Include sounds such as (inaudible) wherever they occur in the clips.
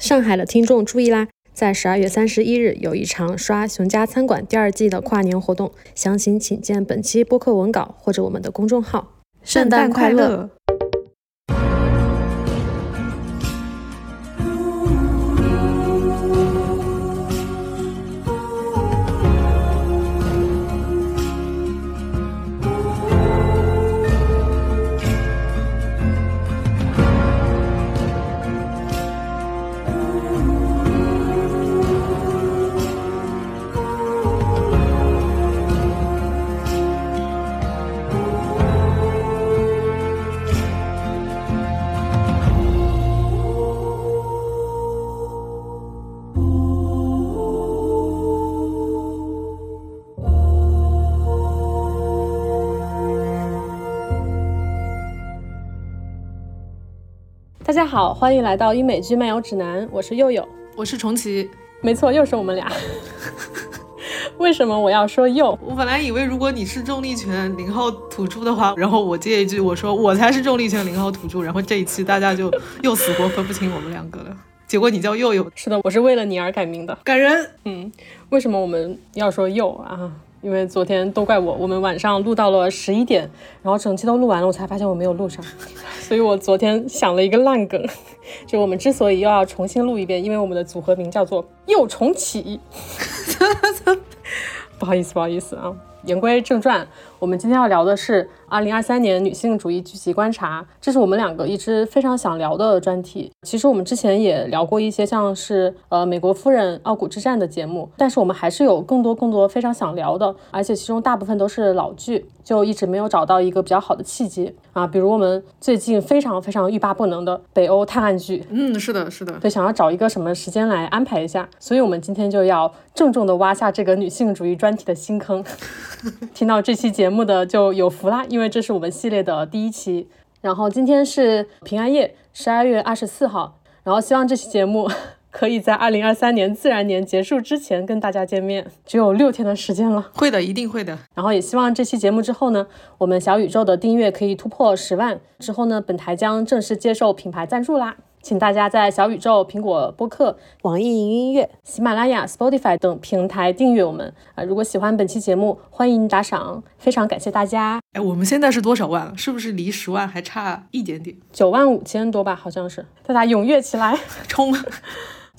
上海的听众注意啦，在十二月三十一日有一场刷熊家餐馆第二季的跨年活动，详情请见本期播客文稿或者我们的公众号。圣诞快乐！大家好，欢迎来到英美剧漫游指南，我是佑佑，我是重启，没错，又是我们俩。(laughs) 为什么我要说又？我本来以为如果你是重力拳零号土著的话，然后我接一句我说我才是重力拳零号土著，然后这一期大家就又死活分不清我们两个了。结果你叫佑佑，是的，我是为了你而改名的，感人。嗯，为什么我们要说佑啊？因为昨天都怪我，我们晚上录到了十一点，然后整期都录完了，我才发现我没有录上，(laughs) 所以我昨天想了一个烂梗，(laughs) 就我们之所以又要重新录一遍，因为我们的组合名叫做又重启。(laughs) 不好意思，不好意思啊。言归正传，我们今天要聊的是二零二三年女性主义剧集观察，这是我们两个一直非常想聊的专题。其实我们之前也聊过一些像是呃美国夫人、傲骨之战的节目，但是我们还是有更多更多非常想聊的，而且其中大部分都是老剧，就一直没有找到一个比较好的契机啊。比如我们最近非常非常欲罢不能的北欧探案剧，嗯，是的，是的，对，想要找一个什么时间来安排一下，所以我们今天就要郑重的挖下这个女性主义专题的新坑。(laughs) 听到这期节目的就有福啦，因为这是我们系列的第一期。然后今天是平安夜，十二月二十四号。然后希望这期节目可以在二零二三年自然年结束之前跟大家见面，只有六天的时间了。会的，一定会的。然后也希望这期节目之后呢，我们小宇宙的订阅可以突破十万。之后呢，本台将正式接受品牌赞助啦。请大家在小宇宙、苹果播客、网易云音乐、喜马拉雅、Spotify 等平台订阅我们啊！如果喜欢本期节目，欢迎打赏，非常感谢大家。哎，我们现在是多少万？是不是离十万还差一点点？九万五千多吧，好像是。大家踊跃起来，(laughs) 冲！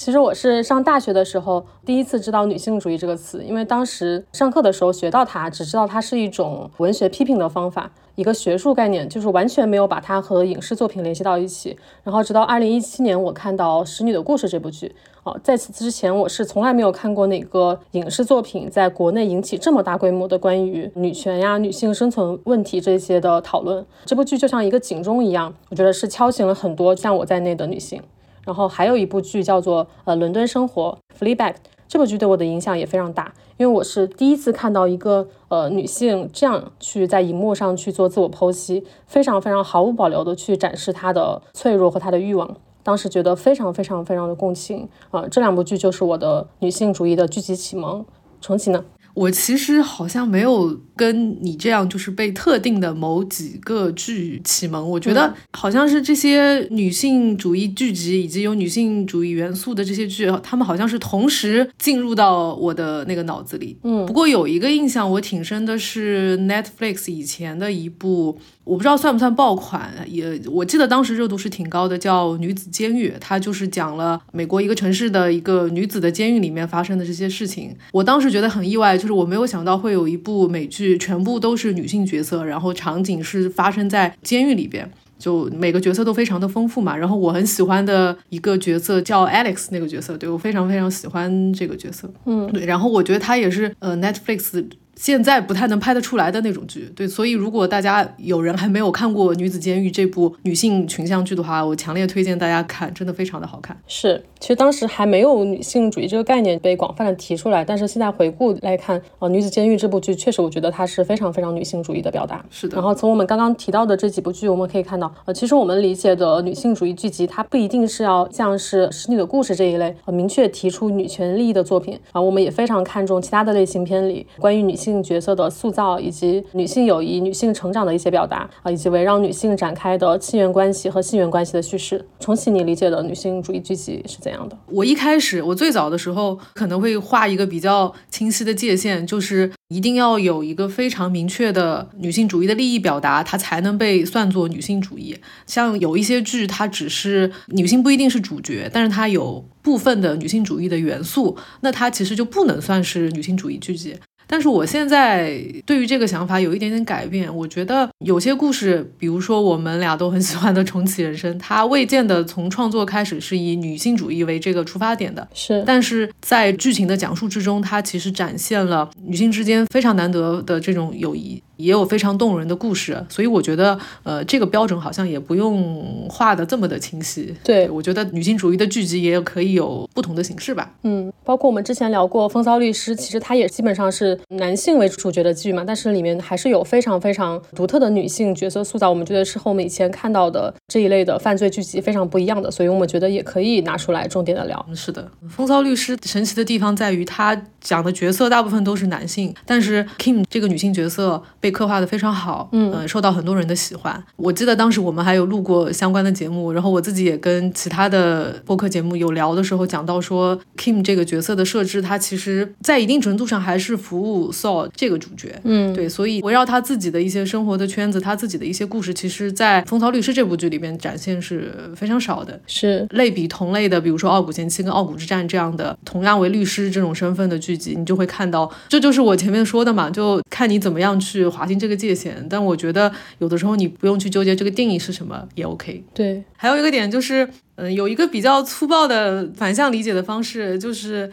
其实我是上大学的时候第一次知道女性主义这个词，因为当时上课的时候学到它，只知道它是一种文学批评的方法，一个学术概念，就是完全没有把它和影视作品联系到一起。然后直到二零一七年，我看到《使女的故事》这部剧，哦，在此之前我是从来没有看过哪个影视作品在国内引起这么大规模的关于女权呀、女性生存问题这些的讨论。这部剧就像一个警钟一样，我觉得是敲醒了很多像我在内的女性。然后还有一部剧叫做呃《伦敦生活》（Fleabag），这部剧对我的影响也非常大，因为我是第一次看到一个呃女性这样去在荧幕上去做自我剖析，非常非常毫无保留的去展示她的脆弱和她的欲望，当时觉得非常非常非常的共情啊！这两部剧就是我的女性主义的剧集启蒙。重启呢？我其实好像没有跟你这样，就是被特定的某几个剧启蒙。我觉得好像是这些女性主义剧集以及有女性主义元素的这些剧，他们好像是同时进入到我的那个脑子里。嗯，不过有一个印象我挺深的是 Netflix 以前的一部。我不知道算不算爆款，也我记得当时热度是挺高的，叫《女子监狱》，它就是讲了美国一个城市的一个女子的监狱里面发生的这些事情。我当时觉得很意外，就是我没有想到会有一部美剧全部都是女性角色，然后场景是发生在监狱里边，就每个角色都非常的丰富嘛。然后我很喜欢的一个角色叫 Alex，那个角色对我非常非常喜欢这个角色，嗯，对。然后我觉得他也是呃 Netflix。现在不太能拍得出来的那种剧，对，所以如果大家有人还没有看过《女子监狱》这部女性群像剧的话，我强烈推荐大家看，真的非常的好看。是，其实当时还没有女性主义这个概念被广泛的提出来，但是现在回顾来看，呃，《女子监狱》这部剧确实，我觉得它是非常非常女性主义的表达。是的。然后从我们刚刚提到的这几部剧，我们可以看到，呃，其实我们理解的女性主义剧集，它不一定是要像是《使女的故事》这一类，呃，明确提出女权利益的作品啊，我们也非常看重其他的类型片里关于女性。性角色的塑造，以及女性友谊、女性成长的一些表达啊，以及围绕女性展开的亲缘关系和性缘关系的叙事。重启你理解的女性主义剧集是怎样的？我一开始，我最早的时候可能会画一个比较清晰的界限，就是一定要有一个非常明确的女性主义的利益表达，它才能被算作女性主义。像有一些剧，它只是女性不一定是主角，但是它有部分的女性主义的元素，那它其实就不能算是女性主义剧集。但是我现在对于这个想法有一点点改变，我觉得有些故事，比如说我们俩都很喜欢的《重启人生》，它未见得从创作开始是以女性主义为这个出发点的，是，但是在剧情的讲述之中，它其实展现了女性之间非常难得的这种友谊。也有非常动人的故事，所以我觉得，呃，这个标准好像也不用画的这么的清晰。对，我觉得女性主义的剧集也可以有不同的形式吧。嗯，包括我们之前聊过《风骚律师》，其实它也基本上是男性为主角的剧嘛，但是里面还是有非常非常独特的女性角色塑造，我们觉得是和我们以前看到的这一类的犯罪剧集非常不一样的，所以我们觉得也可以拿出来重点的聊。是的，《风骚律师》神奇的地方在于，他讲的角色大部分都是男性，但是 Kim 这个女性角色被刻画的非常好。嗯，受到很多人的喜欢。我记得当时我们还有录过相关的节目，然后我自己也跟其他的播客节目有聊的时候讲到说，Kim 这个角色的设置，他其实在一定程度上还是服务 Saul 这个主角。嗯，对，所以围绕他自己的一些生活的圈子，他自己的一些故事，其实，在《风骚律师》这部剧里面展现是非常少的。是类比同类的，比如说《傲骨贤妻》跟《傲骨之战》这样的同样为律师这种身份的剧集，你就会看到，这就是我前面说的嘛，就看你怎么样去划清这个界限。但我觉得有的时候你不用去纠结这个定义是什么也 OK。对，还有一个点就是，嗯，有一个比较粗暴的反向理解的方式，就是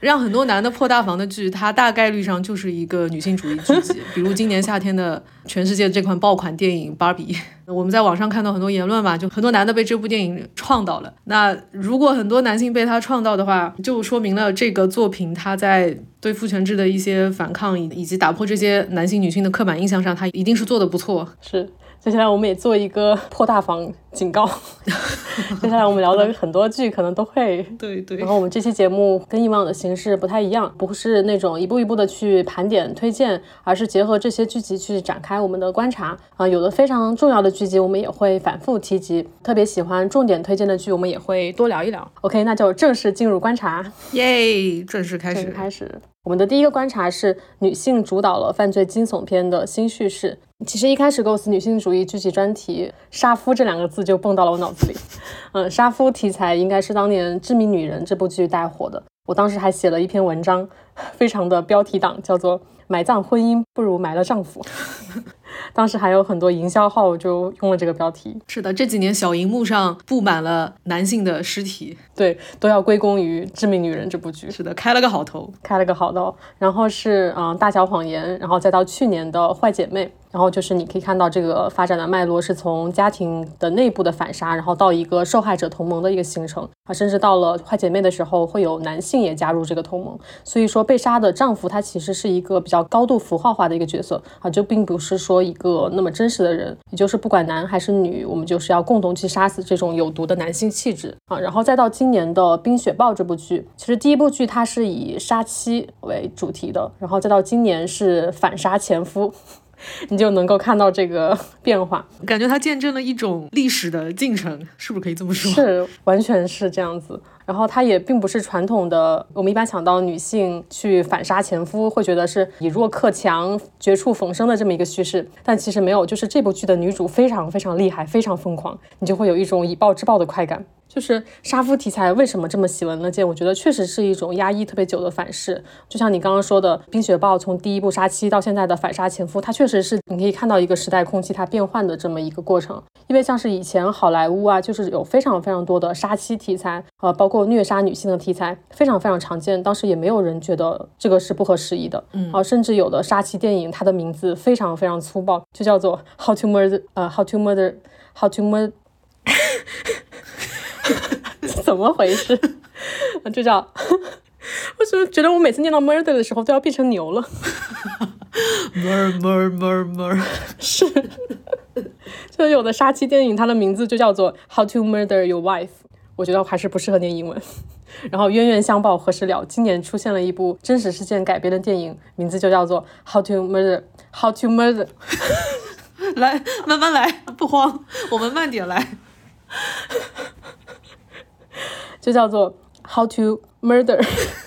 让很多男的破大防的剧，它大概率上就是一个女性主义剧集。比如今年夏天的全世界这款爆款电影《芭比》，我们在网上看到很多言论嘛，就很多男的被这部电影创到了。那如果很多男性被他创到的话，就说明了这个作品他在。对父权制的一些反抗，以以及打破这些男性女性的刻板印象上，他一定是做的不错。是，接下来我们也做一个破大防警告。(laughs) 接下来我们聊的很多剧可能都会对对。然后我们这期节目跟以往的形式不太一样，不是那种一步一步的去盘点推荐，而是结合这些剧集去展开我们的观察。啊，有的非常重要的剧集我们也会反复提及，特别喜欢重点推荐的剧我们也会多聊一聊。OK，那就正式进入观察。耶，正式开始，开始。我们的第一个观察是女性主导了犯罪惊悚片的新叙事。其实一开始构思女性主义剧集专题，杀夫这两个字就蹦到了我脑子里。嗯，(laughs) 杀夫题材应该是当年《致命女人》这部剧带火的。我当时还写了一篇文章，(laughs) 非常的标题党，叫做。埋葬婚姻不如埋了丈夫。当时还有很多营销号就用了这个标题。是的，这几年小荧幕上布满了男性的尸体，对，都要归功于《致命女人》这部剧。是的，开了个好头，开了个好头。然后是嗯，《大小谎言》，然后再到去年的《坏姐妹》。然后就是你可以看到这个发展的脉络是从家庭的内部的反杀，然后到一个受害者同盟的一个形成啊，甚至到了坏姐妹的时候会有男性也加入这个同盟。所以说被杀的丈夫他其实是一个比较高度符号化的一个角色啊，就并不是说一个那么真实的人，也就是不管男还是女，我们就是要共同去杀死这种有毒的男性气质啊。然后再到今年的《冰雪暴》这部剧，其实第一部剧它是以杀妻为主题的，然后再到今年是反杀前夫。(laughs) 你就能够看到这个变化，感觉它见证了一种历史的进程，是不是可以这么说？是，完全是这样子。然后它也并不是传统的，我们一般想到女性去反杀前夫，会觉得是以弱克强、绝处逢生的这么一个叙事，但其实没有，就是这部剧的女主非常非常厉害，非常疯狂，你就会有一种以暴制暴的快感。就是杀夫题材为什么这么喜闻乐见？我觉得确实是一种压抑特别久的反噬。就像你刚刚说的，《冰雪暴》从第一部杀妻到现在的反杀前夫，它确实是你可以看到一个时代空气它变换的这么一个过程。因为像是以前好莱坞啊，就是有非常非常多的杀妻题材，呃，包括虐杀女性的题材，非常非常常见。当时也没有人觉得这个是不合时宜的，嗯，啊，甚至有的杀妻电影，它的名字非常非常粗暴，就叫做 How to Murder，呃，How to Murder，How to Murder。(laughs) 怎么回事？(laughs) 就叫，(laughs) 我怎么觉得我每次念到 murder 的时候都要变成牛了？(laughs) mur mur mur mur，是，就有的杀妻电影，它的名字就叫做 How to Murder Your Wife。我觉得我还是不适合念英文。然后冤冤相报何时了？今年出现了一部真实事件改编的电影，名字就叫做《How to Murder》，How to Murder。来，慢慢来，不慌，我们慢点来。就叫做 How to Murder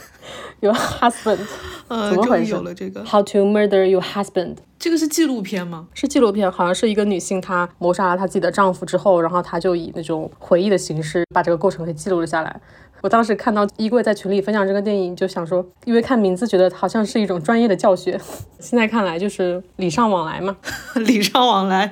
(laughs) Your Husband。呃，怎么回事？有了这个？How to Murder Your Husband。这个是纪录片吗？是纪录片，好像是一个女性，她谋杀了她自己的丈夫之后，然后她就以那种回忆的形式把这个过程给记录了下来。我当时看到衣柜在群里分享这个电影，就想说，因为看名字觉得好像是一种专业的教学，(laughs) 现在看来就是礼尚往来嘛，(laughs) 礼尚往来。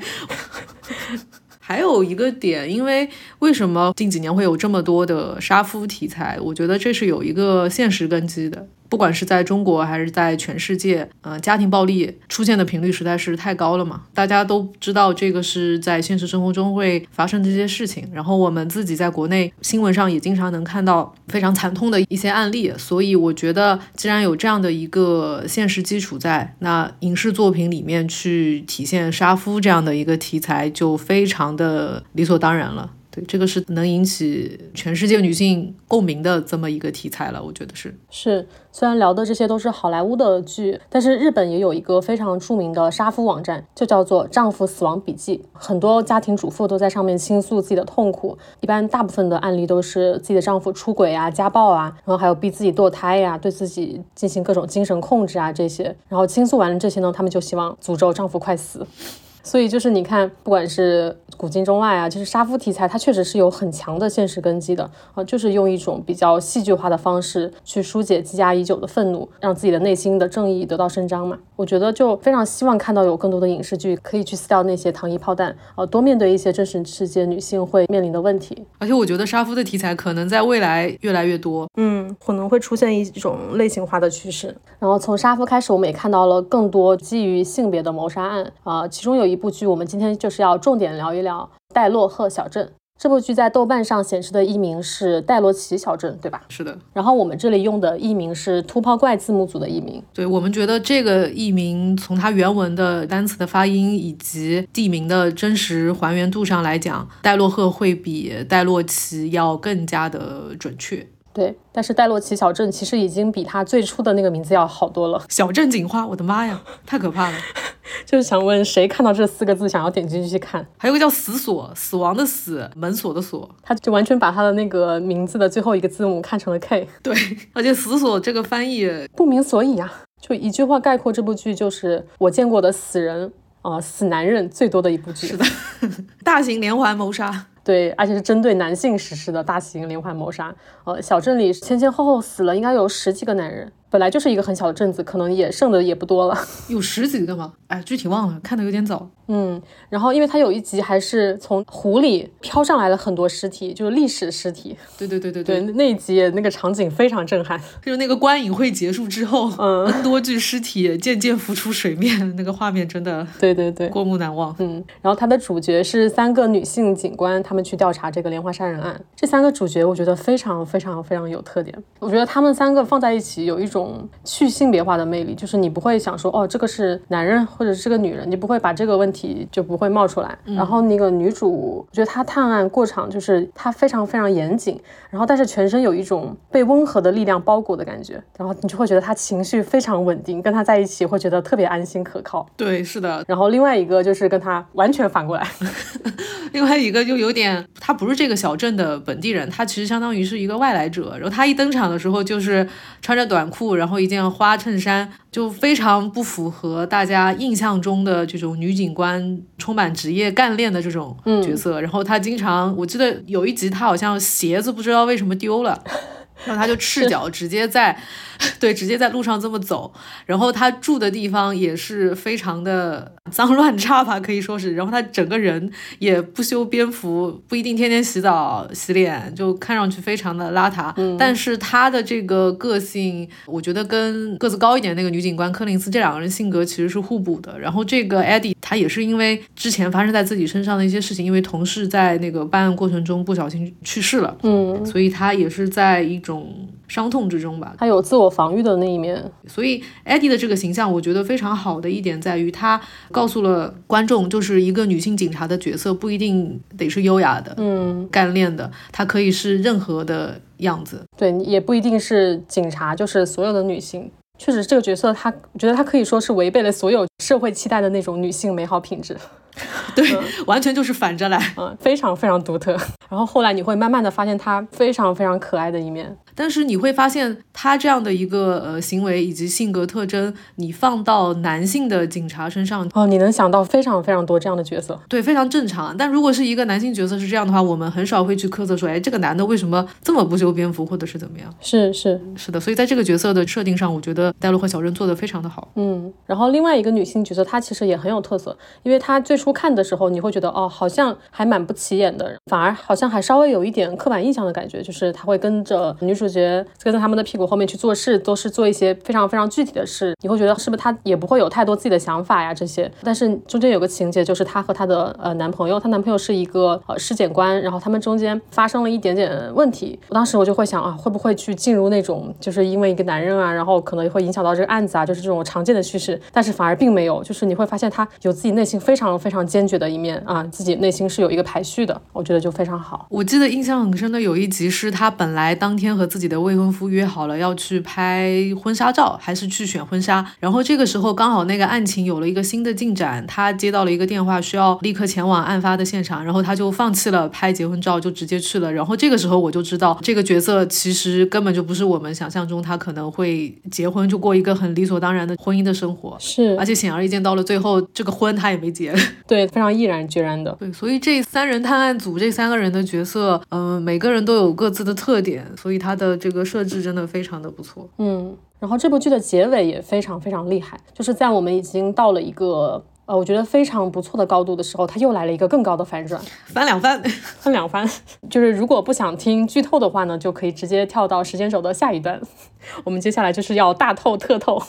还有一个点，因为为什么近几年会有这么多的杀夫题材？我觉得这是有一个现实根基的。不管是在中国还是在全世界，呃，家庭暴力出现的频率实在是太高了嘛。大家都知道这个是在现实生活中会发生这些事情，然后我们自己在国内新闻上也经常能看到非常惨痛的一些案例。所以我觉得，既然有这样的一个现实基础在，那影视作品里面去体现杀夫这样的一个题材，就非常的理所当然了。对，这个是能引起全世界女性共鸣的这么一个题材了，我觉得是。是，虽然聊的这些都是好莱坞的剧，但是日本也有一个非常著名的杀夫网站，就叫做《丈夫死亡笔记》，很多家庭主妇都在上面倾诉自己的痛苦。一般大部分的案例都是自己的丈夫出轨啊、家暴啊，然后还有逼自己堕胎呀、对自己进行各种精神控制啊这些。然后倾诉完了这些呢，他们就希望诅咒丈夫快死。所以就是你看，不管是古今中外啊，就是杀夫题材，它确实是有很强的现实根基的啊，就是用一种比较戏剧化的方式去疏解积压已久的愤怒，让自己的内心的正义得到伸张嘛。我觉得就非常希望看到有更多的影视剧可以去撕掉那些糖衣炮弹啊，多面对一些真实世界女性会面临的问题。而且我觉得杀夫的题材可能在未来越来越多，嗯，可能会出现一种类型化的趋势。然后从杀夫开始，我们也看到了更多基于性别的谋杀案啊，其中有一部剧，我们今天就是要重点聊一聊《戴洛赫小镇》。这部剧在豆瓣上显示的译名是《戴洛奇小镇》，对吧？是的。然后我们这里用的译名是突泡怪字幕组的译名。对我们觉得这个译名从它原文的单词的发音以及地名的真实还原度上来讲，戴洛赫会比戴洛奇要更加的准确。对，但是戴洛奇小镇其实已经比它最初的那个名字要好多了。小镇警花，我的妈呀，太可怕了！(laughs) 就是想问谁看到这四个字想要点进去去看？还有个叫死锁，死亡的死，门锁的锁，他就完全把他的那个名字的最后一个字母看成了 K。对，而且死锁这个翻译不明所以啊，就一句话概括这部剧，就是我见过的死人啊，死男人最多的一部剧。是的，(laughs) 大型连环谋杀。对，而且是针对男性实施的大型连环谋杀。呃，小镇里前前后后死了应该有十几个男人。本来就是一个很小的镇子，可能也剩的也不多了。(laughs) 有十几个吗？哎，具体忘了，看的有点早。嗯，然后因为它有一集还是从湖里飘上来了很多尸体，就是历史尸体。对对对对对，那一集那个场景非常震撼。就是那个观影会结束之后，嗯，(laughs) 多具尸体渐渐浮出水面，那个画面真的，对对对，过目难忘。嗯，然后它的主角是三个女性警官，她们去调查这个连环杀人案。这三个主角我觉得非常非常非常有特点。我觉得他们三个放在一起有一种去性别化的魅力，就是你不会想说哦，这个是男人或者是个女人，你不会把这个问题就不会。冒出来，然后那个女主，我觉得她探案过场就是她非常非常严谨，然后但是全身有一种被温和的力量包裹的感觉，然后你就会觉得她情绪非常稳定，跟她在一起会觉得特别安心可靠。对，是的。然后另外一个就是跟她完全反过来，另外一个就有点，他不是这个小镇的本地人，他其实相当于是一个外来者。然后他一登场的时候就是穿着短裤，然后一件花衬衫，就非常不符合大家印象中的这种女警官充满。职业干练的这种角色，然后他经常，我记得有一集他好像鞋子不知道为什么丢了。然后他就赤脚直接在，(laughs) 对，直接在路上这么走。然后他住的地方也是非常的脏乱差吧，可以说是。然后他整个人也不修边幅，不一定天天洗澡洗脸，就看上去非常的邋遢。但是他的这个个性，我觉得跟个子高一点那个女警官柯林斯这两个人性格其实是互补的。然后这个艾迪他也是因为之前发生在自己身上的一些事情，因为同事在那个办案过程中不小心去世了，嗯，所以他也是在一种伤痛之中吧。他有自我防御的那一面。所以艾迪的这个形象，我觉得非常好的一点在于，他告诉了观众，就是一个女性警察的角色不一定得是优雅的，嗯，干练的，她可以是任何的样子。对，也不一定是警察，就是所有的女性。确实，这个角色她，我觉得她可以说是违背了所有社会期待的那种女性美好品质。(laughs) 对，完全就是反着来，嗯，非常非常独特。(laughs) 然后后来你会慢慢的发现他非常非常可爱的一面。但是你会发现，他这样的一个呃行为以及性格特征，你放到男性的警察身上，哦，你能想到非常非常多这样的角色，对，非常正常。但如果是一个男性角色是这样的话，我们很少会去苛责说，哎，这个男的为什么这么不修边幅，或者是怎么样？是是是的，所以在这个角色的设定上，我觉得戴洛和小镇做的非常的好。嗯，然后另外一个女性角色，她其实也很有特色，因为她最初初看的时候，你会觉得哦，好像还蛮不起眼的，反而好像还稍微有一点刻板印象的感觉，就是他会跟着女主角跟着他们的屁股后面去做事，都是做一些非常非常具体的事，你会觉得是不是他也不会有太多自己的想法呀这些？但是中间有个情节，就是她和她的呃男朋友，她男朋友是一个呃尸检官，然后他们中间发生了一点点问题，我当时我就会想啊，会不会去进入那种就是因为一个男人啊，然后可能会影响到这个案子啊，就是这种常见的叙事，但是反而并没有，就是你会发现他有自己内心非常非常坚决的一面啊，自己内心是有一个排序的，我觉得就非常好。我记得印象很深的有一集是她本来当天和自己的未婚夫约好了要去拍婚纱照，还是去选婚纱，然后这个时候刚好那个案情有了一个新的进展，她接到了一个电话，需要立刻前往案发的现场，然后她就放弃了拍结婚照，就直接去了。然后这个时候我就知道，这个角色其实根本就不是我们想象中，她可能会结婚就过一个很理所当然的婚姻的生活，是，而且显而易见到了最后这个婚她也没结。对，非常毅然决然的。对，所以这三人探案组这三个人的角色，嗯、每个人都有各自的特点，所以他的这个设置真的非常的不错。嗯，然后这部剧的结尾也非常非常厉害，就是在我们已经到了一个呃，我觉得非常不错的高度的时候，他又来了一个更高的反转，翻两番，(laughs) 翻两番。就是如果不想听剧透的话呢，就可以直接跳到时间轴的下一段。(laughs) 我们接下来就是要大透特透。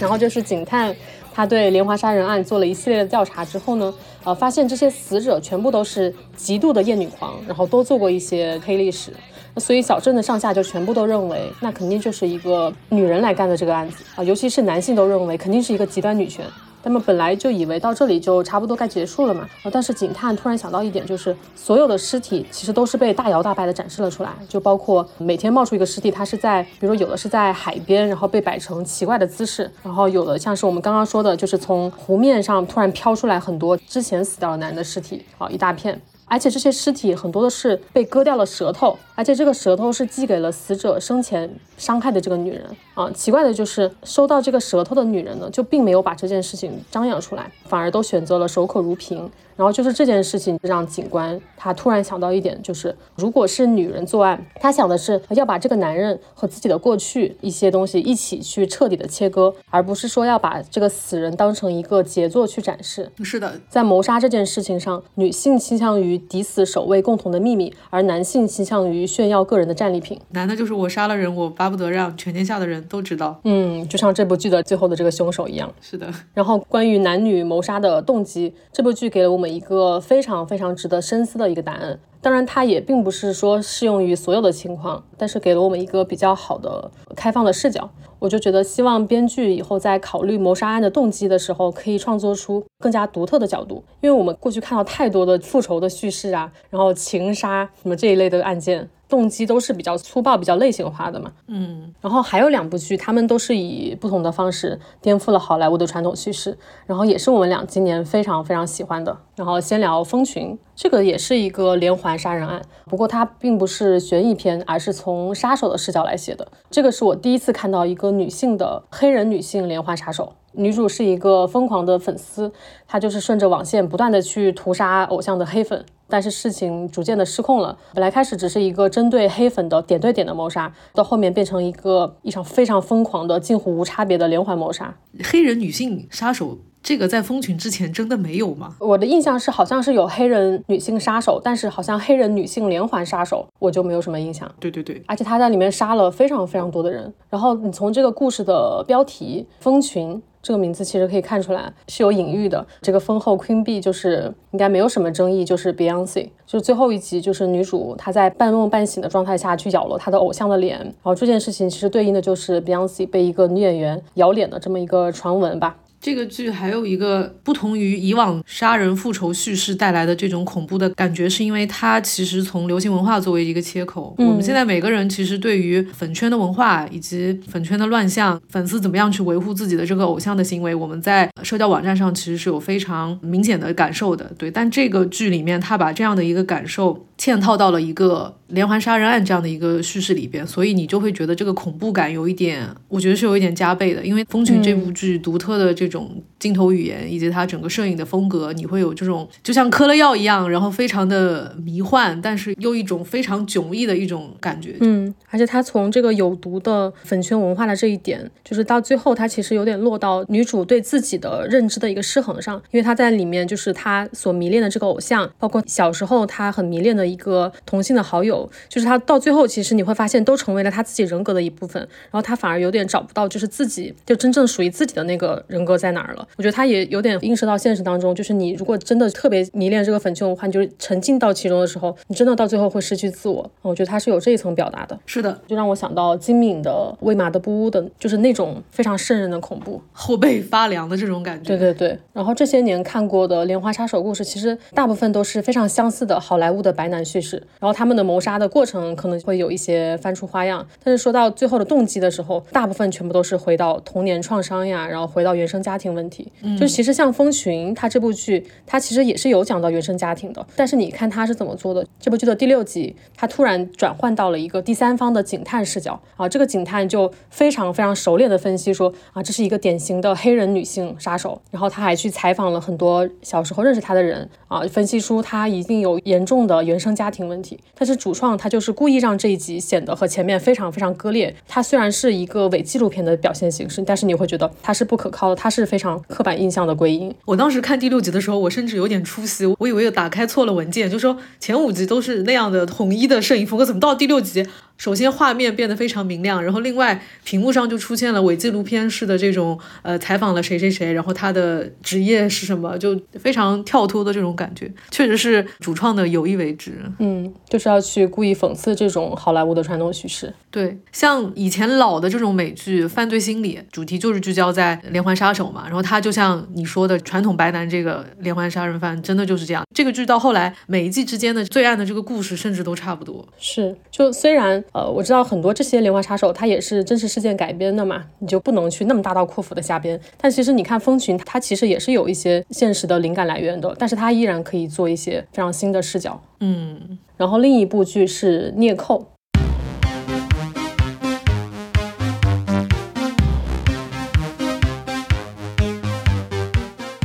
然后就是警探，他对连环杀人案做了一系列的调查之后呢，呃，发现这些死者全部都是极度的厌女狂，然后都做过一些黑历史，所以小镇的上下就全部都认为，那肯定就是一个女人来干的这个案子啊、尤其是男性都认为肯定是一个极端女权。他们本来就以为到这里就差不多该结束了嘛，但是警探突然想到一点，就是所有的尸体其实都是被大摇大摆的展示了出来，就包括每天冒出一个尸体，它是在，比如说有的是在海边，然后被摆成奇怪的姿势，然后有的像是我们刚刚说的，就是从湖面上突然飘出来很多之前死掉的男人的尸体，好，一大片。而且这些尸体很多的是被割掉了舌头，而且这个舌头是寄给了死者生前伤害的这个女人啊。奇怪的就是，收到这个舌头的女人呢，就并没有把这件事情张扬出来，反而都选择了守口如瓶。然后就是这件事情让警官他突然想到一点，就是如果是女人作案，他想的是要把这个男人和自己的过去一些东西一起去彻底的切割，而不是说要把这个死人当成一个杰作去展示。是的，在谋杀这件事情上，女性倾向于抵死守卫共同的秘密，而男性倾向于炫耀个人的战利品。男的就是我杀了人，我巴不得让全天下的人都知道。嗯，就像这部剧的最后的这个凶手一样。是的，然后关于男女谋杀的动机，这部剧给了我们一个非常非常值得深思的一个答案。当然，它也并不是说适用于所有的情况，但是给了我们一个比较好的开放的视角。我就觉得，希望编剧以后在考虑谋杀案的动机的时候，可以创作出更加独特的角度。因为我们过去看到太多的复仇的叙事啊，然后情杀什么这一类的案件，动机都是比较粗暴、比较类型化的嘛。嗯，然后还有两部剧，他们都是以不同的方式颠覆了好莱坞的传统叙事，然后也是我们俩今年非常非常喜欢的。然后先聊《蜂群》，这个也是一个连环杀人案，不过它并不是悬疑片，而是从杀手的视角来写的。这个是我第一次看到一个女性的黑人女性连环杀手。女主是一个疯狂的粉丝，她就是顺着网线不断的去屠杀偶像的黑粉，但是事情逐渐的失控了。本来开始只是一个针对黑粉的点对点的谋杀，到后面变成一个一场非常疯狂的、近乎无差别的连环谋杀。黑人女性杀手这个在蜂群之前真的没有吗？我的印象是好像是有黑人女性杀手，但是好像黑人女性连环杀手我就没有什么印象。对对对，而且她在里面杀了非常非常多的人。然后你从这个故事的标题“蜂群”，这个名字其实可以看出来是有隐喻的。这个封后 Queen B 就是应该没有什么争议，就是 Beyonce。就是最后一集，就是女主她在半梦半醒的状态下去咬了她的偶像的脸，然后这件事情其实对应的就是 Beyonce 被一个女演员咬脸的这么一个传闻吧。这个剧还有一个不同于以往杀人复仇叙事带来的这种恐怖的感觉，是因为它其实从流行文化作为一个切口。我们现在每个人其实对于粉圈的文化以及粉圈的乱象，粉丝怎么样去维护自己的这个偶像的行为，我们在社交网站上其实是有非常明显的感受的。对，但这个剧里面，他把这样的一个感受。嵌套到了一个连环杀人案这样的一个叙事里边，所以你就会觉得这个恐怖感有一点，我觉得是有一点加倍的。因为《风群》这部剧独特的这种镜头语言以及他整个摄影的风格，你会有这种就像嗑了药一样，然后非常的迷幻，但是又一种非常迥异的一种感觉。嗯，而且他从这个有毒的粉圈文化的这一点，就是到最后，他其实有点落到女主对自己的认知的一个失衡上，因为他在里面就是他所迷恋的这个偶像，包括小时候他很迷恋的。一个同性的好友，就是他到最后，其实你会发现都成为了他自己人格的一部分，然后他反而有点找不到，就是自己就真正属于自己的那个人格在哪儿了。我觉得他也有点映射到现实当中，就是你如果真的特别迷恋这个粉圈文化，你就是沉浸到其中的时候，你真的到最后会失去自我。我觉得他是有这一层表达的。是的，就让我想到金敏的《喂马的不屋》的，就是那种非常瘆人的恐怖，后背发凉的这种感觉。对对对。然后这些年看过的莲花杀手故事，其实大部分都是非常相似的好莱坞的白男叙事，然后。他们的谋杀的过程可能会有一些翻出花样，但是说到最后的动机的时候，大部分全部都是回到童年创伤呀，然后回到原生家庭问题。就其实像《风群》，它这部剧它其实也是有讲到原生家庭的，但是你看它是怎么做的？这部剧的第六集，它突然转换到了一个第三方的警探视角啊，这个警探就非常非常熟练的分析说啊，这是一个典型的黑人女性杀手，然后他还去采访了很多小时候认识他的人啊，分析出他一定有严重的原生家庭问题。但是主创他就是故意让这一集显得和前面非常非常割裂。它虽然是一个伪纪录片的表现形式，但是你会觉得它是不可靠的，它是非常刻板印象的归因。我当时看第六集的时候，我甚至有点出戏，我以为打开错了文件，就说前五集都是那样的统一的摄影风格，怎么到第六集？首先画面变得非常明亮，然后另外屏幕上就出现了伪纪录片式的这种呃采访了谁谁谁，然后他的职业是什么，就非常跳脱的这种感觉，确实是主创的有意为之。嗯，就是要去故意讽刺这种好莱坞的传统叙事。对，像以前老的这种美剧《犯罪心理》，主题就是聚焦在连环杀手嘛，然后他就像你说的传统白男这个连环杀人犯，真的就是这样。这个剧到后来每一季之间的罪案的这个故事，甚至都差不多。是，就虽然。呃，我知道很多这些连环杀手，他也是真实事件改编的嘛，你就不能去那么大刀阔斧的瞎编。但其实你看《蜂群》，它其实也是有一些现实的灵感来源的，但是它依然可以做一些非常新的视角。嗯，然后另一部剧是《孽扣》。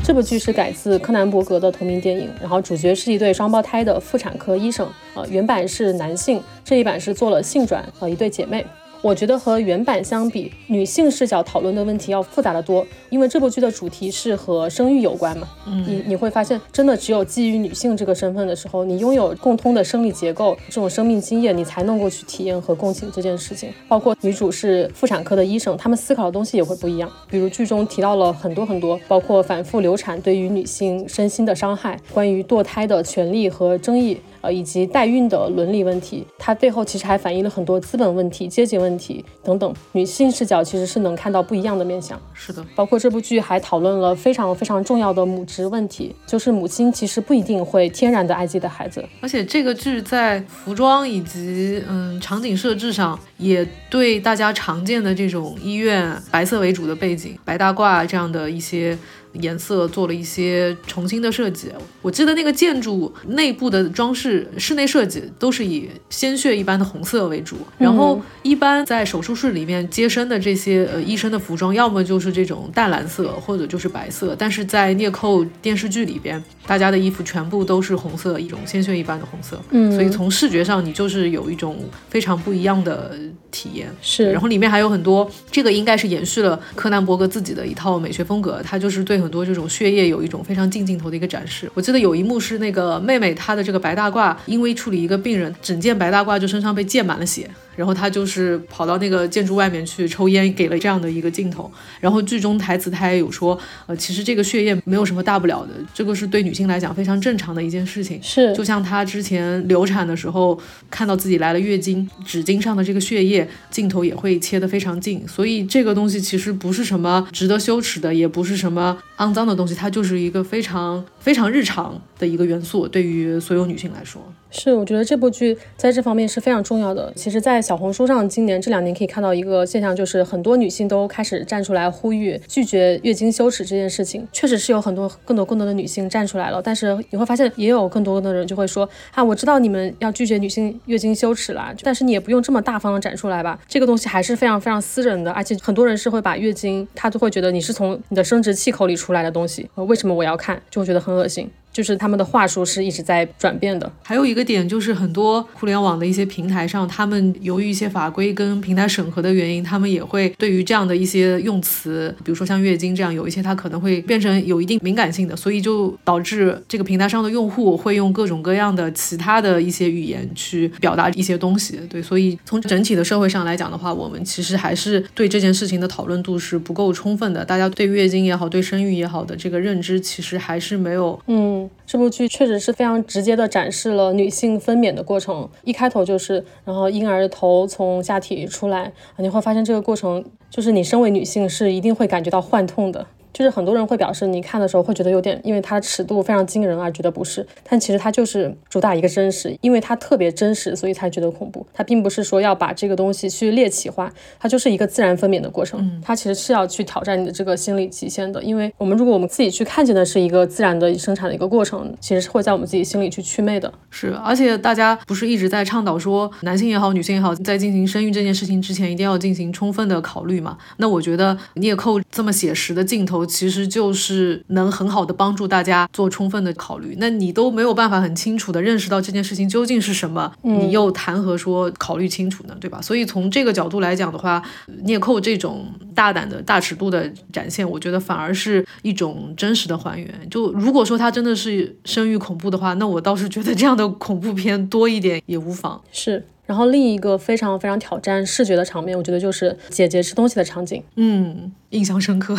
这部剧是改自柯南·伯格的同名电影，然后主角是一对双胞胎的妇产科医生，呃，原版是男性，这一版是做了性转，呃，一对姐妹。我觉得和原版相比，女性视角讨论的问题要复杂的多，因为这部剧的主题是和生育有关嘛。嗯，你你会发现，真的只有基于女性这个身份的时候，你拥有共通的生理结构，这种生命经验，你才能够去体验和共情这件事情。包括女主是妇产科的医生，他们思考的东西也会不一样。比如剧中提到了很多很多，包括反复流产对于女性身心的伤害，关于堕胎的权利和争议。呃，以及代孕的伦理问题，它背后其实还反映了很多资本问题、阶级问题等等。女性视角其实是能看到不一样的面相。是的，包括这部剧还讨论了非常非常重要的母职问题，就是母亲其实不一定会天然的爱自己的孩子。而且这个剧在服装以及嗯场景设置上，也对大家常见的这种医院白色为主的背景、白大褂这样的一些。颜色做了一些重新的设计。我记得那个建筑内部的装饰、室内设计都是以鲜血一般的红色为主。然后，一般在手术室里面接生的这些呃医生的服装，要么就是这种淡蓝色，或者就是白色。但是在聂扣电视剧里边，大家的衣服全部都是红色，一种鲜血一般的红色。嗯，所以从视觉上，你就是有一种非常不一样的体验。是，然后里面还有很多，这个应该是延续了柯南·伯格自己的一套美学风格，他就是对。很多这种血液有一种非常近镜头的一个展示。我记得有一幕是那个妹妹她的这个白大褂，因为处理一个病人，整件白大褂就身上被溅满了血，然后他就是跑到那个建筑外面去抽烟，给了这样的一个镜头。然后剧中台词他也有说，呃，其实这个血液没有什么大不了的，这个是对女性来讲非常正常的一件事情。是，就像她之前流产的时候，看到自己来了月经，纸巾上的这个血液，镜头也会切得非常近。所以这个东西其实不是什么值得羞耻的，也不是什么肮脏的东西，它就是一个非常非常日常的一个元素，对于所有女性来说。是，我觉得这部剧在这方面是非常重要的。其实，在小红书上，今年这两年可以看到一个现象，就是很多女性都开始站出来呼吁拒绝月经羞耻这件事情。确实是有很多更多更多的女性站出来了，但是你会发现，也有更多的人就会说啊，我知道你们要拒绝女性月经羞耻啦，但是你也不用这么大方的展出来吧。这个东西还是非常非常私人的，而且很多人是会把月经，他都会觉得你是从你的生殖器口里出来的东西，为什么我要看，就会觉得很恶心。就是他们的话术是一直在转变的。还有一个点就是，很多互联网的一些平台上，他们由于一些法规跟平台审核的原因，他们也会对于这样的一些用词，比如说像月经这样，有一些它可能会变成有一定敏感性的，所以就导致这个平台上的用户会用各种各样的其他的一些语言去表达一些东西。对，所以从整体的社会上来讲的话，我们其实还是对这件事情的讨论度是不够充分的。大家对月经也好，对生育也好的这个认知，其实还是没有，嗯。这部剧确实是非常直接的展示了女性分娩的过程，一开头就是，然后婴儿的头从下体出来，你会发现这个过程就是你身为女性是一定会感觉到幻痛的。就是很多人会表示，你看的时候会觉得有点，因为它尺度非常惊人而觉得不适。但其实它就是主打一个真实，因为它特别真实，所以才觉得恐怖。它并不是说要把这个东西去猎奇化，它就是一个自然分娩的过程。它其实是要去挑战你的这个心理极限的。因为我们如果我们自己去看见的是一个自然的生产的一个过程，其实是会在我们自己心里去祛魅的。是，而且大家不是一直在倡导说，男性也好，女性也好，在进行生育这件事情之前，一定要进行充分的考虑嘛？那我觉得聂扣这么写实的镜头，其实就是。能很好的帮助大家做充分的考虑。那你都没有办法很清楚的认识到这件事情究竟是什么，你又谈何说考虑清楚呢？对吧？所以从这个角度来讲的话，聂扣这种大胆的大尺度的展现，我觉得反而是一种真实的还原。就如果说它真的是生育恐怖的话，那我倒是觉得这样的恐怖片多一点也无妨。是。然后另一个非常非常挑战视觉的场面，我觉得就是姐姐吃东西的场景。嗯，印象深刻。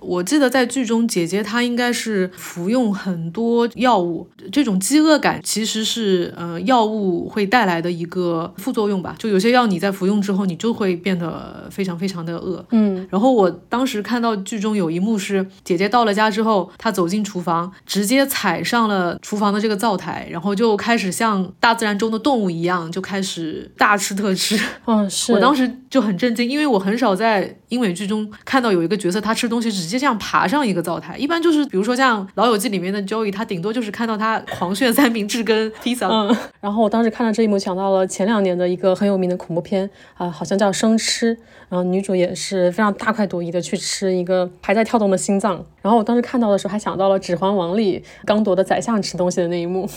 我记得在剧中，姐姐她应该是服用很多药物，这种饥饿感其实是呃药物会带来的一个副作用吧。就有些药你在服用之后，你就会变得非常非常的饿。嗯，然后我当时看到剧中有一幕是姐姐到了家之后，她走进厨房，直接踩上了厨房的这个灶台，然后就开始像大自然中的动物一样，就开始大吃特吃。嗯，(laughs) 是我当时就很震惊，因为我很少在英美剧中看到有一个角色他吃东西直接。这样爬上一个灶台，一般就是比如说像《老友记》里面的 Joey，他顶多就是看到他狂炫三明治跟披萨。嗯，然后我当时看到这一幕，想到了前两年的一个很有名的恐怖片啊，好像叫《生吃》，然后女主也是非常大快朵颐的去吃一个还在跳动的心脏。然后我当时看到的时候，还想到了《指环王》里刚铎的宰相吃东西的那一幕。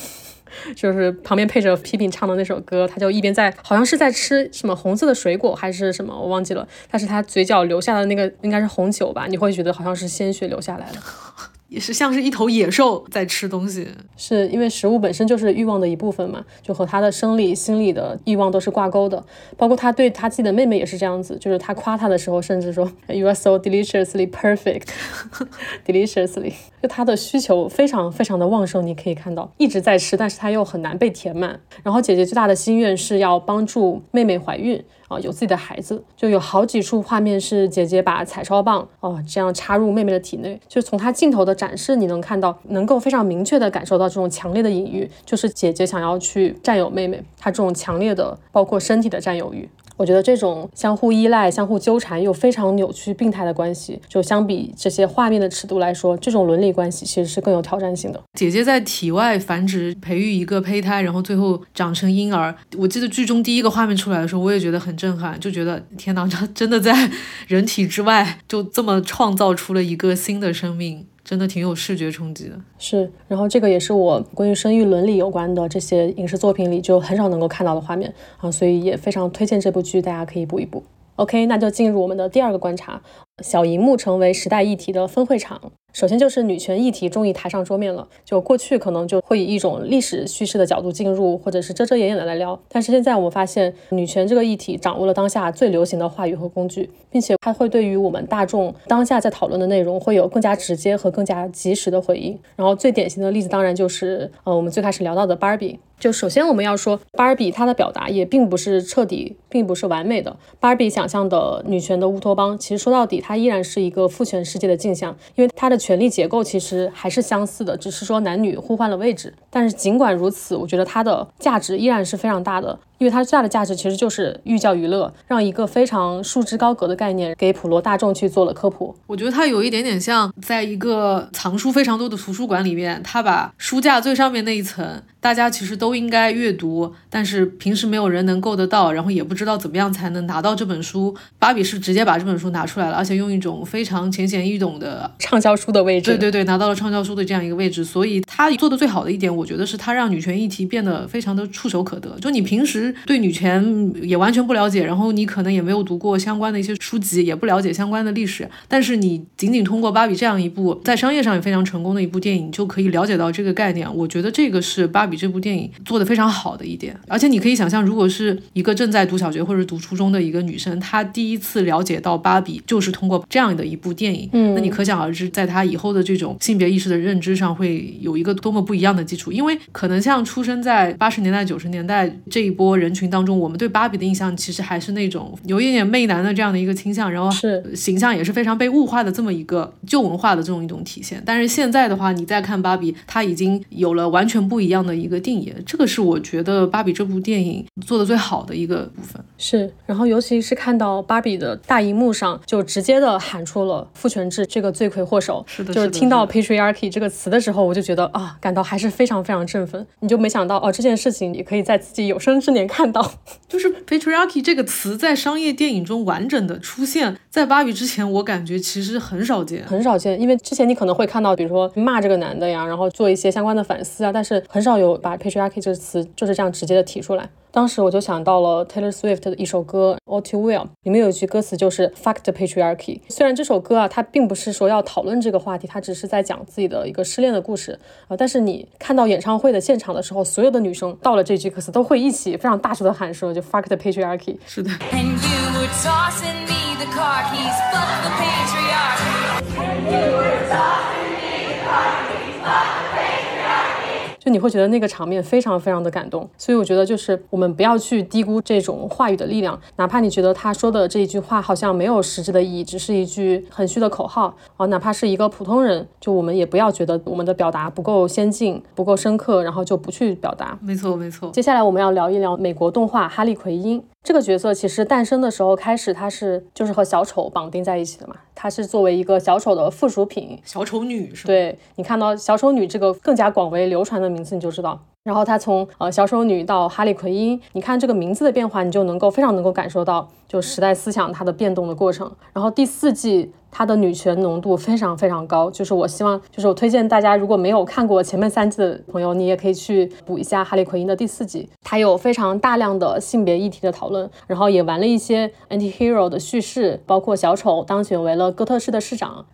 就是旁边配着批评唱的那首歌，他就一边在好像是在吃什么红色的水果还是什么，我忘记了。但是他嘴角留下的那个应该是红酒吧，你会觉得好像是鲜血流下来了。也是像是一头野兽在吃东西，是因为食物本身就是欲望的一部分嘛，就和他的生理、心理的欲望都是挂钩的。包括他对他自己的妹妹也是这样子，就是他夸她的时候，甚至说 You are so deliciously perfect, (laughs) deliciously，就他的需求非常非常的旺盛，你可以看到一直在吃，但是他又很难被填满。然后姐姐最大的心愿是要帮助妹妹怀孕。啊，有自己的孩子，就有好几处画面是姐姐把彩超棒哦这样插入妹妹的体内，就从她镜头的展示，你能看到，能够非常明确的感受到这种强烈的隐喻，就是姐姐想要去占有妹妹，她这种强烈的包括身体的占有欲。我觉得这种相互依赖、相互纠缠又非常扭曲、病态的关系，就相比这些画面的尺度来说，这种伦理关系其实是更有挑战性的。姐姐在体外繁殖、培育一个胚胎，然后最后长成婴儿。我记得剧中第一个画面出来的时候，我也觉得很震撼，就觉得天哪，这 (laughs) 真的在人体之外就这么创造出了一个新的生命。真的挺有视觉冲击的，是。然后这个也是我关于生育伦理有关的这些影视作品里就很少能够看到的画面啊，所以也非常推荐这部剧，大家可以补一补。OK，那就进入我们的第二个观察：小荧幕成为时代议题的分会场。首先就是女权议题终于抬上桌面了。就过去可能就会以一种历史叙事的角度进入，或者是遮遮掩掩的来聊。但是现在我们发现，女权这个议题掌握了当下最流行的话语和工具，并且它会对于我们大众当下在讨论的内容会有更加直接和更加及时的回应。然后最典型的例子当然就是呃我们最开始聊到的芭比。就首先我们要说，芭比她的表达也并不是彻底，并不是完美的。芭比想象的女权的乌托邦，其实说到底，它依然是一个父权世界的镜像，因为它的权力结构其实还是相似的，只是说男女互换了位置。但是尽管如此，我觉得它的价值依然是非常大的。因为它最大的价值其实就是寓教于乐，让一个非常束之高阁的概念给普罗大众去做了科普。我觉得它有一点点像在一个藏书非常多的图书馆里面，它把书架最上面那一层，大家其实都应该阅读，但是平时没有人能够得到，然后也不知道怎么样才能拿到这本书。芭比是直接把这本书拿出来了，而且用一种非常浅显易懂的畅销书的位置。对对对，拿到了畅销书的这样一个位置。所以它做的最好的一点，我觉得是它让女权议题变得非常的触手可得。就你平时。对女权也完全不了解，然后你可能也没有读过相关的一些书籍，也不了解相关的历史。但是你仅仅通过芭比这样一部在商业上也非常成功的一部电影，就可以了解到这个概念。我觉得这个是芭比这部电影做的非常好的一点。而且你可以想象，如果是一个正在读小学或者读初中的一个女生，她第一次了解到芭比就是通过这样的一部电影，嗯，那你可想而知，在她以后的这种性别意识的认知上会有一个多么不一样的基础。因为可能像出生在八十年代、九十年代这一波人群当。中，我们对芭比的印象其实还是那种有一点点媚男的这样的一个倾向，然后是形象也是非常被物化的这么一个旧文化的这种一种体现。但是现在的话，你再看芭比，它已经有了完全不一样的一个定义。这个是我觉得芭比这部电影做的最好的一个部分。是，然后尤其是看到芭比的大荧幕上就直接的喊出了父权制这个罪魁祸首，是的，就是听到 patriarchy 这个词的时候，我就觉得啊，感到还是非常非常振奋。你就没想到哦，这件事情也可以在自己有生之年看到。(laughs) 就是 patriarchy 这个词在商业电影中完整的出现在芭比之前，我感觉其实很少见，很少见。因为之前你可能会看到，比如说骂这个男的呀，然后做一些相关的反思啊，但是很少有把 patriarchy 这个词就是这样直接的提出来。当时我就想到了 Taylor Swift 的一首歌 All Too Well，里面有一句歌词就是 Fuck the patriarchy。虽然这首歌啊，它并不是说要讨论这个话题，它只是在讲自己的一个失恋的故事啊。但是你看到演唱会的现场的时候，所有的女生到了这句歌词都会一起非常大声的喊说，就 Fuck the patriarchy。是的。就你会觉得那个场面非常非常的感动，所以我觉得就是我们不要去低估这种话语的力量，哪怕你觉得他说的这一句话好像没有实质的意义，只是一句很虚的口号啊，哪怕是一个普通人，就我们也不要觉得我们的表达不够先进、不够深刻，然后就不去表达。没错，没错。接下来我们要聊一聊美国动画《哈利奎因》。这个角色其实诞生的时候开始，她是就是和小丑绑定在一起的嘛，她是作为一个小丑的附属品，小丑女是对你看到小丑女这个更加广为流传的名字，你就知道。然后她从呃小丑女到哈利奎因，你看这个名字的变化，你就能够非常能够感受到就时代思想它的变动的过程。然后第四季它的女权浓度非常非常高，就是我希望就是我推荐大家如果没有看过前面三季的朋友，你也可以去补一下哈利奎因的第四季，它有非常大量的性别议题的讨论，然后也玩了一些 anti hero 的叙事，包括小丑当选为了哥特市的市长，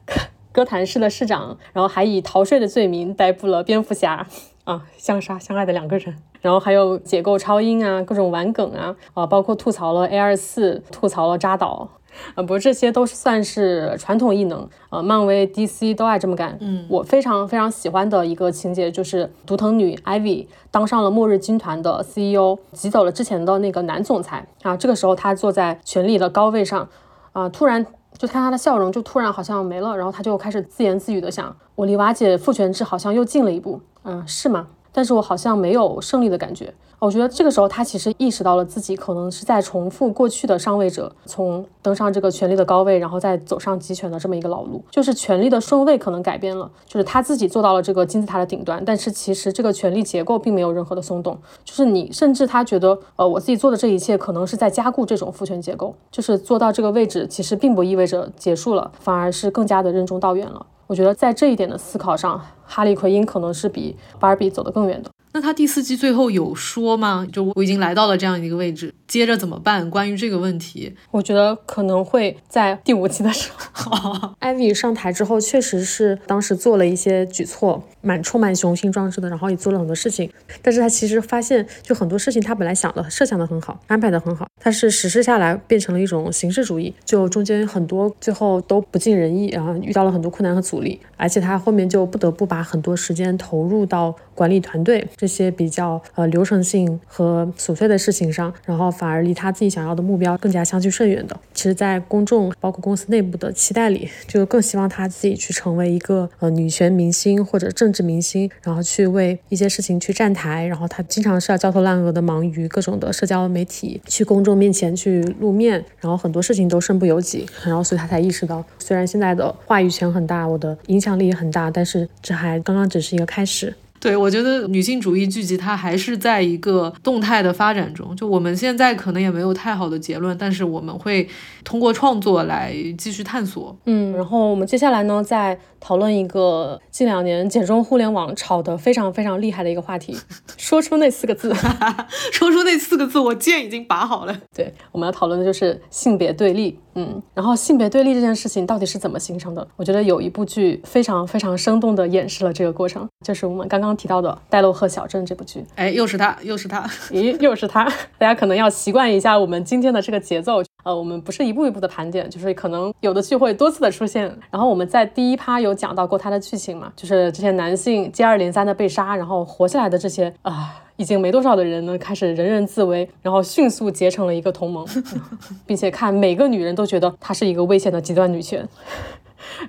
哥谭市的市长，然后还以逃税的罪名逮捕了蝙蝠侠。啊，相杀相爱的两个人，然后还有解构超英啊，各种玩梗啊，啊，包括吐槽了 A 二四，吐槽了扎导，啊，不过这些都是算是传统异能，呃，漫威、DC 都爱这么干。嗯，我非常非常喜欢的一个情节就是独藤女 Ivy 当上了末日军团的 CEO，挤走了之前的那个男总裁啊，这个时候他坐在权力的高位上，啊，突然就看他的笑容就突然好像没了，然后他就开始自言自语的想，我离瓦解父权制好像又近了一步。嗯，是吗？但是我好像没有胜利的感觉。我觉得这个时候他其实意识到了自己可能是在重复过去的上位者从登上这个权力的高位，然后再走上集权的这么一个老路。就是权力的顺位可能改变了，就是他自己做到了这个金字塔的顶端，但是其实这个权力结构并没有任何的松动。就是你甚至他觉得，呃，我自己做的这一切可能是在加固这种父权结构。就是做到这个位置，其实并不意味着结束了，反而是更加的任重道远了。我觉得在这一点的思考上，哈利奎因可能是比巴尔比走得更远的。那他第四季最后有说吗？就我已经来到了这样一个位置，接着怎么办？关于这个问题，我觉得可能会在第五季的时候，(laughs) 艾薇上台之后，确实是当时做了一些举措，蛮充满雄心壮志的，然后也做了很多事情。但是他其实发现，就很多事情他本来想的、设想的很好，安排的很好，但是实施下来变成了一种形式主义，就中间很多最后都不尽人意，然后遇到了很多困难和阻力，而且他后面就不得不把很多时间投入到管理团队。这些比较呃流程性和琐碎的事情上，然后反而离他自己想要的目标更加相距甚远的。其实，在公众包括公司内部的期待里，就更希望他自己去成为一个呃女权明星或者政治明星，然后去为一些事情去站台。然后他经常是要焦头烂额的忙于各种的社交媒体，去公众面前去露面，然后很多事情都身不由己。然后所以他才意识到，虽然现在的话语权很大，我的影响力也很大，但是这还刚刚只是一个开始。对，我觉得女性主义剧集它还是在一个动态的发展中。就我们现在可能也没有太好的结论，但是我们会通过创作来继续探索。嗯，然后我们接下来呢，再讨论一个近两年简中互联网炒得非常非常厉害的一个话题。(laughs) 说出那四个字，(laughs) 说出那四个字，我剑已经拔好了。对，我们要讨论的就是性别对立。嗯，然后性别对立这件事情到底是怎么形成的？我觉得有一部剧非常非常生动地演示了这个过程，就是我们刚刚提到的《戴洛赫小镇》这部剧。哎，又是他，又是他，咦，又是他！(laughs) 大家可能要习惯一下我们今天的这个节奏。呃，我们不是一步一步的盘点，就是可能有的剧会多次的出现。然后我们在第一趴有讲到过他的剧情嘛，就是这些男性接二连三的被杀，然后活下来的这些啊。已经没多少的人呢，开始人人自危，然后迅速结成了一个同盟，(laughs) 并且看每个女人都觉得她是一个危险的极端女权。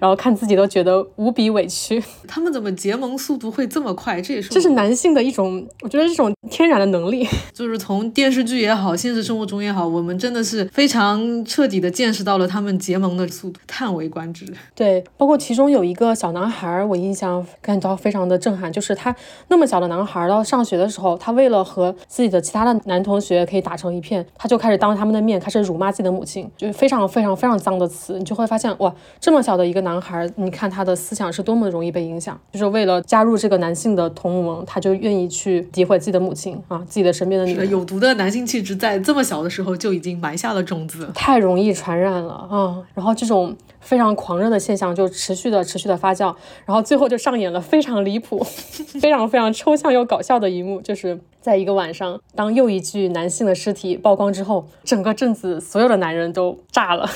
然后看自己都觉得无比委屈，(laughs) 他们怎么结盟速度会这么快？这也是这是男性的一种，我觉得这种天然的能力，(laughs) 就是从电视剧也好，现实生活中也好，我们真的是非常彻底的见识到了他们结盟的速度，叹为观止。(laughs) 对，包括其中有一个小男孩，我印象感到非常的震撼，就是他那么小的男孩到上学的时候，他为了和自己的其他的男同学可以打成一片，他就开始当着他们的面开始辱骂自己的母亲，就是非常非常非常脏的词，你就会发现哇，这么小的。一个男孩，你看他的思想是多么容易被影响，就是为了加入这个男性的同盟，他就愿意去诋毁自己的母亲啊，自己的身边的女人。有毒的男性气质在这么小的时候就已经埋下了种子，太容易传染了啊！然后这种非常狂热的现象就持续的、持续的发酵，然后最后就上演了非常离谱、(laughs) 非常非常抽象又搞笑的一幕，就是在一个晚上，当又一具男性的尸体曝光之后，整个镇子所有的男人都炸了。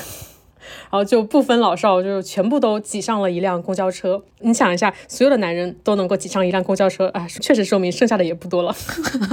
然后就不分老少，就全部都挤上了一辆公交车。你想一下，所有的男人都能够挤上一辆公交车，啊，确实说明剩下的也不多了。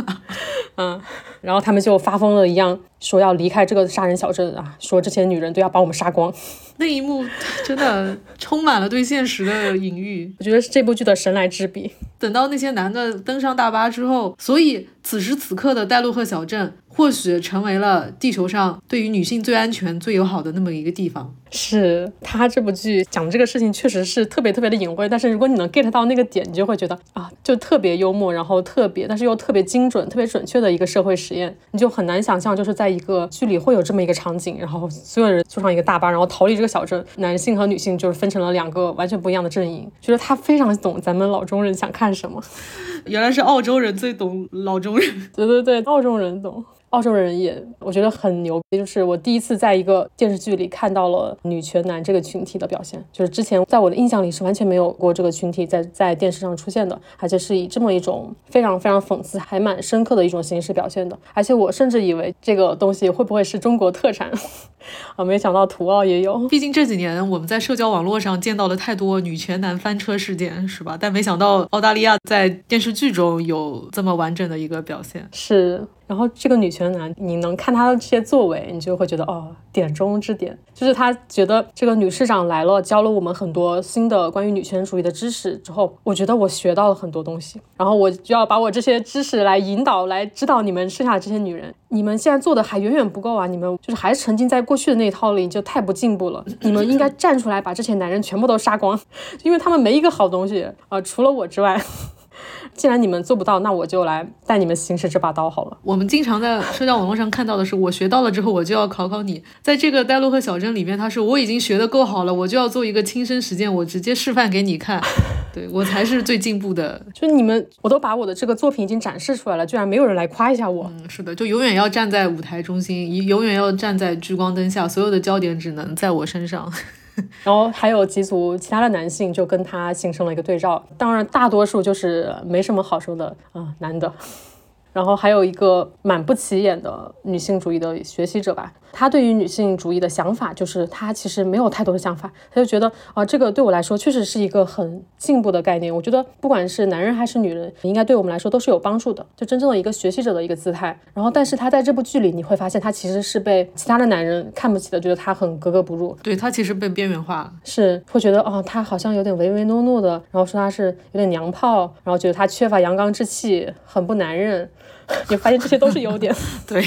(laughs) 嗯，然后他们就发疯了一样，说要离开这个杀人小镇啊，说这些女人都要把我们杀光。那一幕真的充满了对现实的隐喻，我觉得是这部剧的神来之笔。等到那些男的登上大巴之后，所以此时此刻的戴洛赫小镇。或许成为了地球上对于女性最安全、最友好的那么一个地方。是他这部剧讲这个事情，确实是特别特别的隐晦。但是如果你能 get 到那个点，你就会觉得啊，就特别幽默，然后特别，但是又特别精准、特别准确的一个社会实验。你就很难想象，就是在一个剧里会有这么一个场景，然后所有人坐上一个大巴，然后逃离这个小镇，男性和女性就是分成了两个完全不一样的阵营。觉得他非常懂咱们老中人想看什么。(laughs) 原来是澳洲人最懂老中人。对对对，澳洲人懂。澳洲人也我觉得很牛，就是我第一次在一个电视剧里看到了女权男这个群体的表现，就是之前在我的印象里是完全没有过这个群体在在电视上出现的，而且是以这么一种非常非常讽刺还蛮深刻的一种形式表现的，而且我甚至以为这个东西会不会是中国特产，(laughs) 啊，没想到土澳也有。毕竟这几年我们在社交网络上见到了太多女权男翻车事件，是吧？但没想到澳大利亚在电视剧中有这么完整的一个表现，是。然后这个女权男，你能看他的这些作为，你就会觉得哦，点中之点，就是他觉得这个女市长来了，教了我们很多新的关于女权主义的知识之后，我觉得我学到了很多东西。然后我就要把我这些知识来引导，来指导你们剩下的这些女人，你们现在做的还远远不够啊！你们就是还是沉浸在过去的那一套里，就太不进步了。(laughs) 你们应该站出来，把这些男人全部都杀光，因为他们没一个好东西啊，除了我之外。(laughs) 既然你们做不到，那我就来带你们行使这把刀好了。我们经常在社交网络上看到的是，我学到了之后，我就要考考你。在这个戴洛克小镇里面，他说我已经学的够好了，我就要做一个亲身实践，我直接示范给你看。(laughs) 对我才是最进步的。就你们，我都把我的这个作品已经展示出来了，居然没有人来夸一下我。嗯，是的，就永远要站在舞台中心，永远要站在聚光灯下，所有的焦点只能在我身上。(laughs) 然后还有几组其他的男性就跟他形成了一个对照，当然大多数就是没什么好说的啊，男的。然后还有一个蛮不起眼的女性主义的学习者吧。他对于女性主义的想法，就是他其实没有太多的想法，他就觉得啊，这个对我来说确实是一个很进步的概念。我觉得不管是男人还是女人，应该对我们来说都是有帮助的，就真正的一个学习者的一个姿态。然后，但是他在这部剧里，你会发现他其实是被其他的男人看不起的，觉得他很格格不入。对他其实被边缘化了，是会觉得哦，他好像有点唯唯诺诺的，然后说他是有点娘炮，然后觉得他缺乏阳刚之气，很不男人。(laughs) 你发现这些都是优点，(laughs) 对。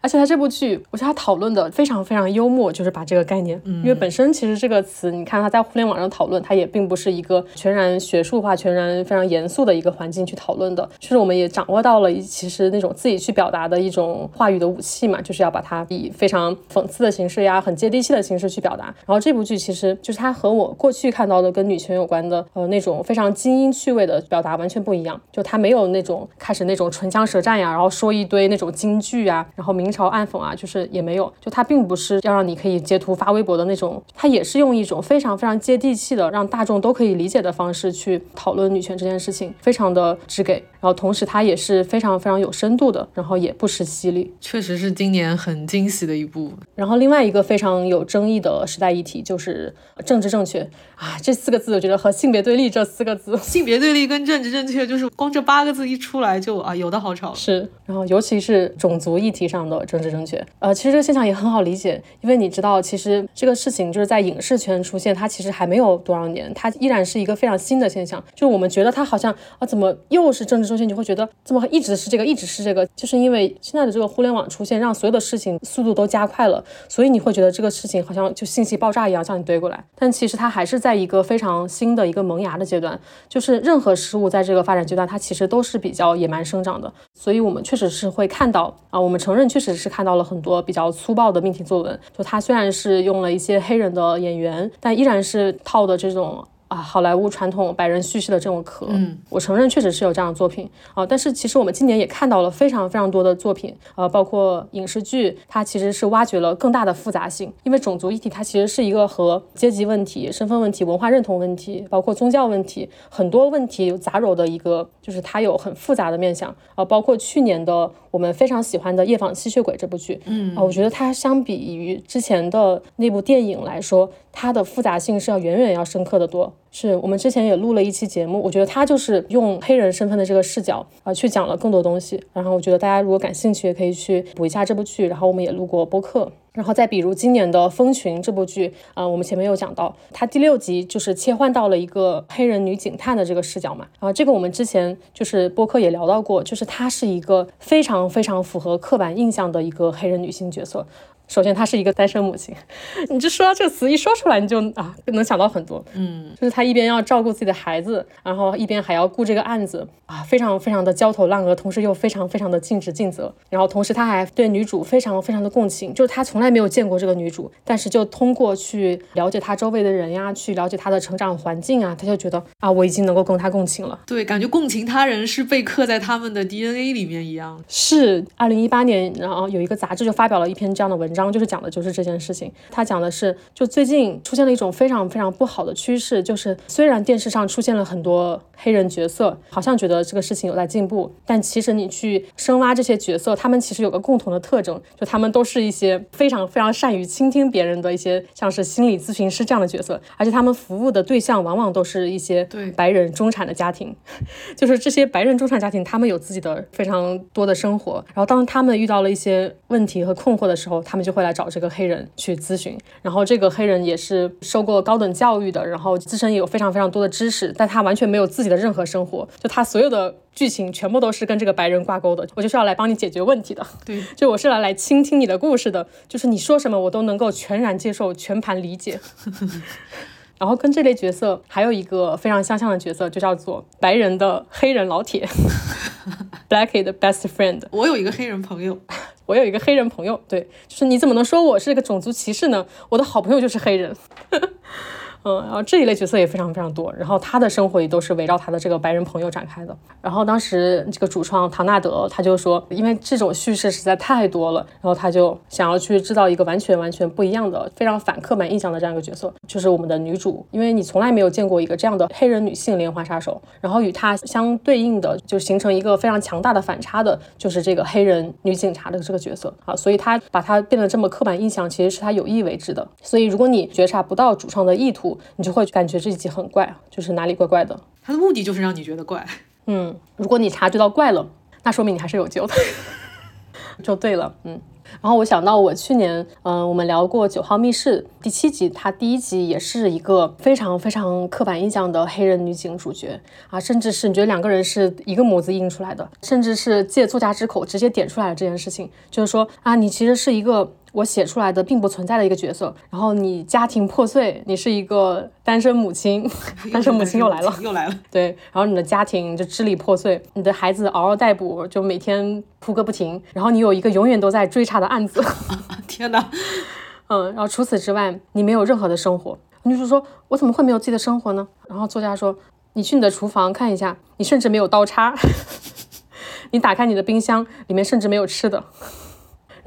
而且他这部剧，我觉得他讨论的非常非常幽默，就是把这个概念，因为本身其实这个词，你看他在互联网上讨论，它也并不是一个全然学术化、全然非常严肃的一个环境去讨论的。就是我们也掌握到了，其实那种自己去表达的一种话语的武器嘛，就是要把它以非常讽刺的形式呀，很接地气的形式去表达。然后这部剧其实就是它和我过去看到的跟女权有关的，呃，那种非常精英趣味的表达完全不一样。就它没有那种开始那种唇枪舌战呀，然后说一堆那种京剧啊，然后明。明嘲暗讽啊，就是也没有，就它并不是要让你可以截图发微博的那种，它也是用一种非常非常接地气的，让大众都可以理解的方式去讨论女权这件事情，非常的直给。然后同时它也是非常非常有深度的，然后也不失犀利，确实是今年很惊喜的一部。然后另外一个非常有争议的时代议题就是政治正确啊，这四个字我觉得和性别对立这四个字，(laughs) 性别对立跟政治正确就是光这八个字一出来就啊有的好吵。是，然后尤其是种族议题上的。政治正确，呃，其实这个现象也很好理解，因为你知道，其实这个事情就是在影视圈出现，它其实还没有多少年，它依然是一个非常新的现象。就是我们觉得它好像啊，怎么又是政治正确？你会觉得怎么一直是这个，一直是这个？就是因为现在的这个互联网出现，让所有的事情速度都加快了，所以你会觉得这个事情好像就信息爆炸一样向你堆过来。但其实它还是在一个非常新的一个萌芽的阶段，就是任何事物在这个发展阶段，它其实都是比较野蛮生长的。所以我们确实是会看到啊，我们承认确实。是看到了很多比较粗暴的命题作文，就它虽然是用了一些黑人的演员，但依然是套的这种。啊，好莱坞传统白人叙事的这种壳，嗯，我承认确实是有这样的作品。啊，但是其实我们今年也看到了非常非常多的作品，呃，包括影视剧，它其实是挖掘了更大的复杂性，因为种族议题它其实是一个和阶级问题、身份问题、文化认同问题，包括宗教问题很多问题杂糅的一个，就是它有很复杂的面相啊，包括去年的我们非常喜欢的《夜访吸血鬼》这部剧，嗯啊，我觉得它相比于之前的那部电影来说。它的复杂性是要远远要深刻的多，是我们之前也录了一期节目，我觉得它就是用黑人身份的这个视角啊，去讲了更多东西。然后我觉得大家如果感兴趣，也可以去补一下这部剧。然后我们也录过播客。然后再比如今年的《蜂群》这部剧啊，我们前面有讲到，它第六集就是切换到了一个黑人女警探的这个视角嘛。啊，这个我们之前就是播客也聊到过，就是她是一个非常非常符合刻板印象的一个黑人女性角色。首先，她是一个单身母亲。(laughs) 你就说到这个词一说出来，你就啊能想到很多。嗯，就是她一边要照顾自己的孩子，然后一边还要顾这个案子啊，非常非常的焦头烂额，同时又非常非常的尽职尽责。然后同时，他还对女主非常非常的共情，就是他从来没有见过这个女主，但是就通过去了解她周围的人呀，去了解她的成长环境啊，他就觉得啊，我已经能够跟她共情了。对，感觉共情他人是被刻在他们的 DNA 里面一样。是，二零一八年，然后有一个杂志就发表了一篇这样的文章。章就是讲的就是这件事情，他讲的是，就最近出现了一种非常非常不好的趋势，就是虽然电视上出现了很多黑人角色，好像觉得这个事情有在进步，但其实你去深挖这些角色，他们其实有个共同的特征，就他们都是一些非常非常善于倾听别人的一些，像是心理咨询师这样的角色，而且他们服务的对象往往都是一些对白人中产的家庭，(laughs) 就是这些白人中产家庭，他们有自己的非常多的生活，然后当他们遇到了一些问题和困惑的时候，他们就会来找这个黑人去咨询，然后这个黑人也是受过高等教育的，然后自身也有非常非常多的知识，但他完全没有自己的任何生活，就他所有的剧情全部都是跟这个白人挂钩的。我就是要来帮你解决问题的，对，就我是来来倾听你的故事的，就是你说什么我都能够全然接受、全盘理解。(laughs) 然后跟这类角色还有一个非常相像的角色，就叫做白人的黑人老铁，(laughs) Blackie 的 best friend。我有一个黑人朋友。我有一个黑人朋友，对，就是你怎么能说我是个种族歧视呢？我的好朋友就是黑人。(laughs) 嗯，然后这一类角色也非常非常多，然后他的生活也都是围绕他的这个白人朋友展开的。然后当时这个主创唐纳德他就说，因为这种叙事实在太多了，然后他就想要去制造一个完全完全不一样的、非常反刻板印象的这样一个角色，就是我们的女主，因为你从来没有见过一个这样的黑人女性连环杀手，然后与她相对应的就形成一个非常强大的反差的，就是这个黑人女警察的这个角色啊，所以他把她变得这么刻板印象，其实是他有意为之的。所以如果你觉察不到主创的意图，你就会感觉这一集很怪，就是哪里怪怪的。他的目的就是让你觉得怪。嗯，如果你察觉到怪了，那说明你还是有救的，(laughs) 就对了。嗯。然后我想到，我去年，嗯，我们聊过《九号密室》第七集，它第一集也是一个非常非常刻板印象的黑人女警主角啊，甚至是你觉得两个人是一个模子印出来的，甚至是借作家之口直接点出来了这件事情，就是说啊，你其实是一个。我写出来的并不存在的一个角色，然后你家庭破碎，你是一个单身母亲，(laughs) (laughs) 单身母亲又来了，又来了，对，然后你的家庭就支离破碎，你的孩子嗷嗷待哺，就每天哭个不停，然后你有一个永远都在追查的案子，(laughs) 天哪，嗯，然后除此之外，你没有任何的生活。女主说：“我怎么会没有自己的生活呢？”然后作家说：“你去你的厨房看一下，你甚至没有刀叉，你打开你的冰箱，里面甚至没有吃的。”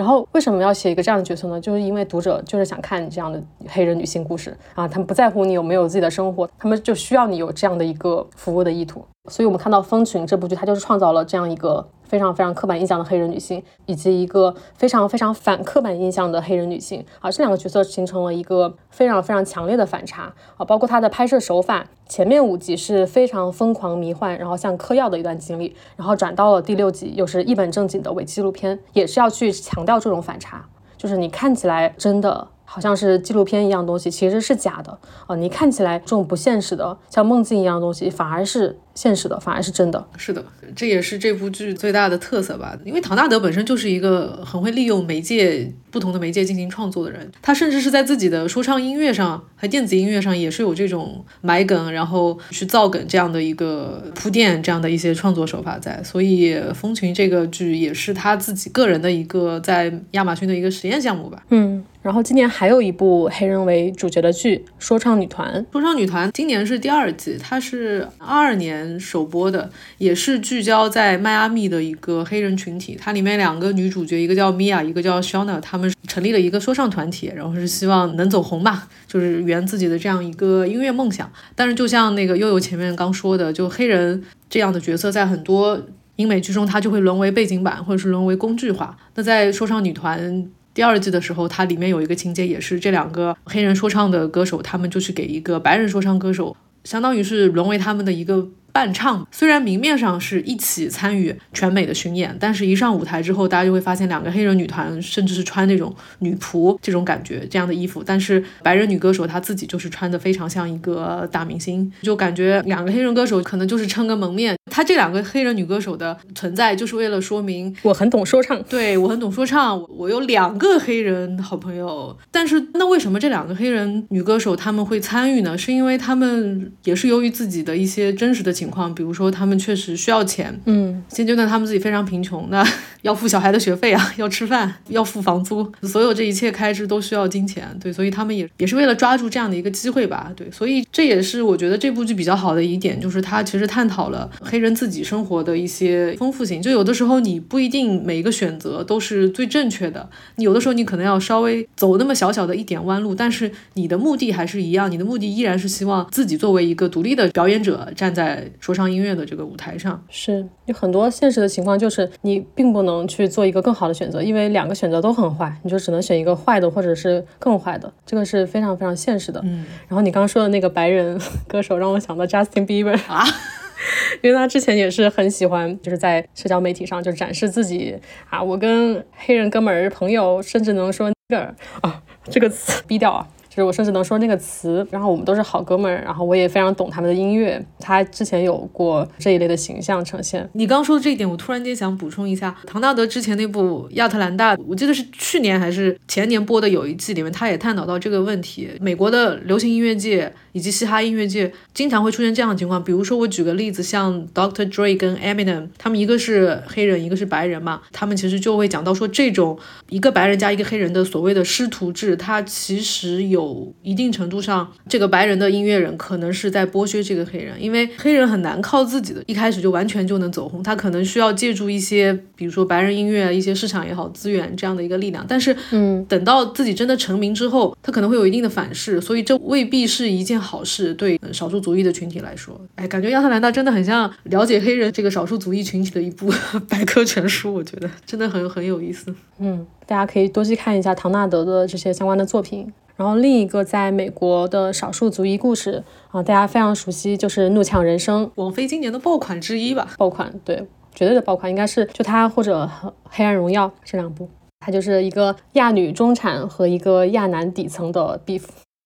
然后为什么要写一个这样的角色呢？就是因为读者就是想看这样的黑人女性故事啊，他们不在乎你有没有自己的生活，他们就需要你有这样的一个服务的意图。所以，我们看到《蜂群》这部剧，它就是创造了这样一个。非常非常刻板印象的黑人女性，以及一个非常非常反刻板印象的黑人女性啊，这两个角色形成了一个非常非常强烈的反差啊，包括它的拍摄手法，前面五集是非常疯狂迷幻，然后像嗑药的一段经历，然后转到了第六集，又是一本正经的伪纪录片，也是要去强调这种反差，就是你看起来真的。好像是纪录片一样东西，其实是假的啊！你看起来这种不现实的，像梦境一样的东西，反而是现实的，反而是真的。是的，这也是这部剧最大的特色吧。因为唐纳德本身就是一个很会利用媒介、不同的媒介进行创作的人，他甚至是在自己的说唱音乐上和电子音乐上也是有这种埋梗，然后去造梗这样的一个铺垫，这样的一些创作手法在。所以《风群》这个剧也是他自己个人的一个在亚马逊的一个实验项目吧。嗯。然后今年还有一部黑人为主角的剧《说唱女团》。说唱女团今年是第二季，它是二二年首播的，也是聚焦在迈阿密的一个黑人群体。它里面两个女主角，一个叫米娅，一个叫 Shona，她们成立了一个说唱团体，然后是希望能走红吧，就是圆自己的这样一个音乐梦想。但是就像那个悠悠前面刚说的，就黑人这样的角色在很多英美剧中，他就会沦为背景板，或者是沦为工具化。那在说唱女团。第二季的时候，它里面有一个情节，也是这两个黑人说唱的歌手，他们就去给一个白人说唱歌手，相当于是沦为他们的一个。伴唱虽然明面上是一起参与全美的巡演，但是一上舞台之后，大家就会发现两个黑人女团甚至是穿那种女仆这种感觉这样的衣服，但是白人女歌手她自己就是穿的非常像一个大明星，就感觉两个黑人歌手可能就是撑个蒙面。她这两个黑人女歌手的存在就是为了说明我很懂说唱，对 (laughs) 我很懂说唱，我有两个黑人好朋友。但是那为什么这两个黑人女歌手他们会参与呢？是因为他们也是由于自己的一些真实的。情况，比如说他们确实需要钱，嗯，现阶段他们自己非常贫穷，那 (laughs) 要付小孩的学费啊，(laughs) 要吃饭，要付房租，所有这一切开支都需要金钱，对，所以他们也也是为了抓住这样的一个机会吧，对，所以这也是我觉得这部剧比较好的一点，就是它其实探讨了黑人自己生活的一些丰富性，就有的时候你不一定每一个选择都是最正确的，你有的时候你可能要稍微走那么小小的一点弯路，但是你的目的还是一样，你的目的依然是希望自己作为一个独立的表演者站在。说唱音乐的这个舞台上，是有很多现实的情况，就是你并不能去做一个更好的选择，因为两个选择都很坏，你就只能选一个坏的，或者是更坏的，这个是非常非常现实的。嗯，然后你刚刚说的那个白人歌手，让我想到 (laughs) Justin Bieber 啊，(laughs) 因为他之前也是很喜欢，就是在社交媒体上就展示自己啊，我跟黑人哥们儿朋友，甚至能说那个啊这个词逼掉啊。就是我甚至能说那个词，然后我们都是好哥们儿，然后我也非常懂他们的音乐。他之前有过这一类的形象呈现。你刚说的这一点，我突然间想补充一下，唐纳德之前那部《亚特兰大》，我记得是去年还是前年播的有一季里面，他也探讨到这个问题。美国的流行音乐界以及嘻哈音乐界经常会出现这样的情况，比如说我举个例子，像 Dr. Dre 跟 Eminem，他们一个是黑人，一个是白人嘛，他们其实就会讲到说，这种一个白人加一个黑人的所谓的师徒制，它其实有。有一定程度上，这个白人的音乐人可能是在剥削这个黑人，因为黑人很难靠自己的一开始就完全就能走红，他可能需要借助一些，比如说白人音乐、一些市场也好、资源这样的一个力量。但是，嗯，等到自己真的成名之后，他可能会有一定的反噬，所以这未必是一件好事，对少数族裔的群体来说。哎，感觉亚特兰大真的很像了解黑人这个少数族裔群体的一部 (laughs) 百科全书，我觉得真的很很有意思。嗯，大家可以多去看一下唐纳德的这些相关的作品。然后另一个在美国的少数族裔故事啊，大家非常熟悉，就是《怒呛人生》，王菲今年的爆款之一吧？爆款，对，绝对的爆款，应该是就她或者《黑暗荣耀》这两部。它就是一个亚女中产和一个亚男底层的 beef。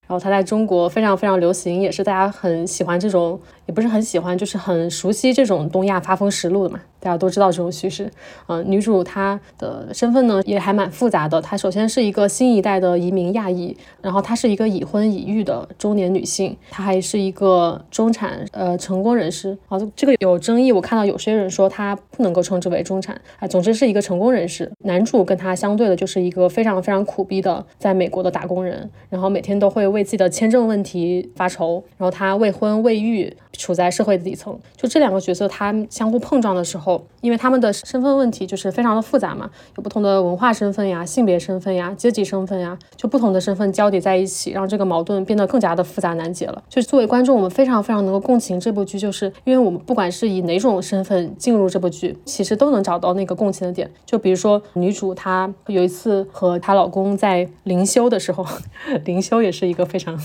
然后它在中国非常非常流行，也是大家很喜欢这种，也不是很喜欢，就是很熟悉这种东亚发疯实录的嘛。大家都知道这种叙事，嗯，女主她的身份呢也还蛮复杂的。她首先是一个新一代的移民亚裔，然后她是一个已婚已育的中年女性，她还是一个中产呃成功人士。啊，这个有争议，我看到有些人说她不能够称之为中产啊。总之是一个成功人士。男主跟她相对的就是一个非常非常苦逼的在美国的打工人，然后每天都会为自己的签证问题发愁。然后他未婚未育，处在社会的底层。就这两个角色，他相互碰撞的时候。因为他们的身份问题就是非常的复杂嘛，有不同的文化身份呀、性别身份呀、阶级身份呀，就不同的身份交叠在一起，让这个矛盾变得更加的复杂难解了。就是作为观众，我们非常非常能够共情这部剧，就是因为我们不管是以哪种身份进入这部剧，其实都能找到那个共情的点。就比如说女主她有一次和她老公在灵修的时候，(laughs) 灵修也是一个非常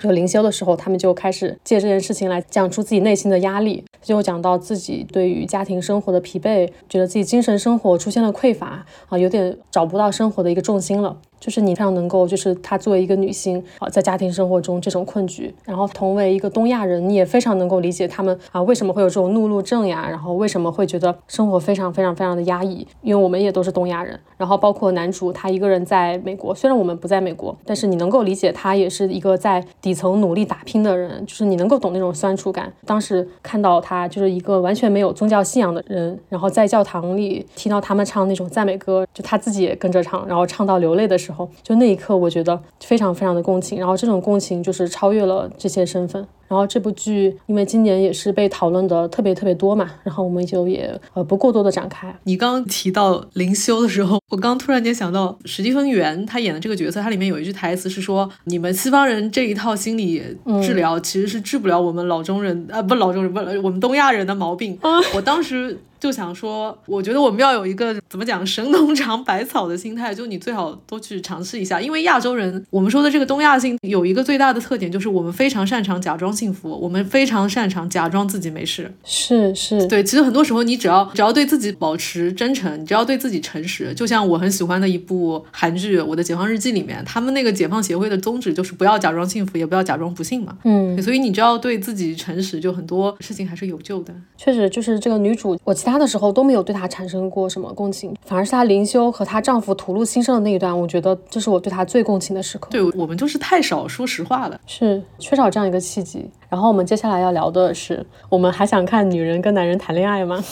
就灵修的时候，他们就开始借这件事情来讲出自己内心的压力，就讲到自己对于家庭生活的疲惫，觉得自己精神生活出现了匮乏啊，有点找不到生活的一个重心了。就是你非常能够，就是她作为一个女性啊，在家庭生活中这种困局，然后同为一个东亚人，你也非常能够理解他们啊为什么会有这种怒路症呀，然后为什么会觉得生活非常非常非常的压抑，因为我们也都是东亚人。然后包括男主他一个人在美国，虽然我们不在美国，但是你能够理解他也是一个在底层努力打拼的人，就是你能够懂那种酸楚感。当时看到他就是一个完全没有宗教信仰的人，然后在教堂里听到他们唱那种赞美歌，就他自己也跟着唱，然后唱到流泪的时候。就那一刻，我觉得非常非常的共情，然后这种共情就是超越了这些身份。然后这部剧因为今年也是被讨论的特别特别多嘛，然后我们就也呃不过多的展开。你刚提到灵修的时候，我刚突然间想到史蒂芬元他演的这个角色，他里面有一句台词是说：“你们西方人这一套心理治疗其实是治不了我们老中人呃不老中人不我们东亚人的毛病。”我当时就想说，我觉得我们要有一个怎么讲神农尝百草的心态，就你最好多去尝试一下，因为亚洲人我们说的这个东亚性有一个最大的特点，就是我们非常擅长假装。幸福，我们非常擅长假装自己没事。是是，对，其实很多时候你只要只要对自己保持真诚，你只要对自己诚实，就像我很喜欢的一部韩剧《我的解放日记》里面，他们那个解放协会的宗旨就是不要假装幸福，也不要假装不幸嘛。嗯，所以你只要对自己诚实，就很多事情还是有救的。确实，就是这个女主，我其他的时候都没有对她产生过什么共情，反而是她灵修和她丈夫吐露心声的那一段，我觉得这是我对她最共情的时刻。对我们就是太少说实话了，是缺少这样一个契机。然后我们接下来要聊的是，我们还想看女人跟男人谈恋爱吗？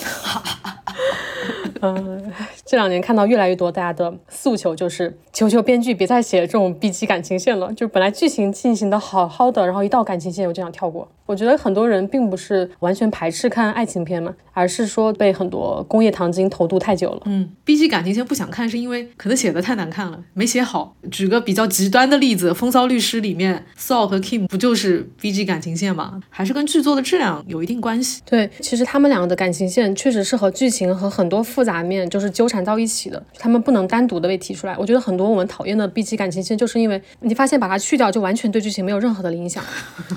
嗯，(laughs) 这两年看到越来越多大家的诉求就是，求求编剧别再写这种 B 级感情线了。就本来剧情进行的好好的，然后一到感情线我就想跳过。我觉得很多人并不是完全排斥看爱情片嘛，而是说被很多工业糖精投毒太久了。嗯，B G 感情线不想看是因为可能写的太难看了，没写好。举个比较极端的例子，《风骚律师》里面 Saul 和 Kim 不就是 B G 感情线吗？还是跟剧作的质量有一定关系。对，其实他们两个的感情线确实是和剧情和很多复杂。面就是纠缠到一起的，他们不能单独的被提出来。我觉得很多我们讨厌的 B G 感情线，就是因为你发现把它去掉，就完全对剧情没有任何的影响。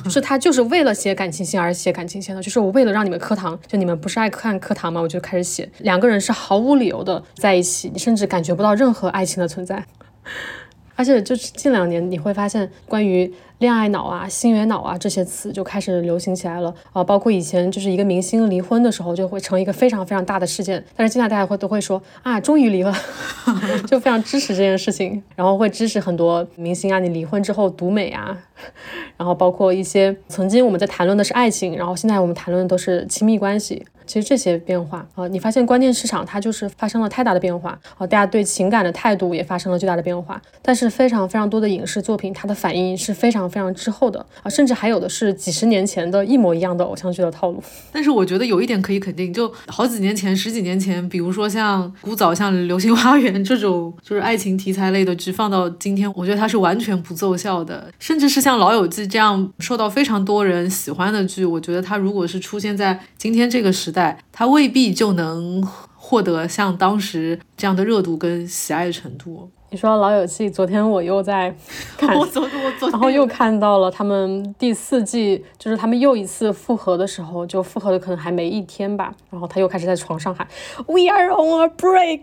就 (laughs) 是他就是为了写感情线而写感情线的，就是我为了让你们磕糖，就你们不是爱看磕糖吗？我就开始写两个人是毫无理由的在一起，你甚至感觉不到任何爱情的存在。而且就是近两年你会发现关于。恋爱脑啊，心猿脑啊，这些词就开始流行起来了啊！包括以前就是一个明星离婚的时候，就会成一个非常非常大的事件。但是现在大家会都会说啊，终于离了，(laughs) 就非常支持这件事情，然后会支持很多明星啊，你离婚之后独美啊，(laughs) 然后包括一些曾经我们在谈论的是爱情，然后现在我们谈论的都是亲密关系。其实这些变化啊，你发现关键市场它就是发生了太大的变化啊，大家对情感的态度也发生了巨大的变化。但是非常非常多的影视作品，它的反应是非常非常滞后的啊，甚至还有的是几十年前的一模一样的偶像剧的套路。但是我觉得有一点可以肯定，就好几年前、十几年前，比如说像古早像《流星花园》这种就是爱情题材类的剧，放到今天，我觉得它是完全不奏效的。甚至是像《老友记》这样受到非常多人喜欢的剧，我觉得它如果是出现在今天这个时代，他未必就能获得像当时这样的热度跟喜爱程度。你说《老友记》，昨天我又在看，(laughs) 我昨我昨然后又看到了他们第四季，就是他们又一次复合的时候，就复合的可能还没一天吧，然后他又开始在床上喊 “We are on a break”。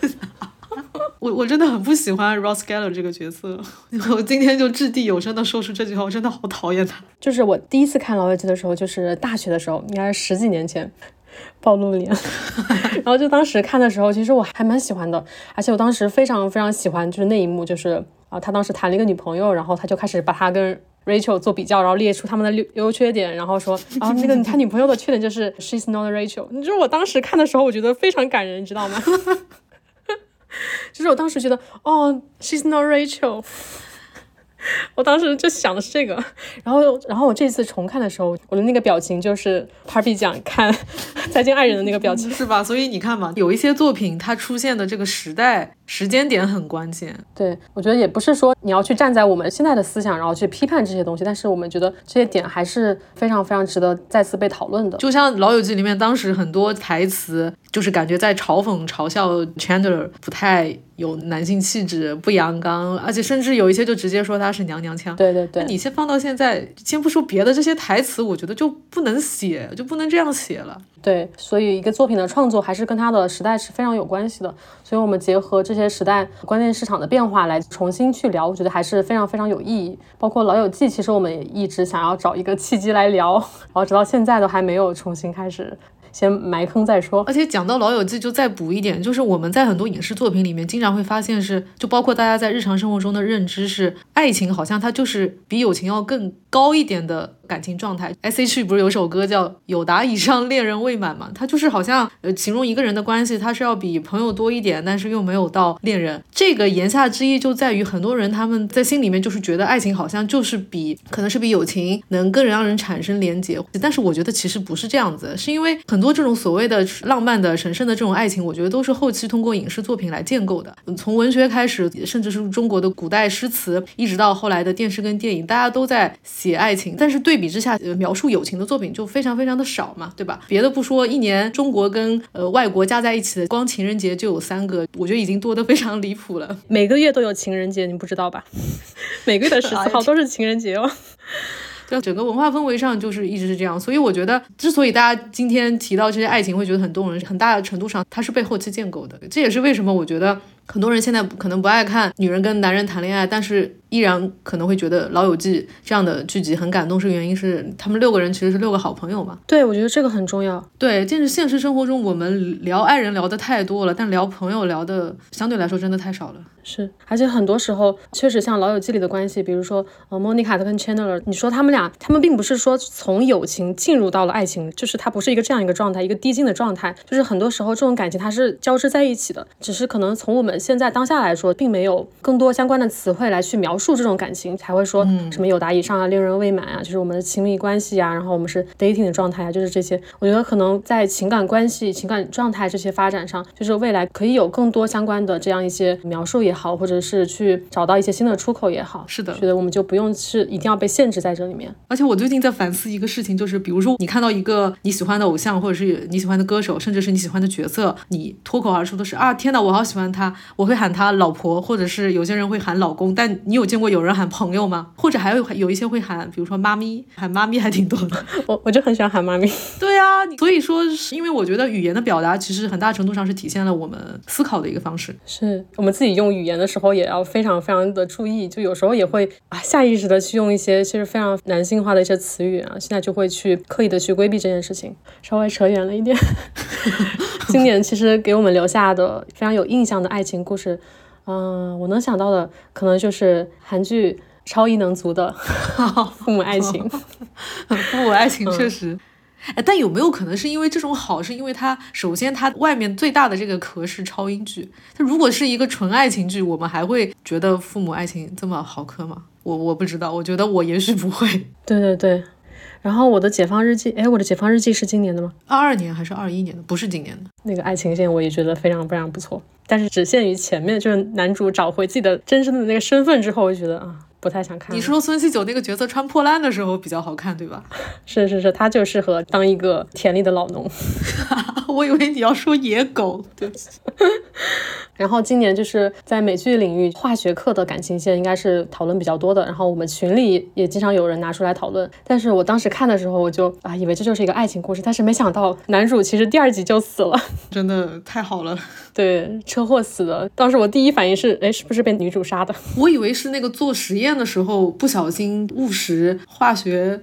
(laughs) (laughs) 我我真的很不喜欢 Ross Geller 这个角色，(laughs) 我今天就掷地有声的说出这句话，我真的好讨厌他。就是我第一次看《老友记》的时候，就是大学的时候，应该是十几年前，暴露脸。(laughs) 然后就当时看的时候，其实我还蛮喜欢的，而且我当时非常非常喜欢，就是那一幕，就是啊，他当时谈了一个女朋友，然后他就开始把他跟 Rachel 做比较，然后列出他们的优优缺点，然后说啊，那个他女朋友的缺点就是 She's not Rachel。你知道我当时看的时候，我觉得非常感人，你知道吗？就是我当时觉得，哦，She's not Rachel。(laughs) 我当时就想的是这个，然后，然后我这次重看的时候，我的那个表情就是 Papi 讲看《再见爱人》的那个表情，是吧？所以你看嘛，有一些作品它出现的这个时代时间点很关键。对，我觉得也不是说你要去站在我们现在的思想，然后去批判这些东西，但是我们觉得这些点还是非常非常值得再次被讨论的。就像《老友记》里面当时很多台词，就是感觉在嘲讽、嘲笑 Chandler 不太。有男性气质，不阳刚，而且甚至有一些就直接说他是娘娘腔。对对对，你先放到现在，先不说别的，这些台词我觉得就不能写，就不能这样写了。对，所以一个作品的创作还是跟它的时代是非常有关系的。所以我们结合这些时代关键市场的变化来重新去聊，我觉得还是非常非常有意义。包括《老友记》，其实我们也一直想要找一个契机来聊，然后直到现在都还没有重新开始。先埋坑再说，而且讲到《老友记》，就再补一点，就是我们在很多影视作品里面，经常会发现是，就包括大家在日常生活中的认知是，爱情好像它就是比友情要更高一点的。感情状态 S.H. 不是有首歌叫《有达以上恋人未满》嘛？他就是好像呃形容一个人的关系，他是要比朋友多一点，但是又没有到恋人。这个言下之意就在于很多人他们在心里面就是觉得爱情好像就是比可能是比友情能更让人产生连结。但是我觉得其实不是这样子，是因为很多这种所谓的浪漫的、神圣的这种爱情，我觉得都是后期通过影视作品来建构的。从文学开始，甚至是中国的古代诗词，一直到后来的电视跟电影，大家都在写爱情，但是对。比之下，呃，描述友情的作品就非常非常的少嘛，对吧？别的不说，一年中国跟呃外国加在一起的，光情人节就有三个，我觉得已经多得非常离谱了。每个月都有情人节，你不知道吧？(laughs) 每个月的十四号都是情人节哦。对，整个文化氛围上就是一直是这样，所以我觉得，之所以大家今天提到这些爱情会觉得很动人，很大的程度上它是被后期建构的。这也是为什么我觉得很多人现在可能不爱看女人跟男人谈恋爱，但是。依然可能会觉得《老友记》这样的剧集很感动，是原因是他们六个人其实是六个好朋友嘛？对，我觉得这个很重要。对，就是现实生活中我们聊爱人聊的太多了，但聊朋友聊的相对来说真的太少了。是，而且很多时候确实像《老友记》里的关系，比如说呃，莫妮卡跟 Chandler，你说他们俩，他们并不是说从友情进入到了爱情，就是它不是一个这样一个状态，一个递进的状态，就是很多时候这种感情它是交织在一起的，只是可能从我们现在当下来说，并没有更多相关的词汇来去描。述这种感情才会说什么有达以上啊，恋人未满啊，就是我们的亲密关系啊，然后我们是 dating 的状态啊，就是这些。我觉得可能在情感关系、情感状态这些发展上，就是未来可以有更多相关的这样一些描述也好，或者是去找到一些新的出口也好。是的，觉得我们就不用是一定要被限制在这里面。而且我最近在反思一个事情，就是比如说你看到一个你喜欢的偶像，或者是你喜欢的歌手，甚至是你喜欢的角色，你脱口而出的是啊，天哪，我好喜欢他，我会喊他老婆，或者是有些人会喊老公。但你有见过有人喊朋朋友吗？或者还有有一些会喊，比如说妈咪，喊妈咪还挺多的。(laughs) 我我就很喜欢喊妈咪。对啊，所以说，因为我觉得语言的表达其实很大程度上是体现了我们思考的一个方式。是我们自己用语言的时候也要非常非常的注意，就有时候也会啊下意识的去用一些其实非常男性化的一些词语啊，现在就会去刻意的去规避这件事情。稍微扯远了一点。(laughs) 今年其实给我们留下的非常有印象的爱情故事，嗯，我能想到的可能就是韩剧。超异能族的 (laughs) 父母爱情，(laughs) 父母爱情确实，哎，但有没有可能是因为这种好，是因为它首先它外面最大的这个壳是超英剧，它如果是一个纯爱情剧，我们还会觉得父母爱情这么好磕吗？我我不知道，我觉得我也许不会。对 (laughs) 对对。然后我的解放日记，哎，我的解放日记是今年的吗？二二年还是二一年的？不是今年的。那个爱情线我也觉得非常非常不错，但是只限于前面，就是男主找回自己的真正的那个身份之后，我就觉得啊。不太想看。你说孙锡九那个角色穿破烂的时候比较好看，对吧？(laughs) 是是是，他就适合当一个田里的老农。(laughs) 我以为你要说野狗，对不起。(laughs) 然后今年就是在美剧领域，化学课的感情线应该是讨论比较多的。然后我们群里也经常有人拿出来讨论。但是我当时看的时候，我就啊，以为这就是一个爱情故事，但是没想到男主其实第二集就死了，真的太好了。对，车祸死的。当时我第一反应是，哎，是不是被女主杀的？我以为是那个做实验的时候不小心误食化学。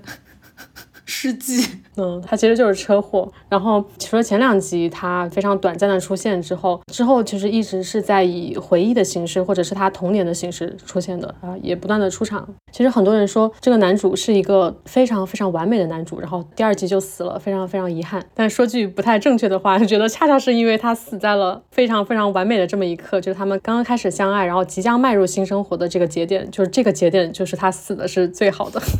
世纪，(laughs) 嗯，他其实就是车祸。然后除了前两集他非常短暂的出现之后，之后其实一直是在以回忆的形式，或者是他童年的形式出现的啊，也不断的出场。其实很多人说这个男主是一个非常非常完美的男主，然后第二集就死了，非常非常遗憾。但说句不太正确的话，就 (laughs) 觉得恰恰是因为他死在了非常非常完美的这么一刻，就是他们刚刚开始相爱，然后即将迈入新生活的这个节点，就是这个节点，就是他死的是最好的。(laughs)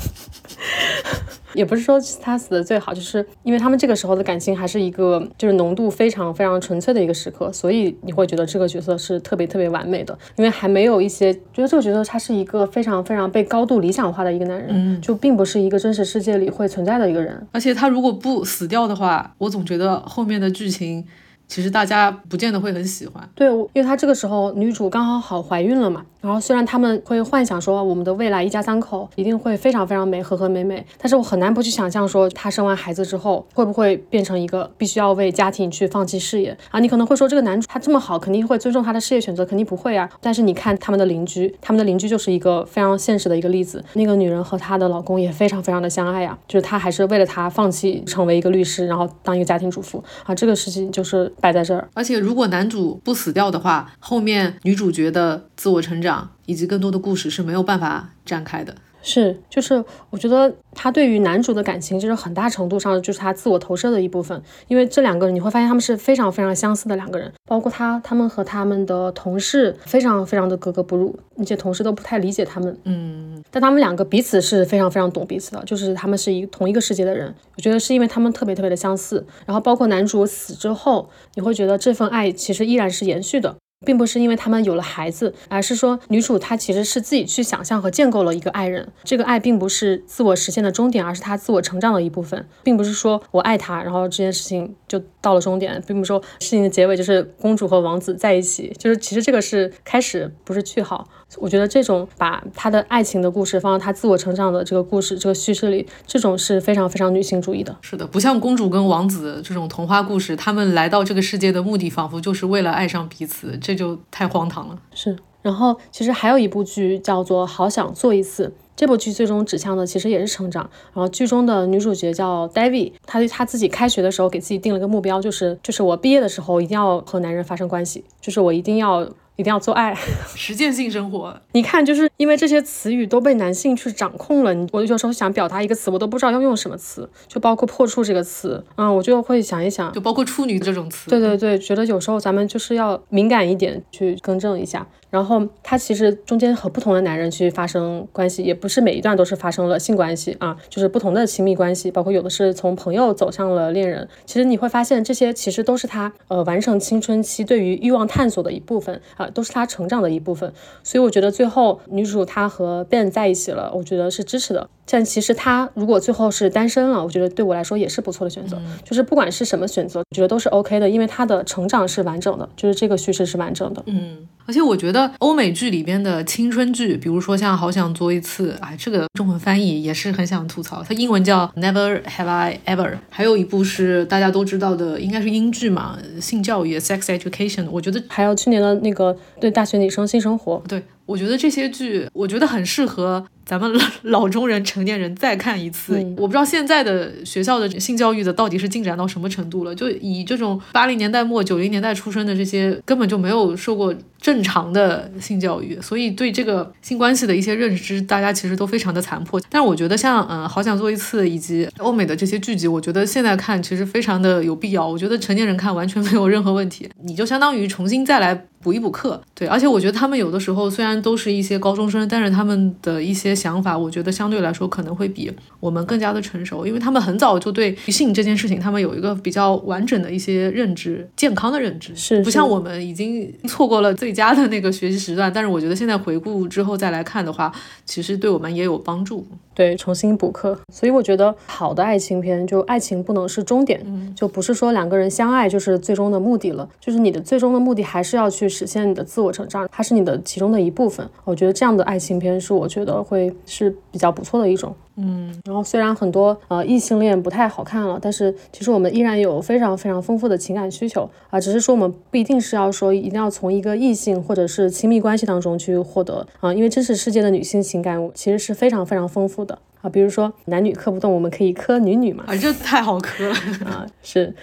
也不是说他死的最好，就是因为他们这个时候的感情还是一个就是浓度非常非常纯粹的一个时刻，所以你会觉得这个角色是特别特别完美的，因为还没有一些觉得这个角色他是一个非常非常被高度理想化的一个男人，嗯，就并不是一个真实世界里会存在的一个人，而且他如果不死掉的话，我总觉得后面的剧情。其实大家不见得会很喜欢，对，因为他这个时候女主刚好好怀孕了嘛，然后虽然他们会幻想说我们的未来一家三口一定会非常非常美，和和美美，但是我很难不去想象说她生完孩子之后会不会变成一个必须要为家庭去放弃事业啊？你可能会说这个男主他这么好，肯定会尊重他的事业选择，肯定不会啊。但是你看他们的邻居，他们的邻居就是一个非常现实的一个例子，那个女人和她的老公也非常非常的相爱呀，就是她还是为了他放弃成为一个律师，然后当一个家庭主妇啊，这个事情就是摆在这儿，而且。如果男主不死掉的话，后面女主角的自我成长以及更多的故事是没有办法展开的。是，就是我觉得他对于男主的感情，就是很大程度上就是他自我投射的一部分。因为这两个人你会发现他们是非常非常相似的两个人，包括他，他们和他们的同事非常非常的格格不入，那些同事都不太理解他们。嗯，但他们两个彼此是非常非常懂彼此的，就是他们是一同一个世界的人。我觉得是因为他们特别特别的相似，然后包括男主死之后，你会觉得这份爱其实依然是延续的。并不是因为他们有了孩子，而是说女主她其实是自己去想象和建构了一个爱人。这个爱并不是自我实现的终点，而是她自我成长的一部分，并不是说我爱他，然后这件事情就到了终点，并不是说事情的结尾就是公主和王子在一起，就是其实这个是开始，不是句号。我觉得这种把他的爱情的故事放到他自我成长的这个故事这个叙事里，这种是非常非常女性主义的。是的，不像公主跟王子这种童话故事，他们来到这个世界的目的仿佛就是为了爱上彼此，这就太荒唐了。是。然后其实还有一部剧叫做《好想做一次》，这部剧最终指向的其实也是成长。然后剧中的女主角叫 David，她对她自己开学的时候给自己定了个目标，就是就是我毕业的时候一定要和男人发生关系，就是我一定要。一定要做爱，实践性生活。(laughs) 你看，就是因为这些词语都被男性去掌控了，我有时候想表达一个词，我都不知道要用什么词，就包括破处这个词，嗯，我就会想一想，就包括处女这种词。对对对，觉得有时候咱们就是要敏感一点去更正一下。然后他其实中间和不同的男人去发生关系，也不是每一段都是发生了性关系啊，就是不同的亲密关系，包括有的是从朋友走向了恋人。其实你会发现，这些其实都是他呃完成青春期对于欲望探索的一部分啊，都是他成长的一部分。所以我觉得最后女主她和 Ben 在一起了，我觉得是支持的。但其实她如果最后是单身了，我觉得对我来说也是不错的选择。就是不管是什么选择，我觉得都是 OK 的，因为她的成长是完整的，就是这个叙事是完整的。嗯，而且我觉得欧美剧里边的青春剧，比如说像《好想做一次》，哎，这个中文翻译也是很想吐槽，它英文叫 Never Have I Ever。还有一部是大家都知道的，应该是英剧嘛，性教育 （Sex Education）。我觉得还有去年的那个对大学女生性生活，对。我觉得这些剧，我觉得很适合。咱们 (laughs) 老中人、成年人再看一次，我不知道现在的学校的性教育的到底是进展到什么程度了。就以这种八零年代末、九零年代出生的这些，根本就没有受过正常的性教育，所以对这个性关系的一些认知，大家其实都非常的残破。但是我觉得，像嗯，好想做一次以及欧美的这些剧集，我觉得现在看其实非常的有必要。我觉得成年人看完全没有任何问题，你就相当于重新再来补一补课。对，而且我觉得他们有的时候虽然都是一些高中生，但是他们的一些。想法，我觉得相对来说可能会比我们更加的成熟，因为他们很早就对性这件事情，他们有一个比较完整的一些认知，健康的认知，是不像我们已经错过了最佳的那个学习时段。但是我觉得现在回顾之后再来看的话，其实对我们也有帮助。对，重新补课。所以我觉得好的爱情片，就爱情不能是终点，就不是说两个人相爱就是最终的目的了，就是你的最终的目的还是要去实现你的自我成长，它是你的其中的一部分。我觉得这样的爱情片是我觉得会是比较不错的一种。嗯，然后虽然很多呃异性恋不太好看了，但是其实我们依然有非常非常丰富的情感需求啊，只是说我们不一定是要说一定要从一个异性或者是亲密关系当中去获得啊，因为真实世界的女性情感其实是非常非常丰富的。啊，比如说男女磕不动，我们可以磕女女嘛，啊，这太好磕了。啊，是。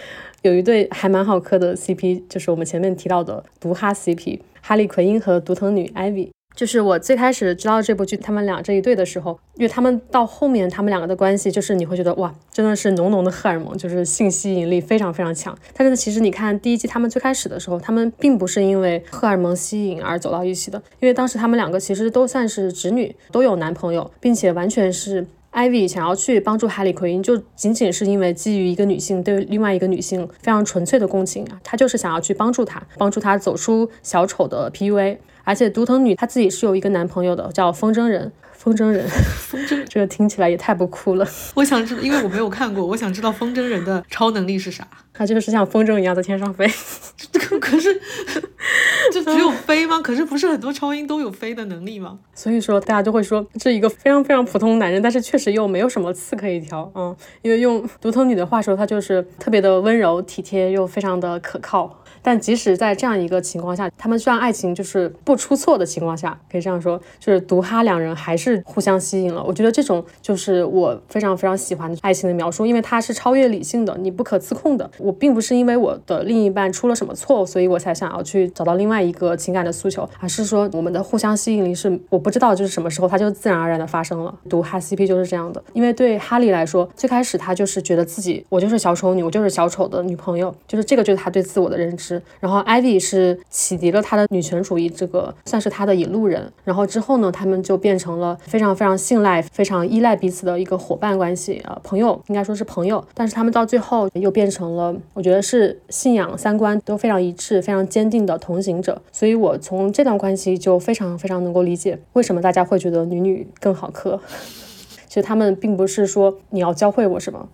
有一对还蛮好磕的 CP，就是我们前面提到的毒哈 CP，哈利奎因和毒藤女 Ivy。就是我最开始知道这部剧他们俩这一对的时候，因为他们到后面他们两个的关系，就是你会觉得哇，真的是浓浓的荷尔蒙，就是性吸引力非常非常强。但是呢其实你看第一季他们最开始的时候，他们并不是因为荷尔蒙吸引而走到一起的，因为当时他们两个其实都算是直女，都有男朋友，并且完全是 Ivy 想要去帮助哈利奎因，就仅仅是因为基于一个女性对另外一个女性非常纯粹的共情啊，她就是想要去帮助她，帮助她走出小丑的 PUA。而且独藤女她自己是有一个男朋友的，叫风筝人。风筝人，风筝，(laughs) 这个听起来也太不酷了。我想知道，因为我没有看过，我想知道风筝人的超能力是啥。他就是像风筝一样在天上飞。(laughs) 可是，就只有飞吗？可是不是很多超英都有飞的能力吗？所以说，大家就会说这一个非常非常普通的男人，但是确实又没有什么刺可以挑。嗯，因为用独藤女的话说，他就是特别的温柔体贴，又非常的可靠。但即使在这样一个情况下，他们虽然爱情就是不出错的情况下，可以这样说，就是毒哈两人还是互相吸引了。我觉得这种就是我非常非常喜欢的爱情的描述，因为它是超越理性的，你不可自控的。我并不是因为我的另一半出了什么错，所以我才想要去找到另外一个情感的诉求，而是说我们的互相吸引力是我不知道就是什么时候它就自然而然的发生了。毒哈 CP 就是这样的，因为对哈利来说，最开始他就是觉得自己我就是小丑女，我就是小丑的女朋友，就是这个就是他对自我的认知。然后，Ivy 是启迪了他的女权主义，这个算是他的引路人。然后之后呢，他们就变成了非常非常信赖、非常依赖彼此的一个伙伴关系啊，朋友应该说是朋友。但是他们到最后又变成了，我觉得是信仰、三观都非常一致、非常坚定的同行者。所以我从这段关系就非常非常能够理解为什么大家会觉得女女更好磕。(laughs) 其实他们并不是说你要教会我什么。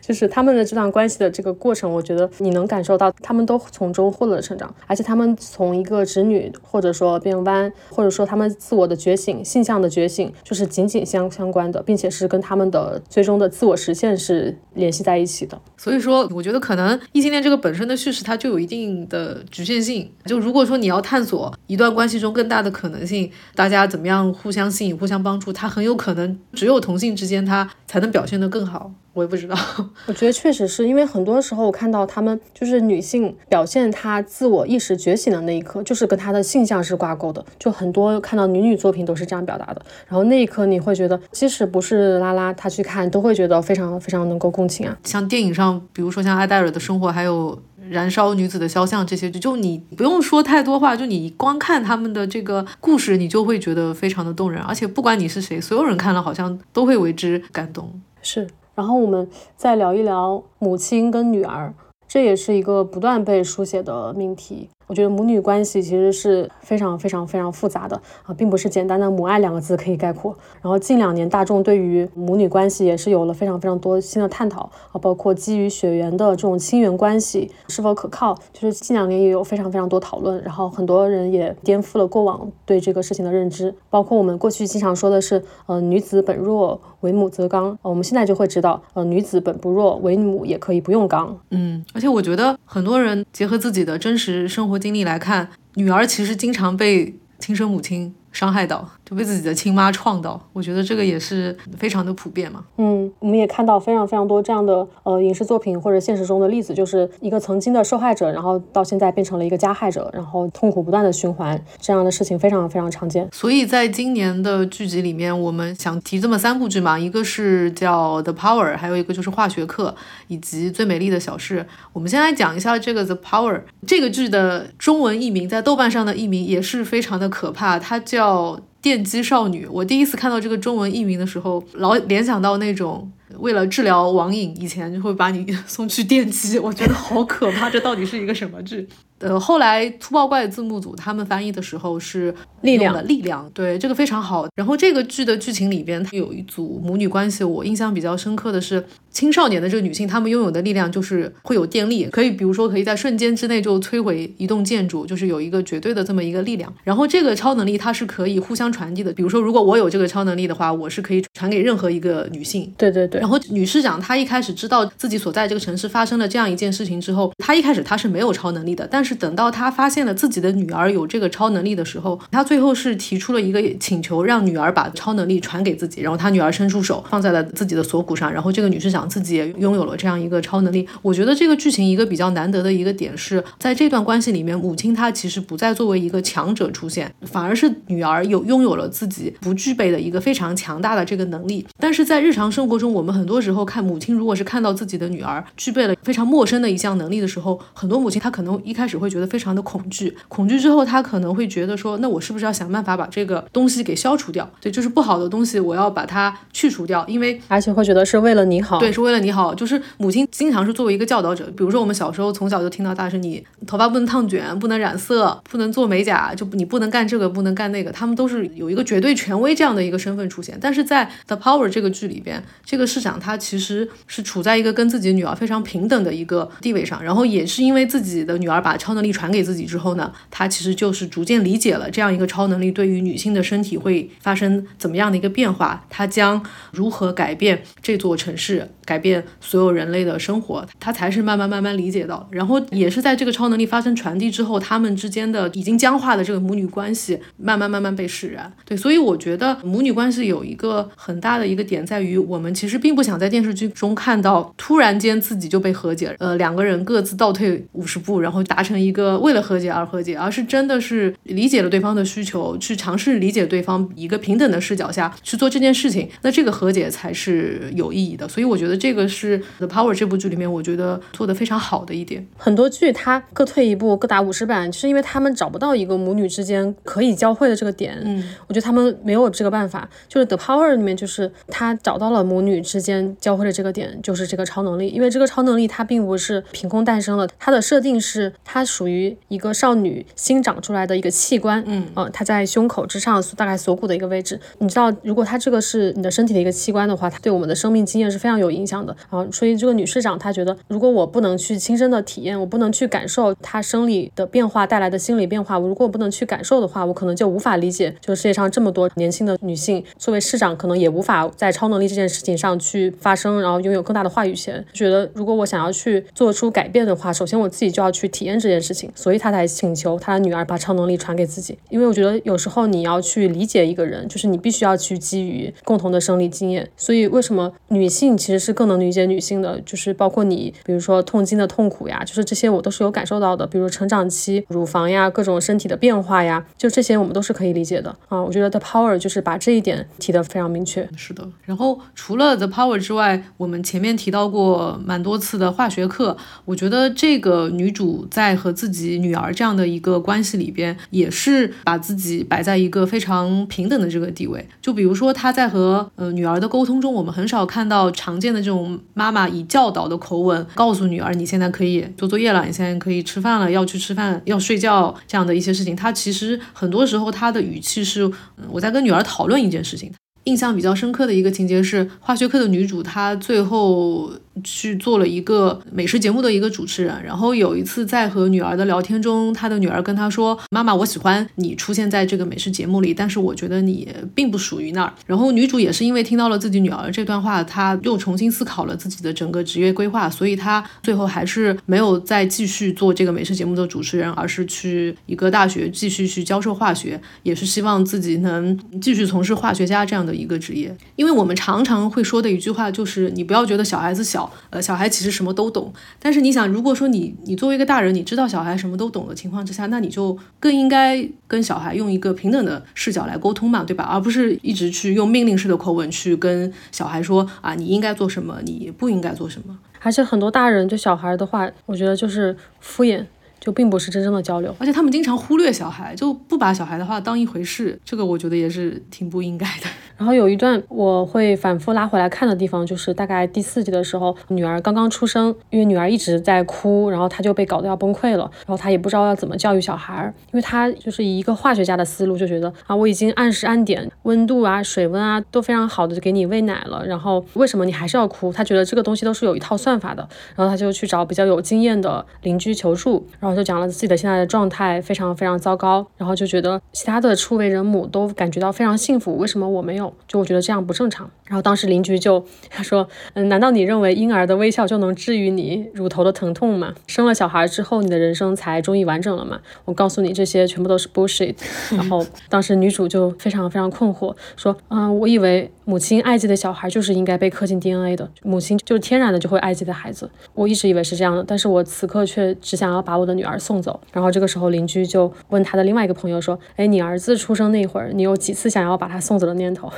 就是他们的这段关系的这个过程，我觉得你能感受到他们都从中获得了成长，而且他们从一个直女，或者说变弯，或者说他们自我的觉醒、性向的觉醒，就是紧紧相相关的，并且是跟他们的最终的自我实现是联系在一起的。所以说，我觉得可能异性恋这个本身的叙事它就有一定的局限性。就如果说你要探索一段关系中更大的可能性，大家怎么样互相吸引、互相帮助，它很有可能只有同性之间，它才能表现得更好。我也不知道，(laughs) 我觉得确实是因为很多时候我看到他们就是女性表现她自我意识觉醒的那一刻，就是跟她的性向是挂钩的，就很多看到女女作品都是这样表达的。然后那一刻你会觉得，即使不是拉拉她去看，都会觉得非常非常能够共情啊。像电影上，比如说像艾黛尔的生活，还有燃烧女子的肖像这些，就你不用说太多话，就你光看他们的这个故事，你就会觉得非常的动人。而且不管你是谁，所有人看了好像都会为之感动。是。然后我们再聊一聊母亲跟女儿，这也是一个不断被书写的命题。我觉得母女关系其实是非常非常非常复杂的啊，并不是简单的母爱两个字可以概括。然后近两年大众对于母女关系也是有了非常非常多新的探讨啊，包括基于血缘的这种亲缘关系是否可靠，就是近两年也有非常非常多讨论。然后很多人也颠覆了过往对这个事情的认知，包括我们过去经常说的是，呃，女子本弱，为母则刚。我们现在就会知道，呃，女子本不弱，为母也可以不用刚。嗯，而且我觉得很多人结合自己的真实生活。经历来看，女儿其实经常被亲生母亲伤害到，就被自己的亲妈创到。我觉得这个也是非常的普遍嘛。嗯，我们也看到非常非常多这样的呃影视作品或者现实中的例子，就是一个曾经的受害者，然后到现在变成了一个加害者，然后痛苦不断的循环，这样的事情非常非常常见。所以在今年的剧集里面，我们想提这么三部剧嘛，一个是叫《The Power》，还有一个就是《化学课》，以及《最美丽的小事》。我们先来讲一下这个《The Power》这个剧的中文译名，在豆瓣上的译名也是非常的可怕，它叫《叫电击少女》。我第一次看到这个中文译名的时候，老联想到那种为了治疗网瘾，以前就会把你 (laughs) 送去电击，(laughs) 我觉得好可怕，这到底是一个什么剧？呃，后来粗暴怪字幕组他们翻译的时候是力量的力量，对这个非常好。然后这个剧的剧情里边，它有一组母女关系，我印象比较深刻的是青少年的这个女性，她们拥有的力量就是会有电力，可以比如说可以在瞬间之内就摧毁一栋建筑，就是有一个绝对的这么一个力量。然后这个超能力它是可以互相传递的，比如说如果我有这个超能力的话，我是可以传给任何一个女性。对对对。然后女市长她一开始知道自己所在这个城市发生了这样一件事情之后，她一开始她是没有超能力的，但是等到她发现了自己的女儿有这个超能力的时候，她最后是提出了一个请求，让女儿把超能力传给自己。然后她女儿伸出手放在了自己的锁骨上，然后这个女士长自己也拥有了这样一个超能力。我觉得这个剧情一个比较难得的一个点是在这段关系里面，母亲她其实不再作为一个强者出现，反而是女儿有拥有了自己不具备的一个非常强大的这个能力。但是在日常生活中，我们很多时候看母亲，如果是看到自己的女儿具备了非常陌生的一项能力的时候，很多母亲她可能一开始会觉得非常的恐。惧，恐惧之后，她可能会觉得说，那我是不是要想办法把这个东西给消除掉？对，就是不好的东西，我要把它去除掉，因为而且会觉得是为了你好，对，是为了你好。就是母亲经常是作为一个教导者，比如说我们小时候从小就听到大是你头发不能烫卷，不能染色，不能做美甲，就你不能干这个，不能干那个。他们都是有一个绝对权威这样的一个身份出现。但是在《The Power》这个剧里边，这个市长他其实是处在一个跟自己女儿非常平等的一个地位上，然后也是因为自己的女儿把超能力传给自己之后呢，他。其实就是逐渐理解了这样一个超能力对于女性的身体会发生怎么样的一个变化，它将如何改变这座城市，改变所有人类的生活，他才是慢慢慢慢理解到。然后也是在这个超能力发生传递之后，他们之间的已经僵化的这个母女关系慢慢慢慢被释然。对，所以我觉得母女关系有一个很大的一个点在于，我们其实并不想在电视剧中看到突然间自己就被和解，呃，两个人各自倒退五十步，然后达成一个为了和解而和解，而是真的是理解了对方的需求，去尝试理解对方，一个平等的视角下去做这件事情，那这个和解才是有意义的。所以我觉得这个是《The Power》这部剧里面我觉得做的非常好的一点。很多剧它各退一步，各打五十板，就是因为他们找不到一个母女之间可以交汇的这个点。嗯，我觉得他们没有这个办法。就是《The Power》里面，就是他找到了母女之间交汇的这个点，就是这个超能力。因为这个超能力它并不是凭空诞生的，它的设定是它属于一个少女新长。出来的一个器官，嗯，呃，它在胸口之上，大概锁骨的一个位置。你知道，如果它这个是你的身体的一个器官的话，它对我们的生命经验是非常有影响的啊。所以这个女市长她觉得，如果我不能去亲身的体验，我不能去感受她生理的变化带来的心理变化，我如果我不能去感受的话，我可能就无法理解，就是世界上这么多年轻的女性，作为市长可能也无法在超能力这件事情上去发声，然后拥有更大的话语权。觉得如果我想要去做出改变的话，首先我自己就要去体验这件事情，所以他才请求他的女儿。把超能力传给自己，因为我觉得有时候你要去理解一个人，就是你必须要去基于共同的生理经验。所以为什么女性其实是更能理解女性的？就是包括你，比如说痛经的痛苦呀，就是这些我都是有感受到的。比如成长期、乳房呀、各种身体的变化呀，就这些我们都是可以理解的啊。我觉得 The Power 就是把这一点提得非常明确。是的。然后除了 The Power 之外，我们前面提到过蛮多次的化学课，我觉得这个女主在和自己女儿这样的一个关系。里边也是把自己摆在一个非常平等的这个地位，就比如说她在和呃女儿的沟通中，我们很少看到常见的这种妈妈以教导的口吻告诉女儿，你现在可以做作业了，你现在可以吃饭了，要去吃饭，要睡觉这样的一些事情。她其实很多时候她的语气是我在跟女儿讨论一件事情。印象比较深刻的一个情节是化学课的女主，她最后。去做了一个美食节目的一个主持人，然后有一次在和女儿的聊天中，他的女儿跟他说：“妈妈，我喜欢你出现在这个美食节目里，但是我觉得你并不属于那儿。”然后女主也是因为听到了自己女儿这段话，她又重新思考了自己的整个职业规划，所以她最后还是没有再继续做这个美食节目的主持人，而是去一个大学继续去教授化学，也是希望自己能继续从事化学家这样的一个职业。因为我们常常会说的一句话就是：你不要觉得小孩子小。呃，小孩其实什么都懂，但是你想，如果说你你作为一个大人，你知道小孩什么都懂的情况之下，那你就更应该跟小孩用一个平等的视角来沟通嘛，对吧？而不是一直去用命令式的口吻去跟小孩说啊，你应该做什么，你不应该做什么。而且很多大人对小孩的话，我觉得就是敷衍。就并不是真正的交流，而且他们经常忽略小孩，就不把小孩的话当一回事，这个我觉得也是挺不应该的。然后有一段我会反复拉回来看的地方，就是大概第四集的时候，女儿刚刚出生，因为女儿一直在哭，然后她就被搞得要崩溃了，然后她也不知道要怎么教育小孩，因为她就是以一个化学家的思路，就觉得啊，我已经按时按点温度啊、水温啊都非常好的就给你喂奶了，然后为什么你还是要哭？她觉得这个东西都是有一套算法的，然后她就去找比较有经验的邻居求助，然后。就讲了自己的现在的状态非常非常糟糕，然后就觉得其他的初为人母都感觉到非常幸福，为什么我没有？就我觉得这样不正常。然后当时邻居就他说，嗯，难道你认为婴儿的微笑就能治愈你乳头的疼痛吗？生了小孩之后，你的人生才终于完整了吗？我告诉你，这些全部都是 bullshit。然后当时女主就非常非常困惑，说，嗯，我以为母亲爱自己的小孩就是应该被刻进 DNA 的，母亲就是天然的就会爱自己的孩子。我一直以为是这样的，但是我此刻却只想要把我的女儿送走。然后这个时候邻居就问他的另外一个朋友说，哎，你儿子出生那会儿，你有几次想要把他送走的念头？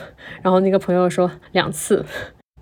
然后那个朋友说。两次，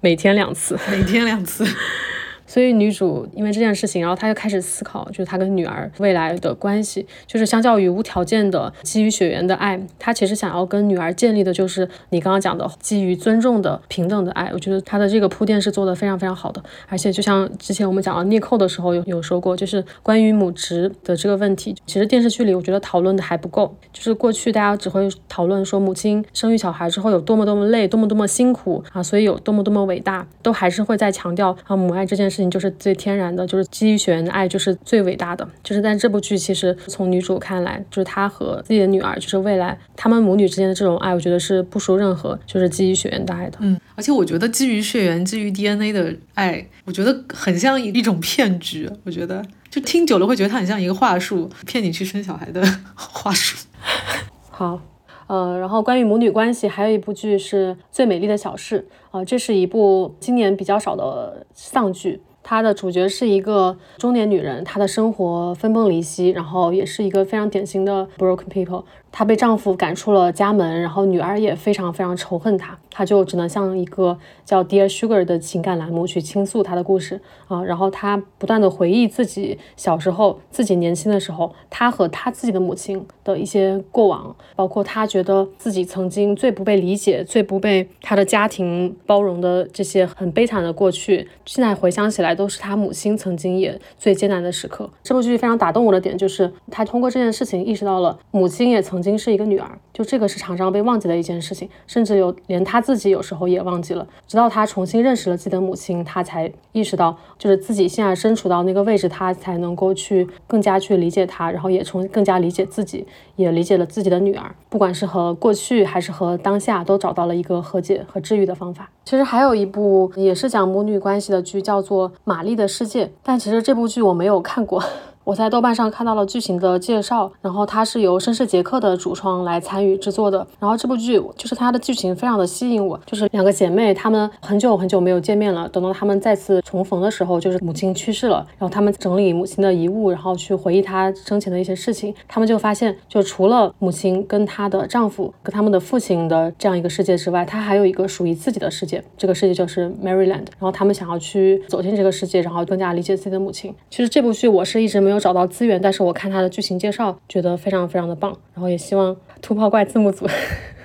每天两次，每天两次。(laughs) (laughs) 所以女主因为这件事情，然后她就开始思考，就是她跟女儿未来的关系。就是相较于无条件的基于血缘的爱，她其实想要跟女儿建立的就是你刚刚讲的基于尊重的平等的爱。我觉得她的这个铺垫是做的非常非常好的。而且就像之前我们讲到逆扣的时候有有说过，就是关于母职的这个问题，其实电视剧里我觉得讨论的还不够。就是过去大家只会讨论说母亲生育小孩之后有多么多么累，多么多么辛苦啊，所以有多么多么伟大，都还是会在强调啊母爱这件事。事情就是最天然的，就是基于血缘的爱，就是最伟大的。就是在这部剧，其实从女主看来，就是她和自己的女儿，就是未来他们母女之间的这种爱，我觉得是不输任何就是基于血缘的爱的。嗯，而且我觉得基于血缘、基于 DNA 的爱，我觉得很像一种骗局。我觉得就听久了会觉得它很像一个话术，骗你去生小孩的 (laughs) 话术。(laughs) 好。呃，然后关于母女关系，还有一部剧是《最美丽的小事》啊，这是一部今年比较少的丧剧。它的主角是一个中年女人，她的生活分崩离析，然后也是一个非常典型的 broken people。她被丈夫赶出了家门，然后女儿也非常非常仇恨她，她就只能向一个叫 Dear Sugar 的情感栏目去倾诉她的故事啊。然后她不断的回忆自己小时候、自己年轻的时候，她和她自己的母亲的一些过往，包括她觉得自己曾经最不被理解、最不被她的家庭包容的这些很悲惨的过去，现在回想起来都是她母亲曾经也最艰难的时刻。这部剧非常打动我的点就是，她通过这件事情意识到了母亲也曾经。经是一个女儿，就这个是常常被忘记的一件事情，甚至有连她自己有时候也忘记了。直到她重新认识了自己的母亲，她才意识到，就是自己现在身处到那个位置，她才能够去更加去理解她，然后也从更加理解自己，也理解了自己的女儿。不管是和过去还是和当下，都找到了一个和解和治愈的方法。其实还有一部也是讲母女关系的剧，叫做《玛丽的世界》，但其实这部剧我没有看过。我在豆瓣上看到了剧情的介绍，然后它是由绅士杰克的主创来参与制作的。然后这部剧就是它的剧情非常的吸引我，就是两个姐妹，她们很久很久没有见面了。等到她们再次重逢的时候，就是母亲去世了，然后她们整理母亲的遗物，然后去回忆她生前的一些事情。她们就发现，就除了母亲跟她的丈夫跟他们的父亲的这样一个世界之外，她还有一个属于自己的世界。这个世界就是 Maryland。然后他们想要去走进这个世界，然后更加理解自己的母亲。其实这部剧我是一直没有有。找到资源，但是我看它的剧情介绍，觉得非常非常的棒，然后也希望突破怪字幕组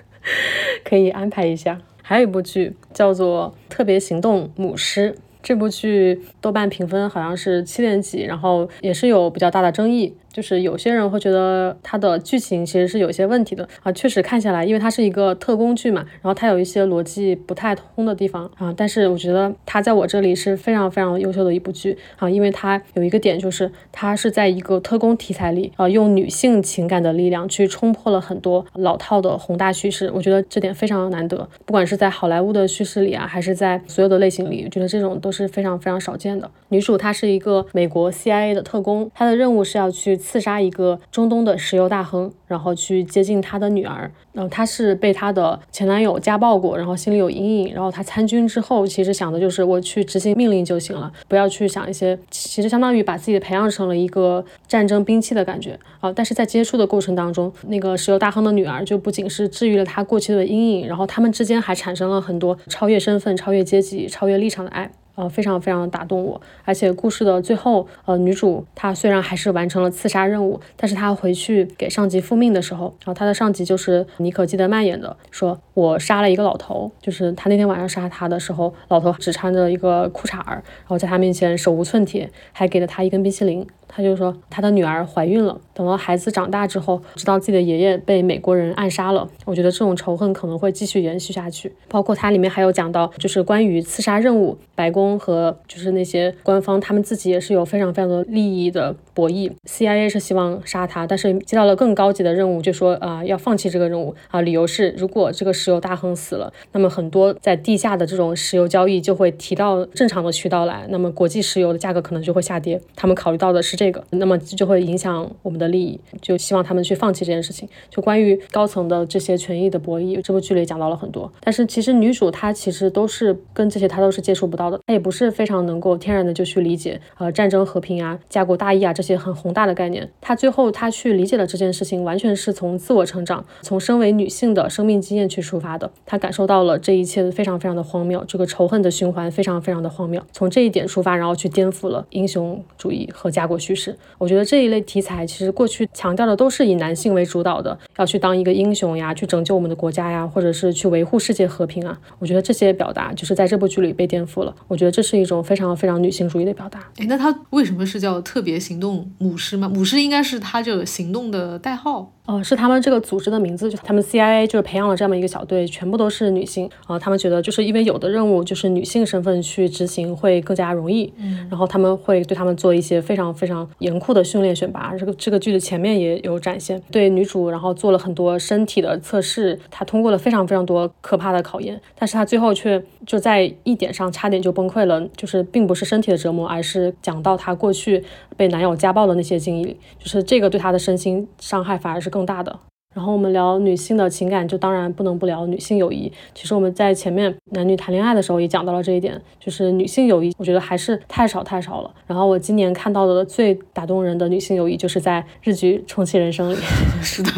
(laughs) 可以安排一下。还有一部剧叫做《特别行动母狮》，这部剧豆瓣评分好像是七点几，然后也是有比较大的争议。就是有些人会觉得它的剧情其实是有些问题的啊，确实看下来，因为它是一个特工剧嘛，然后它有一些逻辑不太通的地方啊。但是我觉得它在我这里是非常非常优秀的一部剧啊，因为它有一个点就是它是在一个特工题材里啊，用女性情感的力量去冲破了很多老套的宏大叙事，我觉得这点非常难得。不管是在好莱坞的叙事里啊，还是在所有的类型里，我觉得这种都是非常非常少见的。女主她是一个美国 CIA 的特工，她的任务是要去。刺杀一个中东的石油大亨，然后去接近他的女儿。然后她是被她的前男友家暴过，然后心里有阴影。然后她参军之后，其实想的就是我去执行命令就行了，不要去想一些，其实相当于把自己培养成了一个战争兵器的感觉啊。但是在接触的过程当中，那个石油大亨的女儿就不仅是治愈了他过去的阴影，然后他们之间还产生了很多超越身份、超越阶级、超越立场的爱。呃，非常非常打动我，而且故事的最后，呃，女主她虽然还是完成了刺杀任务，但是她回去给上级复命的时候，然后她的上级就是妮可基德曼演的，说我杀了一个老头，就是他那天晚上杀他的时候，老头只穿着一个裤衩儿，然后在他面前手无寸铁，还给了他一根冰淇淋。他就说他的女儿怀孕了，等到孩子长大之后，知道自己的爷爷被美国人暗杀了。我觉得这种仇恨可能会继续延续下去。包括它里面还有讲到，就是关于刺杀任务，白宫和就是那些官方，他们自己也是有非常非常多利益的博弈。CIA 是希望杀他，但是接到了更高级的任务，就说啊要放弃这个任务啊，理由是如果这个石油大亨死了，那么很多在地下的这种石油交易就会提到正常的渠道来，那么国际石油的价格可能就会下跌。他们考虑到的是。这个，那么就会影响我们的利益，就希望他们去放弃这件事情。就关于高层的这些权益的博弈，这部剧里讲到了很多。但是其实女主她其实都是跟这些她都是接触不到的，她也不是非常能够天然的就去理解呃战争和平啊、家国大义啊这些很宏大的概念。她最后她去理解了这件事情，完全是从自我成长，从身为女性的生命经验去出发的。她感受到了这一切非常非常的荒谬，这个仇恨的循环非常非常的荒谬。从这一点出发，然后去颠覆了英雄主义和家国叙。是，我觉得这一类题材其实过去强调的都是以男性为主导的，要去当一个英雄呀，去拯救我们的国家呀，或者是去维护世界和平啊。我觉得这些表达就是在这部剧里被颠覆了。我觉得这是一种非常非常女性主义的表达。哎，那他为什么是叫特别行动母狮吗？母狮应该是他这个行动的代号。哦，是他们这个组织的名字，就他们 CIA 就是培养了这么一个小队，全部都是女性啊。他们觉得就是因为有的任务就是女性身份去执行会更加容易，嗯，然后他们会对他们做一些非常非常严酷的训练选拔。这个这个剧的前面也有展现，对女主然后做了很多身体的测试，她通过了非常非常多可怕的考验，但是她最后却就在一点上差点就崩溃了，就是并不是身体的折磨，而是讲到她过去被男友家暴的那些经历，就是这个对她的身心伤害反而是更。更大的。然后我们聊女性的情感，就当然不能不聊女性友谊。其实我们在前面男女谈恋爱的时候也讲到了这一点，就是女性友谊，我觉得还是太少太少了。然后我今年看到的最打动人的女性友谊，就是在日剧《重启人生》里。(laughs) 是的。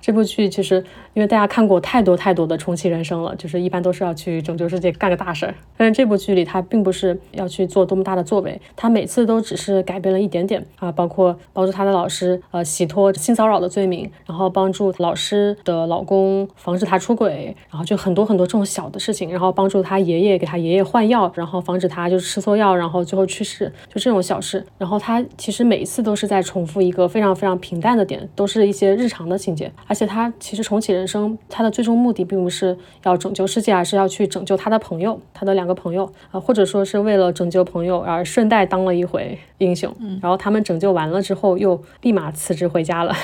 这部剧其实，因为大家看过太多太多的重启人生了，就是一般都是要去拯救世界，干个大事儿。但是这部剧里，他并不是要去做多么大的作为，他每次都只是改变了一点点啊，包括帮助他的老师呃洗脱性骚扰的罪名，然后帮助老师的老公防止他出轨，然后就很多很多这种小的事情，然后帮助他爷爷给他爷爷换药，然后防止他就吃错药，然后最后去世，就这种小事。然后他其实每一次都是在重复一个非常非常平淡的点，都是一些日常的情节。而且他其实重启人生，他的最终目的并不是要拯救世界，而是要去拯救他的朋友，他的两个朋友啊，或者说是为了拯救朋友而顺带当了一回英雄。嗯，然后他们拯救完了之后，又立马辞职回家了。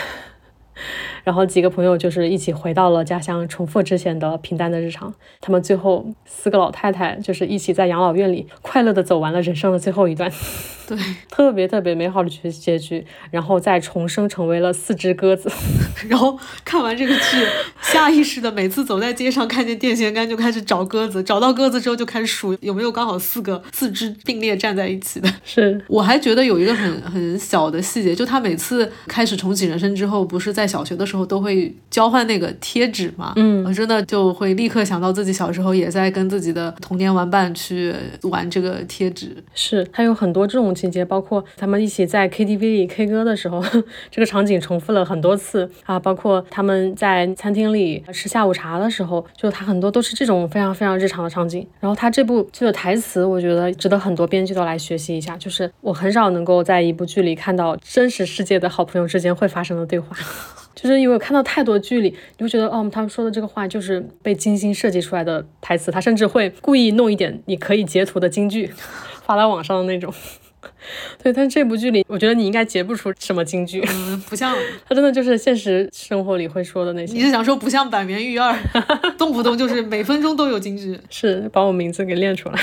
然后几个朋友就是一起回到了家乡，重复之前的平淡的日常。他们最后四个老太太就是一起在养老院里快乐的走完了人生的最后一段，对，(laughs) 特别特别美好的结结局。然后再重生成为了四只鸽子。(laughs) 然后看完这个剧，下意识的每次走在街上看见电线杆就开始找鸽子，找到鸽子之后就开始数有没有刚好四个四只并列站在一起的。(laughs) 是，我还觉得有一个很很小的细节，就他每次开始重启人生之后，不是在小学的时候。时候都会交换那个贴纸嘛，嗯，我真的就会立刻想到自己小时候也在跟自己的童年玩伴去玩这个贴纸。是，它有很多这种情节，包括他们一起在 KTV 里 K 歌的时候，(laughs) 这个场景重复了很多次啊，包括他们在餐厅里吃下午茶的时候，就它很多都是这种非常非常日常的场景。然后它这部剧的台词，我觉得值得很多编剧都来学习一下，就是我很少能够在一部剧里看到真实世界的好朋友之间会发生的对话。就是因为我看到太多剧里，你会觉得哦，他们说的这个话就是被精心设计出来的台词，他甚至会故意弄一点你可以截图的金句发到网上的那种。(laughs) 对，但这部剧里，我觉得你应该截不出什么金句，嗯，不像 (laughs) 他真的就是现实生活里会说的那些。你是想说不像百年玉二，动不动就是每分钟都有金句，是把我名字给练出来。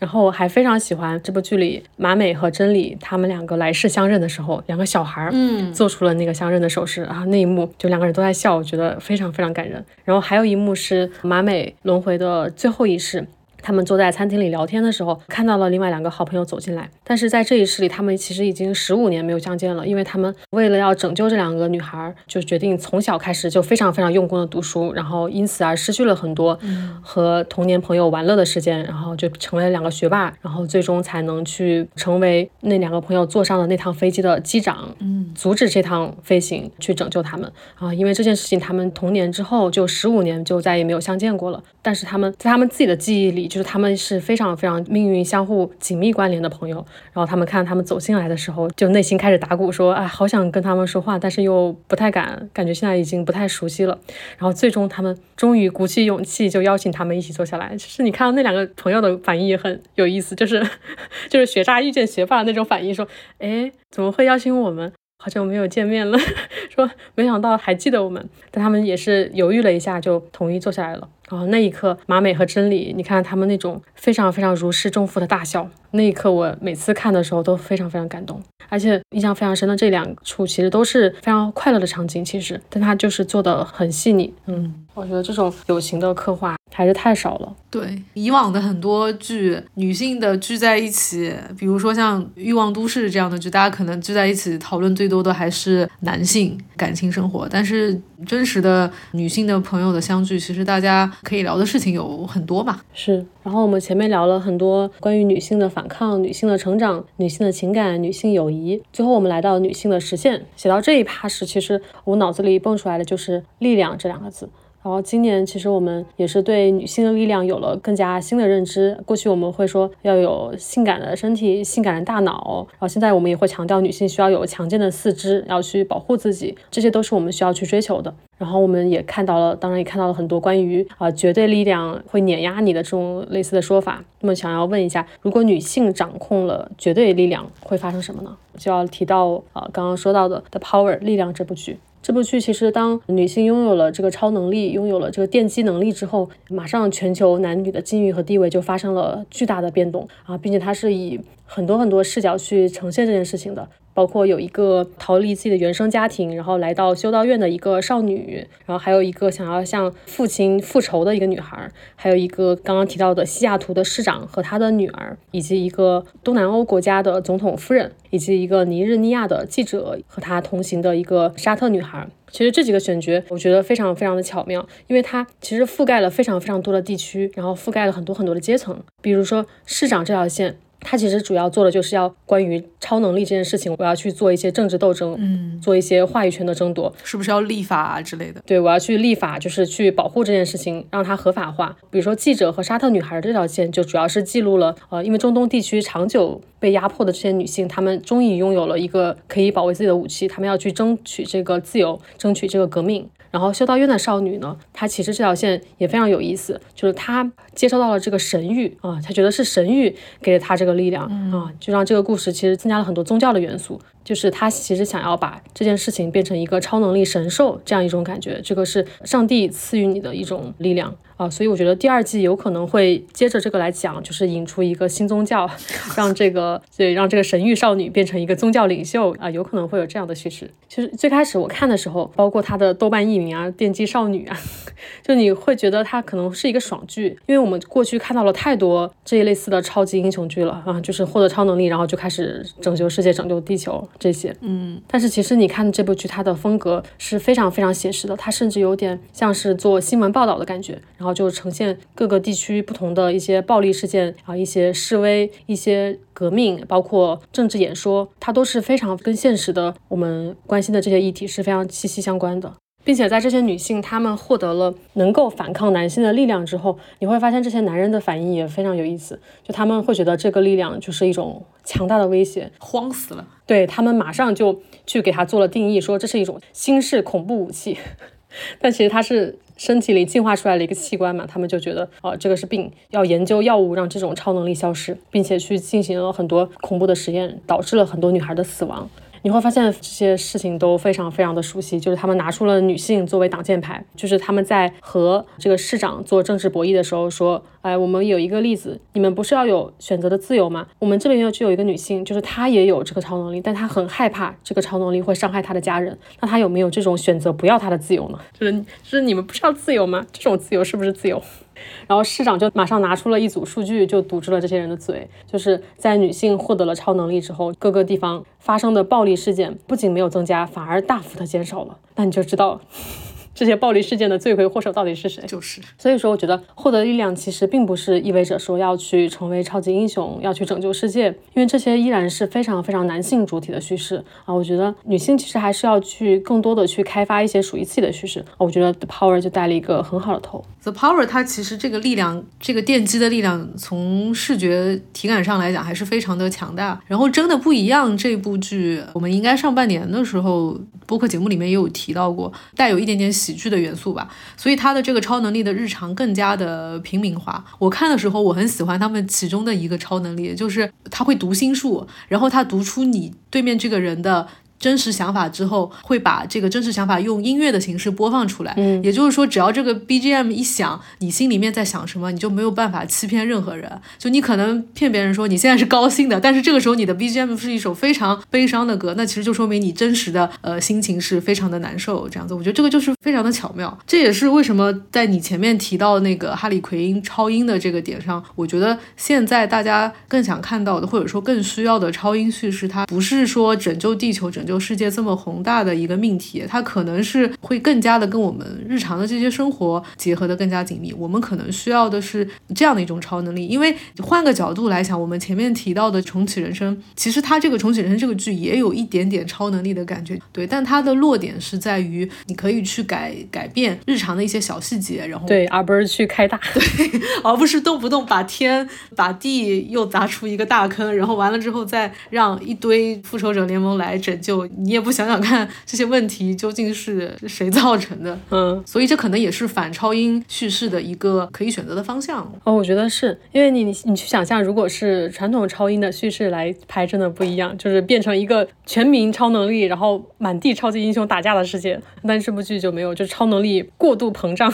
然后我还非常喜欢这部剧里马美和真理他们两个来世相认的时候，两个小孩儿嗯做出了那个相认的手势啊，那一幕就两个人都在笑，我觉得非常非常感人。然后还有一幕是马美轮回的最后一世。他们坐在餐厅里聊天的时候，看到了另外两个好朋友走进来。但是在这一世里，他们其实已经十五年没有相见了，因为他们为了要拯救这两个女孩，就决定从小开始就非常非常用功的读书，然后因此而失去了很多和童年朋友玩乐的时间，然后就成为了两个学霸，然后最终才能去成为那两个朋友坐上的那趟飞机的机长，嗯，阻止这趟飞行，去拯救他们啊！因为这件事情，他们童年之后就十五年就再也没有相见过了。但是他们在他们自己的记忆里。就是他们是非常非常命运相互紧密关联的朋友，然后他们看他们走进来的时候，就内心开始打鼓，说，哎，好想跟他们说话，但是又不太敢，感觉现在已经不太熟悉了。然后最终他们终于鼓起勇气，就邀请他们一起坐下来。其实你看到那两个朋友的反应也很有意思，就是 (laughs) 就是学渣遇见学霸那种反应，说，哎，怎么会邀请我们？好久没有见面了，(laughs) 说没想到还记得我们，但他们也是犹豫了一下，就同意坐下来了。然后那一刻，马美和真理，你看他们那种非常非常如释重负的大笑，那一刻我每次看的时候都非常非常感动，而且印象非常深的这两处其实都是非常快乐的场景，其实，但他就是做的很细腻，嗯，我觉得这种友情的刻画还是太少了。对，以往的很多剧，女性的聚在一起，比如说像《欲望都市》这样的剧，大家可能聚在一起讨论最多的还是男性感情生活，但是真实的女性的朋友的相聚，其实大家。可以聊的事情有很多吧？是。然后我们前面聊了很多关于女性的反抗、女性的成长、女性的情感、女性友谊。最后我们来到女性的实现。写到这一趴时，其实我脑子里蹦出来的就是“力量”这两个字。然后今年其实我们也是对女性的力量有了更加新的认知。过去我们会说要有性感的身体、性感的大脑，然后现在我们也会强调女性需要有强健的四肢，要去保护自己，这些都是我们需要去追求的。然后我们也看到了，当然也看到了很多关于啊绝对力量会碾压你的这种类似的说法。那么想要问一下，如果女性掌控了绝对力量，会发生什么呢？就要提到啊刚刚说到的《The Power》力量这部剧。这部剧其实，当女性拥有了这个超能力，拥有了这个电击能力之后，马上全球男女的境遇和地位就发生了巨大的变动啊，并且它是以很多很多视角去呈现这件事情的。包括有一个逃离自己的原生家庭，然后来到修道院的一个少女，然后还有一个想要向父亲复仇的一个女孩，还有一个刚刚提到的西雅图的市长和他的女儿，以及一个东南欧国家的总统夫人，以及一个尼日利亚的记者和他同行的一个沙特女孩。其实这几个选角，我觉得非常非常的巧妙，因为它其实覆盖了非常非常多的地区，然后覆盖了很多很多的阶层，比如说市长这条线。他其实主要做的就是要关于超能力这件事情，我要去做一些政治斗争，嗯，做一些话语权的争夺，是不是要立法啊之类的？对，我要去立法，就是去保护这件事情，让它合法化。比如说记者和沙特女孩这条线，就主要是记录了，呃，因为中东地区长久被压迫的这些女性，她们终于拥有了一个可以保卫自己的武器，她们要去争取这个自由，争取这个革命。然后修道院的少女呢，她其实这条线也非常有意思，就是她接收到了这个神谕啊，她觉得是神谕给了她这个力量啊，就让这个故事其实增加了很多宗教的元素。就是她其实想要把这件事情变成一个超能力神兽这样一种感觉，这个是上帝赐予你的一种力量。啊，所以我觉得第二季有可能会接着这个来讲，就是引出一个新宗教，让这个对让这个神域少女变成一个宗教领袖啊，有可能会有这样的叙事。其实最开始我看的时候，包括它的豆瓣译名啊，《电击少女》啊，(laughs) 就你会觉得它可能是一个爽剧，因为我们过去看到了太多这一类似的超级英雄剧了啊，就是获得超能力，然后就开始拯救世界、拯救地球这些。嗯，但是其实你看这部剧，它的风格是非常非常写实的，它甚至有点像是做新闻报道的感觉，然后就呈现各个地区不同的一些暴力事件啊，一些示威、一些革命，包括政治演说，它都是非常跟现实的我们关心的这些议题是非常息息相关的。并且在这些女性她们获得了能够反抗男性的力量之后，你会发现这些男人的反应也非常有意思，就他们会觉得这个力量就是一种强大的威胁，慌死了。对他们马上就去给他做了定义，说这是一种新式恐怖武器，(laughs) 但其实它是。身体里进化出来的一个器官嘛，他们就觉得哦，这个是病，要研究药物让这种超能力消失，并且去进行了很多恐怖的实验，导致了很多女孩的死亡。你会发现这些事情都非常非常的熟悉，就是他们拿出了女性作为挡箭牌，就是他们在和这个市长做政治博弈的时候说，哎，我们有一个例子，你们不是要有选择的自由吗？我们这边又就有一个女性，就是她也有这个超能力，但她很害怕这个超能力会伤害她的家人，那她有没有这种选择不要她的自由呢？就是就是你们不是要自由吗？这种自由是不是自由？然后市长就马上拿出了一组数据，就堵住了这些人的嘴。就是在女性获得了超能力之后，各个地方发生的暴力事件不仅没有增加，反而大幅的减少了。那你就知道。这些暴力事件的罪魁祸首到底是谁？就是，所以说我觉得获得力量其实并不是意味着说要去成为超级英雄，要去拯救世界，因为这些依然是非常非常男性主体的叙事啊。我觉得女性其实还是要去更多的去开发一些属于自己的叙事。我觉得 The Power 就带了一个很好的头。The Power 它其实这个力量，这个电击的力量，从视觉体感上来讲还是非常的强大。然后真的不一样，这部剧我们应该上半年的时候播客节目里面也有提到过，带有一点点喜。喜剧的元素吧，所以他的这个超能力的日常更加的平民化。我看的时候，我很喜欢他们其中的一个超能力，就是他会读心术，然后他读出你对面这个人的。真实想法之后，会把这个真实想法用音乐的形式播放出来。嗯，也就是说，只要这个 BGM 一响，你心里面在想什么，你就没有办法欺骗任何人。就你可能骗别人说你现在是高兴的，(laughs) 但是这个时候你的 BGM 是一首非常悲伤的歌，那其实就说明你真实的呃心情是非常的难受。这样子，我觉得这个就是非常的巧妙。这也是为什么在你前面提到那个哈利奎因超音的这个点上，我觉得现在大家更想看到的，或者说更需要的超音叙事，它不是说拯救地球、拯救。世界这么宏大的一个命题，它可能是会更加的跟我们日常的这些生活结合的更加紧密。我们可能需要的是这样的一种超能力，因为换个角度来想，我们前面提到的重启人生，其实它这个重启人生这个剧也有一点点超能力的感觉，对。但它的落点是在于你可以去改改变日常的一些小细节，然后对，而不是去开大，对，(laughs) 而不是动不动把天把地又砸出一个大坑，然后完了之后再让一堆复仇者联盟来拯救。你也不想想看这些问题究竟是谁造成的，嗯，所以这可能也是反超英叙事的一个可以选择的方向。哦，我觉得是因为你你去想象，如果是传统超英的叙事来拍，真的不一样，就是变成一个全民超能力，然后满地超级英雄打架的世界。但这部剧就没有，就是超能力过度膨胀。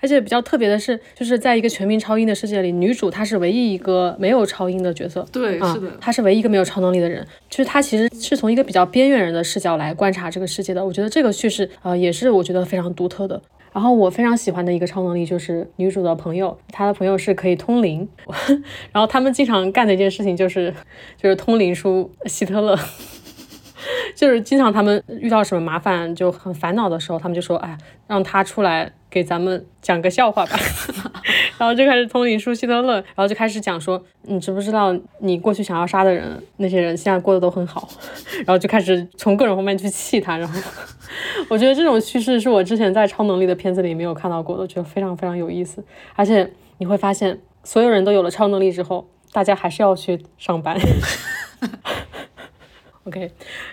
而且比较特别的是，就是在一个全民超英的世界里，女主她是唯一一个没有超英的角色。对，是的，她是唯一一个没有超能力的人。就是她其实是从一个比较边缘人的视角来观察这个世界的。我觉得这个叙事呃也是我觉得非常独特的。然后我非常喜欢的一个超能力就是女主的朋友，她的朋友是可以通灵。(laughs) 然后他们经常干的一件事情就是就是通灵书希特勒。(laughs) 就是经常他们遇到什么麻烦就很烦恼的时候，他们就说：“哎，让他出来给咱们讲个笑话吧。(laughs) ”然后就开始通灵术希特勒，然后就开始讲说：“你知不知道你过去想要杀的人，那些人现在过得都很好。”然后就开始从各种方面去气他。然后 (laughs) 我觉得这种叙事是我之前在超能力的片子里没有看到过的，觉得非常非常有意思。而且你会发现，所有人都有了超能力之后，大家还是要去上班。(laughs) OK，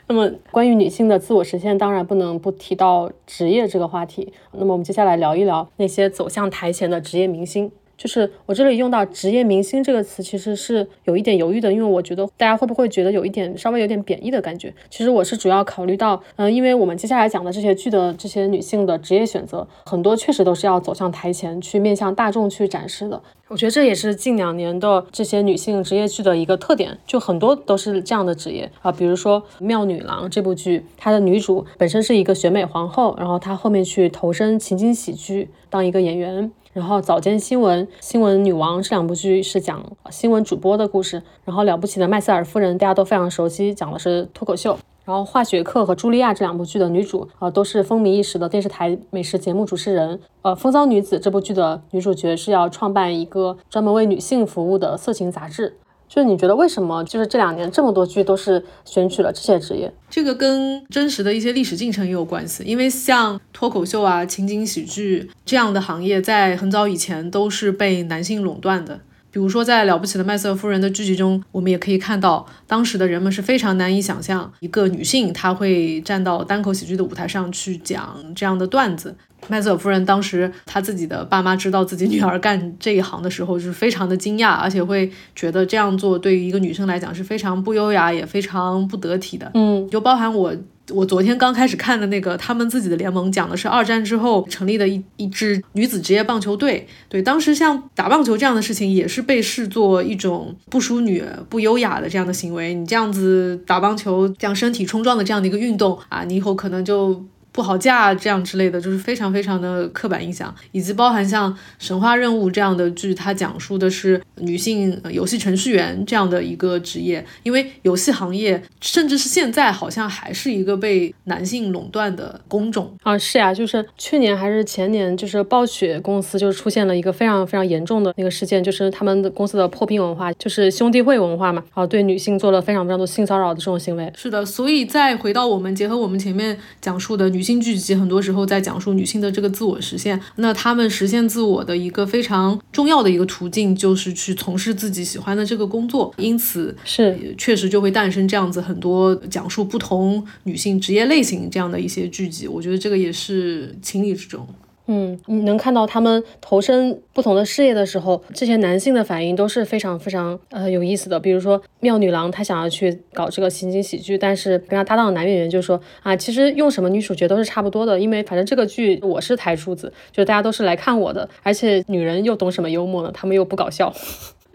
那么关于女性的自我实现，当然不能不提到职业这个话题。那么我们接下来聊一聊那些走向台前的职业明星。就是我这里用到职业明星这个词，其实是有一点犹豫的，因为我觉得大家会不会觉得有一点稍微有点贬义的感觉？其实我是主要考虑到，嗯，因为我们接下来讲的这些剧的这些女性的职业选择，很多确实都是要走向台前去面向大众去展示的。我觉得这也是近两年的这些女性职业剧的一个特点，就很多都是这样的职业啊，比如说《妙女郎》这部剧，它的女主本身是一个选美皇后，然后她后面去投身情景喜剧当一个演员。然后早间新闻、新闻女王这两部剧是讲新闻主播的故事。然后了不起的麦瑟尔夫人大家都非常熟悉，讲的是脱口秀。然后化学课和茱莉亚这两部剧的女主啊都是风靡一时的电视台美食节目主持人。呃，风骚女子这部剧的女主角是要创办一个专门为女性服务的色情杂志。就是你觉得为什么就是这两年这么多剧都是选取了这些职业？这个跟真实的一些历史进程也有关系。因为像脱口秀啊、情景喜剧这样的行业，在很早以前都是被男性垄断的。比如说，在《了不起的麦瑟夫人》的剧集中，我们也可以看到，当时的人们是非常难以想象一个女性她会站到单口喜剧的舞台上去讲这样的段子。麦瑟尔夫人当时她自己的爸妈知道自己女儿干这一行的时候，就是非常的惊讶，而且会觉得这样做对于一个女生来讲是非常不优雅，也非常不得体的。嗯，就包含我。我昨天刚开始看的那个，他们自己的联盟讲的是二战之后成立的一一支女子职业棒球队。对，当时像打棒球这样的事情，也是被视作一种不淑女、不优雅的这样的行为。你这样子打棒球，将身体冲撞的这样的一个运动啊，你以后可能就。不好嫁这样之类的，就是非常非常的刻板印象，以及包含像《神话任务》这样的剧，它讲述的是女性游戏程序员这样的一个职业，因为游戏行业甚至是现在好像还是一个被男性垄断的工种啊。是呀，就是去年还是前年，就是暴雪公司就出现了一个非常非常严重的那个事件，就是他们的公司的破冰文化，就是兄弟会文化嘛，然后对女性做了非常非常多性骚扰的这种行为。是的，所以再回到我们结合我们前面讲述的女。新剧集很多时候在讲述女性的这个自我实现，那她们实现自我的一个非常重要的一个途径就是去从事自己喜欢的这个工作，因此是。确实就会诞生这样子很多讲述不同女性职业类型这样的一些剧集，我觉得这个也是情理之中。嗯，你能看到他们投身不同的事业的时候，这些男性的反应都是非常非常呃有意思的。比如说妙女郎，她想要去搞这个情景喜剧，但是跟她搭档的男演员就说啊，其实用什么女主角都是差不多的，因为反正这个剧我是台柱子，就大家都是来看我的，而且女人又懂什么幽默呢？他们又不搞笑。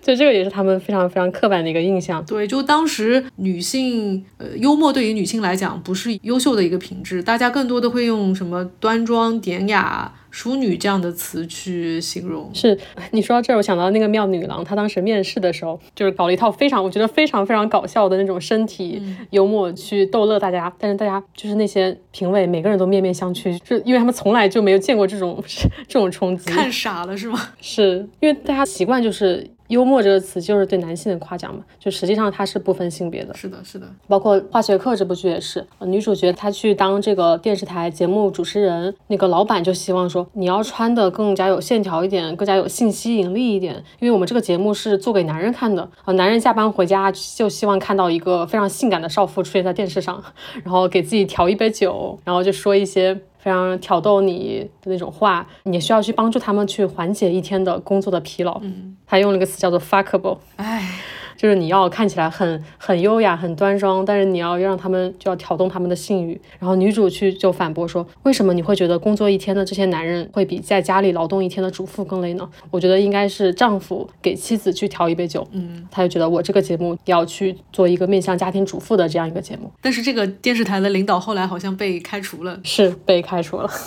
就这个也是他们非常非常刻板的一个印象。对，就当时女性，呃，幽默对于女性来讲不是优秀的一个品质，大家更多的会用什么端庄典雅、淑女这样的词去形容。是你说到这儿，我想到那个妙女郎，她当时面试的时候，就是搞了一套非常，我觉得非常非常搞笑的那种身体幽默去逗乐大家，但是大家就是那些评委，每个人都面面相觑，就因为他们从来就没有见过这种 (laughs) 这种冲击，看傻了是吗？(laughs) 是因为大家习惯就是。幽默这个词就是对男性的夸奖嘛，就实际上它是不分性别的。是的，是的。包括《化学课》这部剧也是，女主角她去当这个电视台节目主持人，那个老板就希望说你要穿的更加有线条一点，更加有性吸引力一点，因为我们这个节目是做给男人看的啊，男人下班回家就希望看到一个非常性感的少妇出现在电视上，然后给自己调一杯酒，然后就说一些。非常挑逗你的那种话，你需要去帮助他们去缓解一天的工作的疲劳。嗯，他用了个词叫做 fuckable。哎。就是你要看起来很很优雅、很端庄，但是你要让他们就要挑动他们的性欲。然后女主去就反驳说：“为什么你会觉得工作一天的这些男人会比在家里劳动一天的主妇更累呢？我觉得应该是丈夫给妻子去调一杯酒。”嗯，他就觉得我这个节目要去做一个面向家庭主妇的这样一个节目。但是这个电视台的领导后来好像被开除了，是被开除了。(laughs)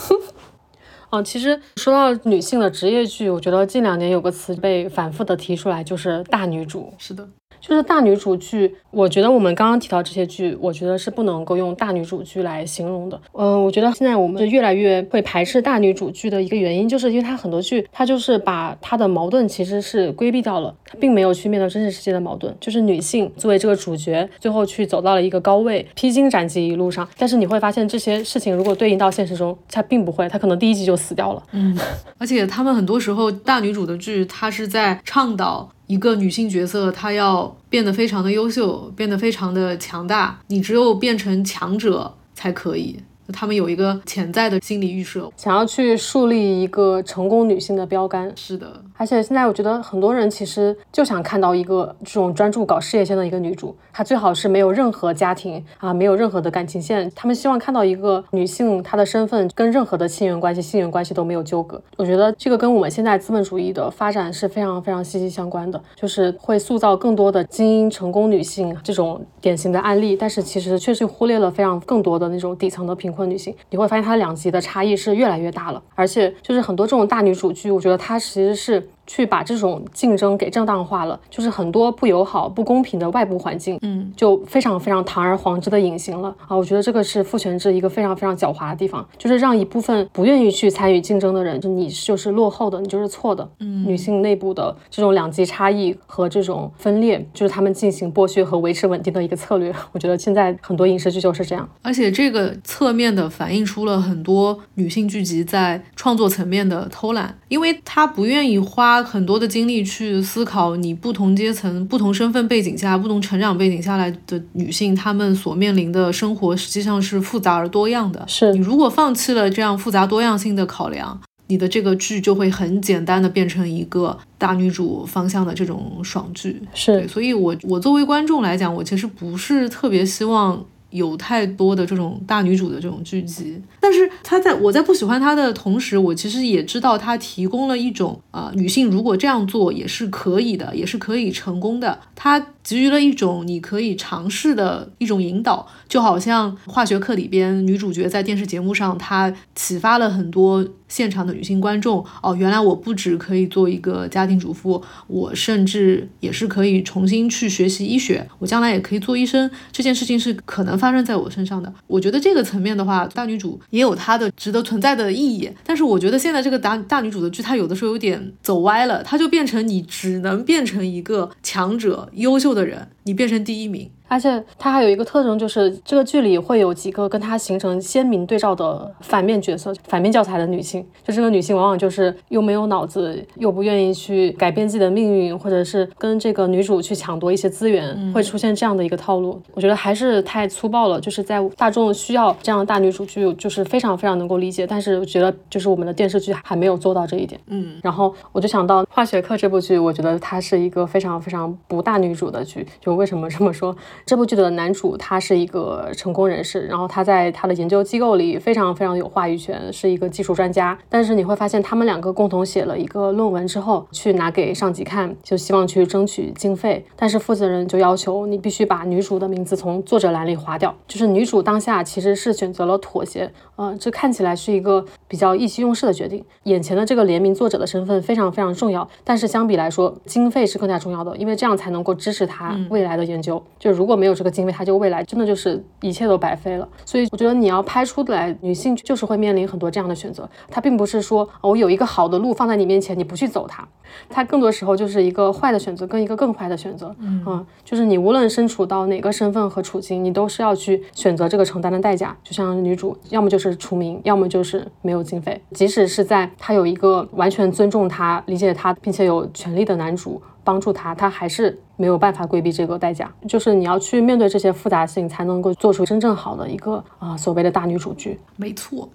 哦，其实说到女性的职业剧，我觉得近两年有个词被反复的提出来，就是大女主。是的。就是大女主剧，我觉得我们刚刚提到这些剧，我觉得是不能够用大女主剧来形容的。嗯，我觉得现在我们越来越会排斥大女主剧的一个原因，就是因为它很多剧，它就是把它的矛盾其实是规避掉了，它并没有去面对真实世界的矛盾。就是女性作为这个主角，最后去走到了一个高位，披荆斩棘一路上，但是你会发现这些事情如果对应到现实中，它并不会，它可能第一集就死掉了。嗯，而且他们很多时候大女主的剧，它是在倡导。一个女性角色，她要变得非常的优秀，变得非常的强大。你只有变成强者才可以。他们有一个潜在的心理预设，想要去树立一个成功女性的标杆。是的，而且现在我觉得很多人其实就想看到一个这种专注搞事业线的一个女主，她最好是没有任何家庭啊，没有任何的感情线。他们希望看到一个女性，她的身份跟任何的亲缘关系、性缘关系都没有纠葛。我觉得这个跟我们现在资本主义的发展是非常非常息息相关的，就是会塑造更多的精英成功女性这种典型的案例，但是其实确实忽略了非常更多的那种底层的贫。困女性，你会发现它两极的差异是越来越大了，而且就是很多这种大女主剧，我觉得它其实是。去把这种竞争给正当化了，就是很多不友好、不公平的外部环境，嗯，就非常非常堂而皇之的隐形了啊！我觉得这个是父权制一个非常非常狡猾的地方，就是让一部分不愿意去参与竞争的人，就你就是落后的，你就是错的。嗯，女性内部的这种两极差异和这种分裂，就是他们进行剥削和维持稳定的一个策略。(laughs) 我觉得现在很多影视剧就是这样，而且这个侧面的反映出了很多女性剧集在创作层面的偷懒，因为她不愿意花。花很多的精力去思考，你不同阶层、不同身份背景下、不同成长背景下来的女性，她们所面临的生活实际上是复杂而多样的。是你如果放弃了这样复杂多样性的考量，你的这个剧就会很简单的变成一个大女主方向的这种爽剧。是，所以我我作为观众来讲，我其实不是特别希望。有太多的这种大女主的这种剧集，但是她在我在不喜欢她的同时，我其实也知道她提供了一种啊，女性如果这样做也是可以的，也是可以成功的。她给予了一种你可以尝试的一种引导，就好像化学课里边女主角在电视节目上，她启发了很多现场的女性观众。哦，原来我不止可以做一个家庭主妇，我甚至也是可以重新去学习医学，我将来也可以做医生。这件事情是可能发生在我身上的。我觉得这个层面的话，大女主也有她的值得存在的意义。但是我觉得现在这个大大女主的剧，它有的时候有点走歪了，它就变成你只能变成一个强者、优秀。的人，你变成第一名。而且它还有一个特征，就是这个剧里会有几个跟它形成鲜明对照的反面角色，反面教材的女性。就这个女性往往就是又没有脑子，又不愿意去改变自己的命运，或者是跟这个女主去抢夺一些资源，会出现这样的一个套路。我觉得还是太粗暴了。就是在大众需要这样的大女主剧，就是非常非常能够理解。但是我觉得就是我们的电视剧还没有做到这一点。嗯，然后我就想到《化学课》这部剧，我觉得它是一个非常非常不大女主的剧。就为什么这么说？这部剧的男主他是一个成功人士，然后他在他的研究机构里非常非常有话语权，是一个技术专家。但是你会发现，他们两个共同写了一个论文之后，去拿给上级看，就希望去争取经费。但是负责人就要求你必须把女主的名字从作者栏里划掉。就是女主当下其实是选择了妥协，呃，这看起来是一个比较意气用事的决定。眼前的这个联名作者的身份非常非常重要，但是相比来说，经费是更加重要的，因为这样才能够支持他未来的研究。就如如果没有这个经费，他就未来真的就是一切都白费了。所以我觉得你要拍出来，女性就是会面临很多这样的选择。她并不是说我有一个好的路放在你面前，你不去走它。它更多时候就是一个坏的选择跟一个更坏的选择。嗯，就是你无论身处到哪个身份和处境，你都是要去选择这个承担的代价。就像女主，要么就是除名，要么就是没有经费。即使是在她有一个完全尊重她、理解她并且有权利的男主。帮助他，他还是没有办法规避这个代价。就是你要去面对这些复杂性，才能够做出真正好的一个啊所谓的大女主剧。没错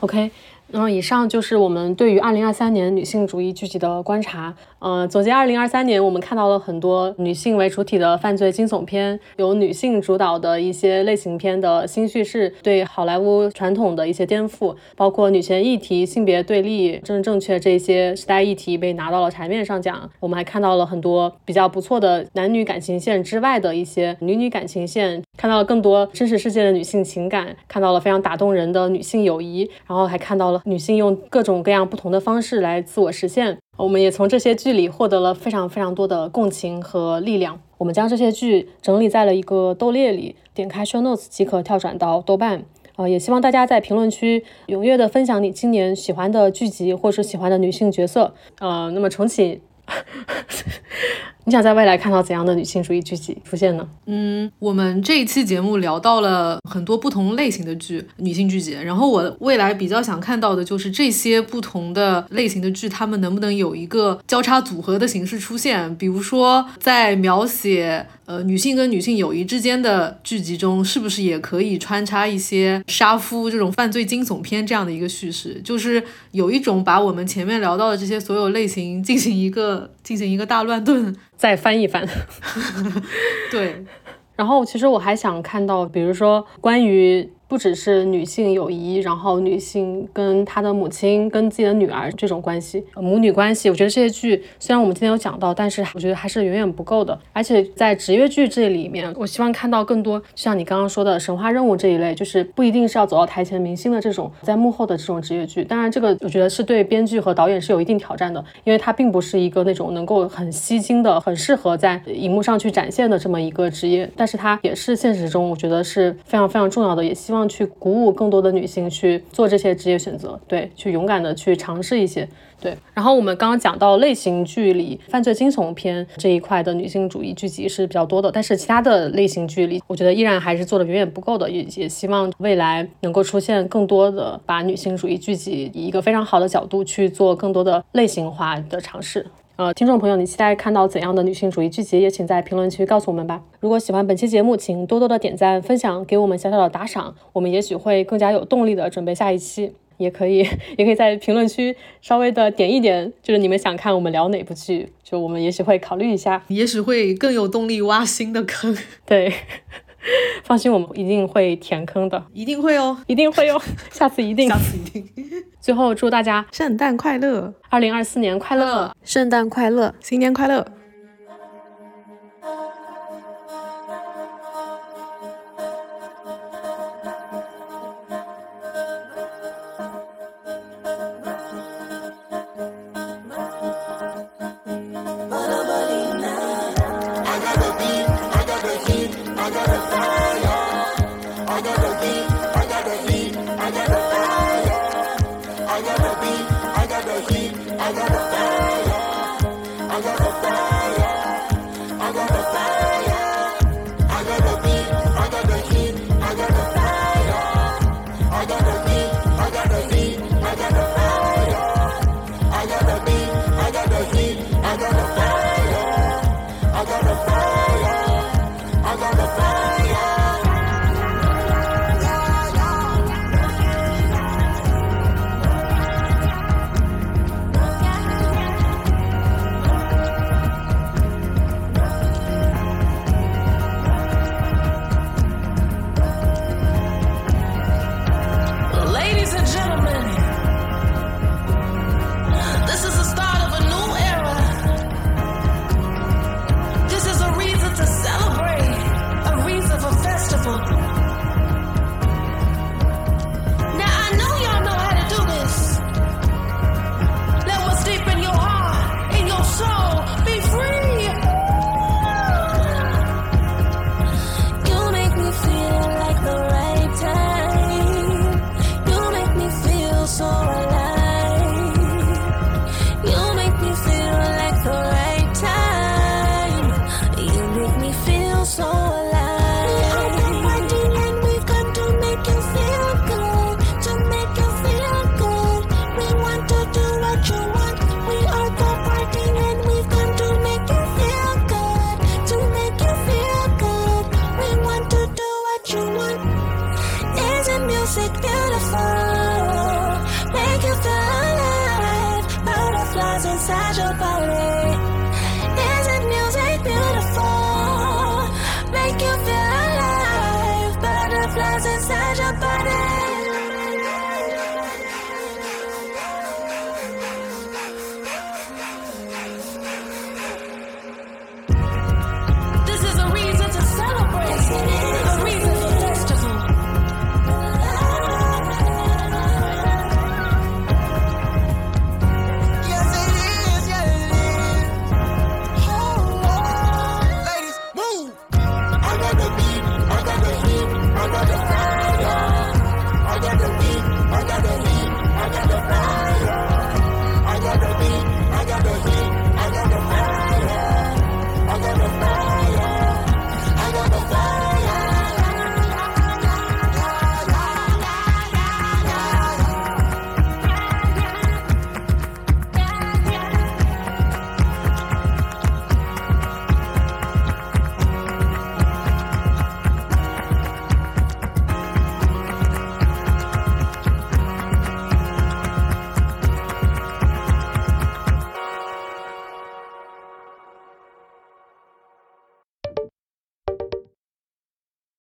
，OK。那么以上就是我们对于二零二三年女性主义剧集的观察。嗯，总结二零二三年，我们看到了很多女性为主体的犯罪惊悚片，由女性主导的一些类型片的新叙事，对好莱坞传统的一些颠覆，包括女权议题、性别对立、政治正确这些时代议题被拿到了台面上讲。我们还看到了很多比较不错的男女感情线之外的一些女女感情线，看到了更多真实世界的女性情感，看到了非常打动人的女性友谊，然后还看到了。女性用各种各样不同的方式来自我实现，我们也从这些剧里获得了非常非常多的共情和力量。我们将这些剧整理在了一个豆列里，点开 Show Notes 即可跳转到豆瓣。呃，也希望大家在评论区踊跃的分享你今年喜欢的剧集或是喜欢的女性角色。呃，那么重启。(laughs) 你想在未来看到怎样的女性主义剧集出现呢？嗯，我们这一期节目聊到了很多不同类型的剧，女性剧集。然后我未来比较想看到的就是这些不同的类型的剧，他们能不能有一个交叉组合的形式出现？比如说，在描写呃，女性跟女性友谊之间的剧集中，是不是也可以穿插一些杀夫这种犯罪惊悚片这样的一个叙事？就是有一种把我们前面聊到的这些所有类型进行一个进行一个大乱炖，(laughs) 再翻一翻。(laughs) 对。然后，其实我还想看到，比如说关于。不只是女性友谊，然后女性跟她的母亲、跟自己的女儿这种关系，母女关系，我觉得这些剧虽然我们今天有讲到，但是我觉得还是远远不够的。而且在职业剧这里面，我希望看到更多，像你刚刚说的神话任务这一类，就是不一定是要走到台前明星的这种，在幕后的这种职业剧。当然，这个我觉得是对编剧和导演是有一定挑战的，因为它并不是一个那种能够很吸睛的、很适合在荧幕上去展现的这么一个职业，但是它也是现实中我觉得是非常非常重要的，也希望望。去鼓舞更多的女性去做这些职业选择，对，去勇敢的去尝试一些，对。然后我们刚刚讲到类型剧里犯罪惊悚片这一块的女性主义剧集是比较多的，但是其他的类型剧里，我觉得依然还是做的远远不够的，也也希望未来能够出现更多的把女性主义剧集以一个非常好的角度去做更多的类型化的尝试。呃，听众朋友，你期待看到怎样的女性主义剧集？也请在评论区告诉我们吧。如果喜欢本期节目，请多多的点赞、分享，给我们小小的打赏，我们也许会更加有动力的准备下一期。也可以，(laughs) 也可以在评论区稍微的点一点，就是你们想看我们聊哪部剧，就我们也许会考虑一下，也许会更有动力挖新的坑。(laughs) 对。放心，我们一定会填坑的，一定会哦，一定会哦，下次一定，(laughs) 下次一定。最后祝大家圣诞快乐，二零二四年快乐，圣诞快乐，新年快乐。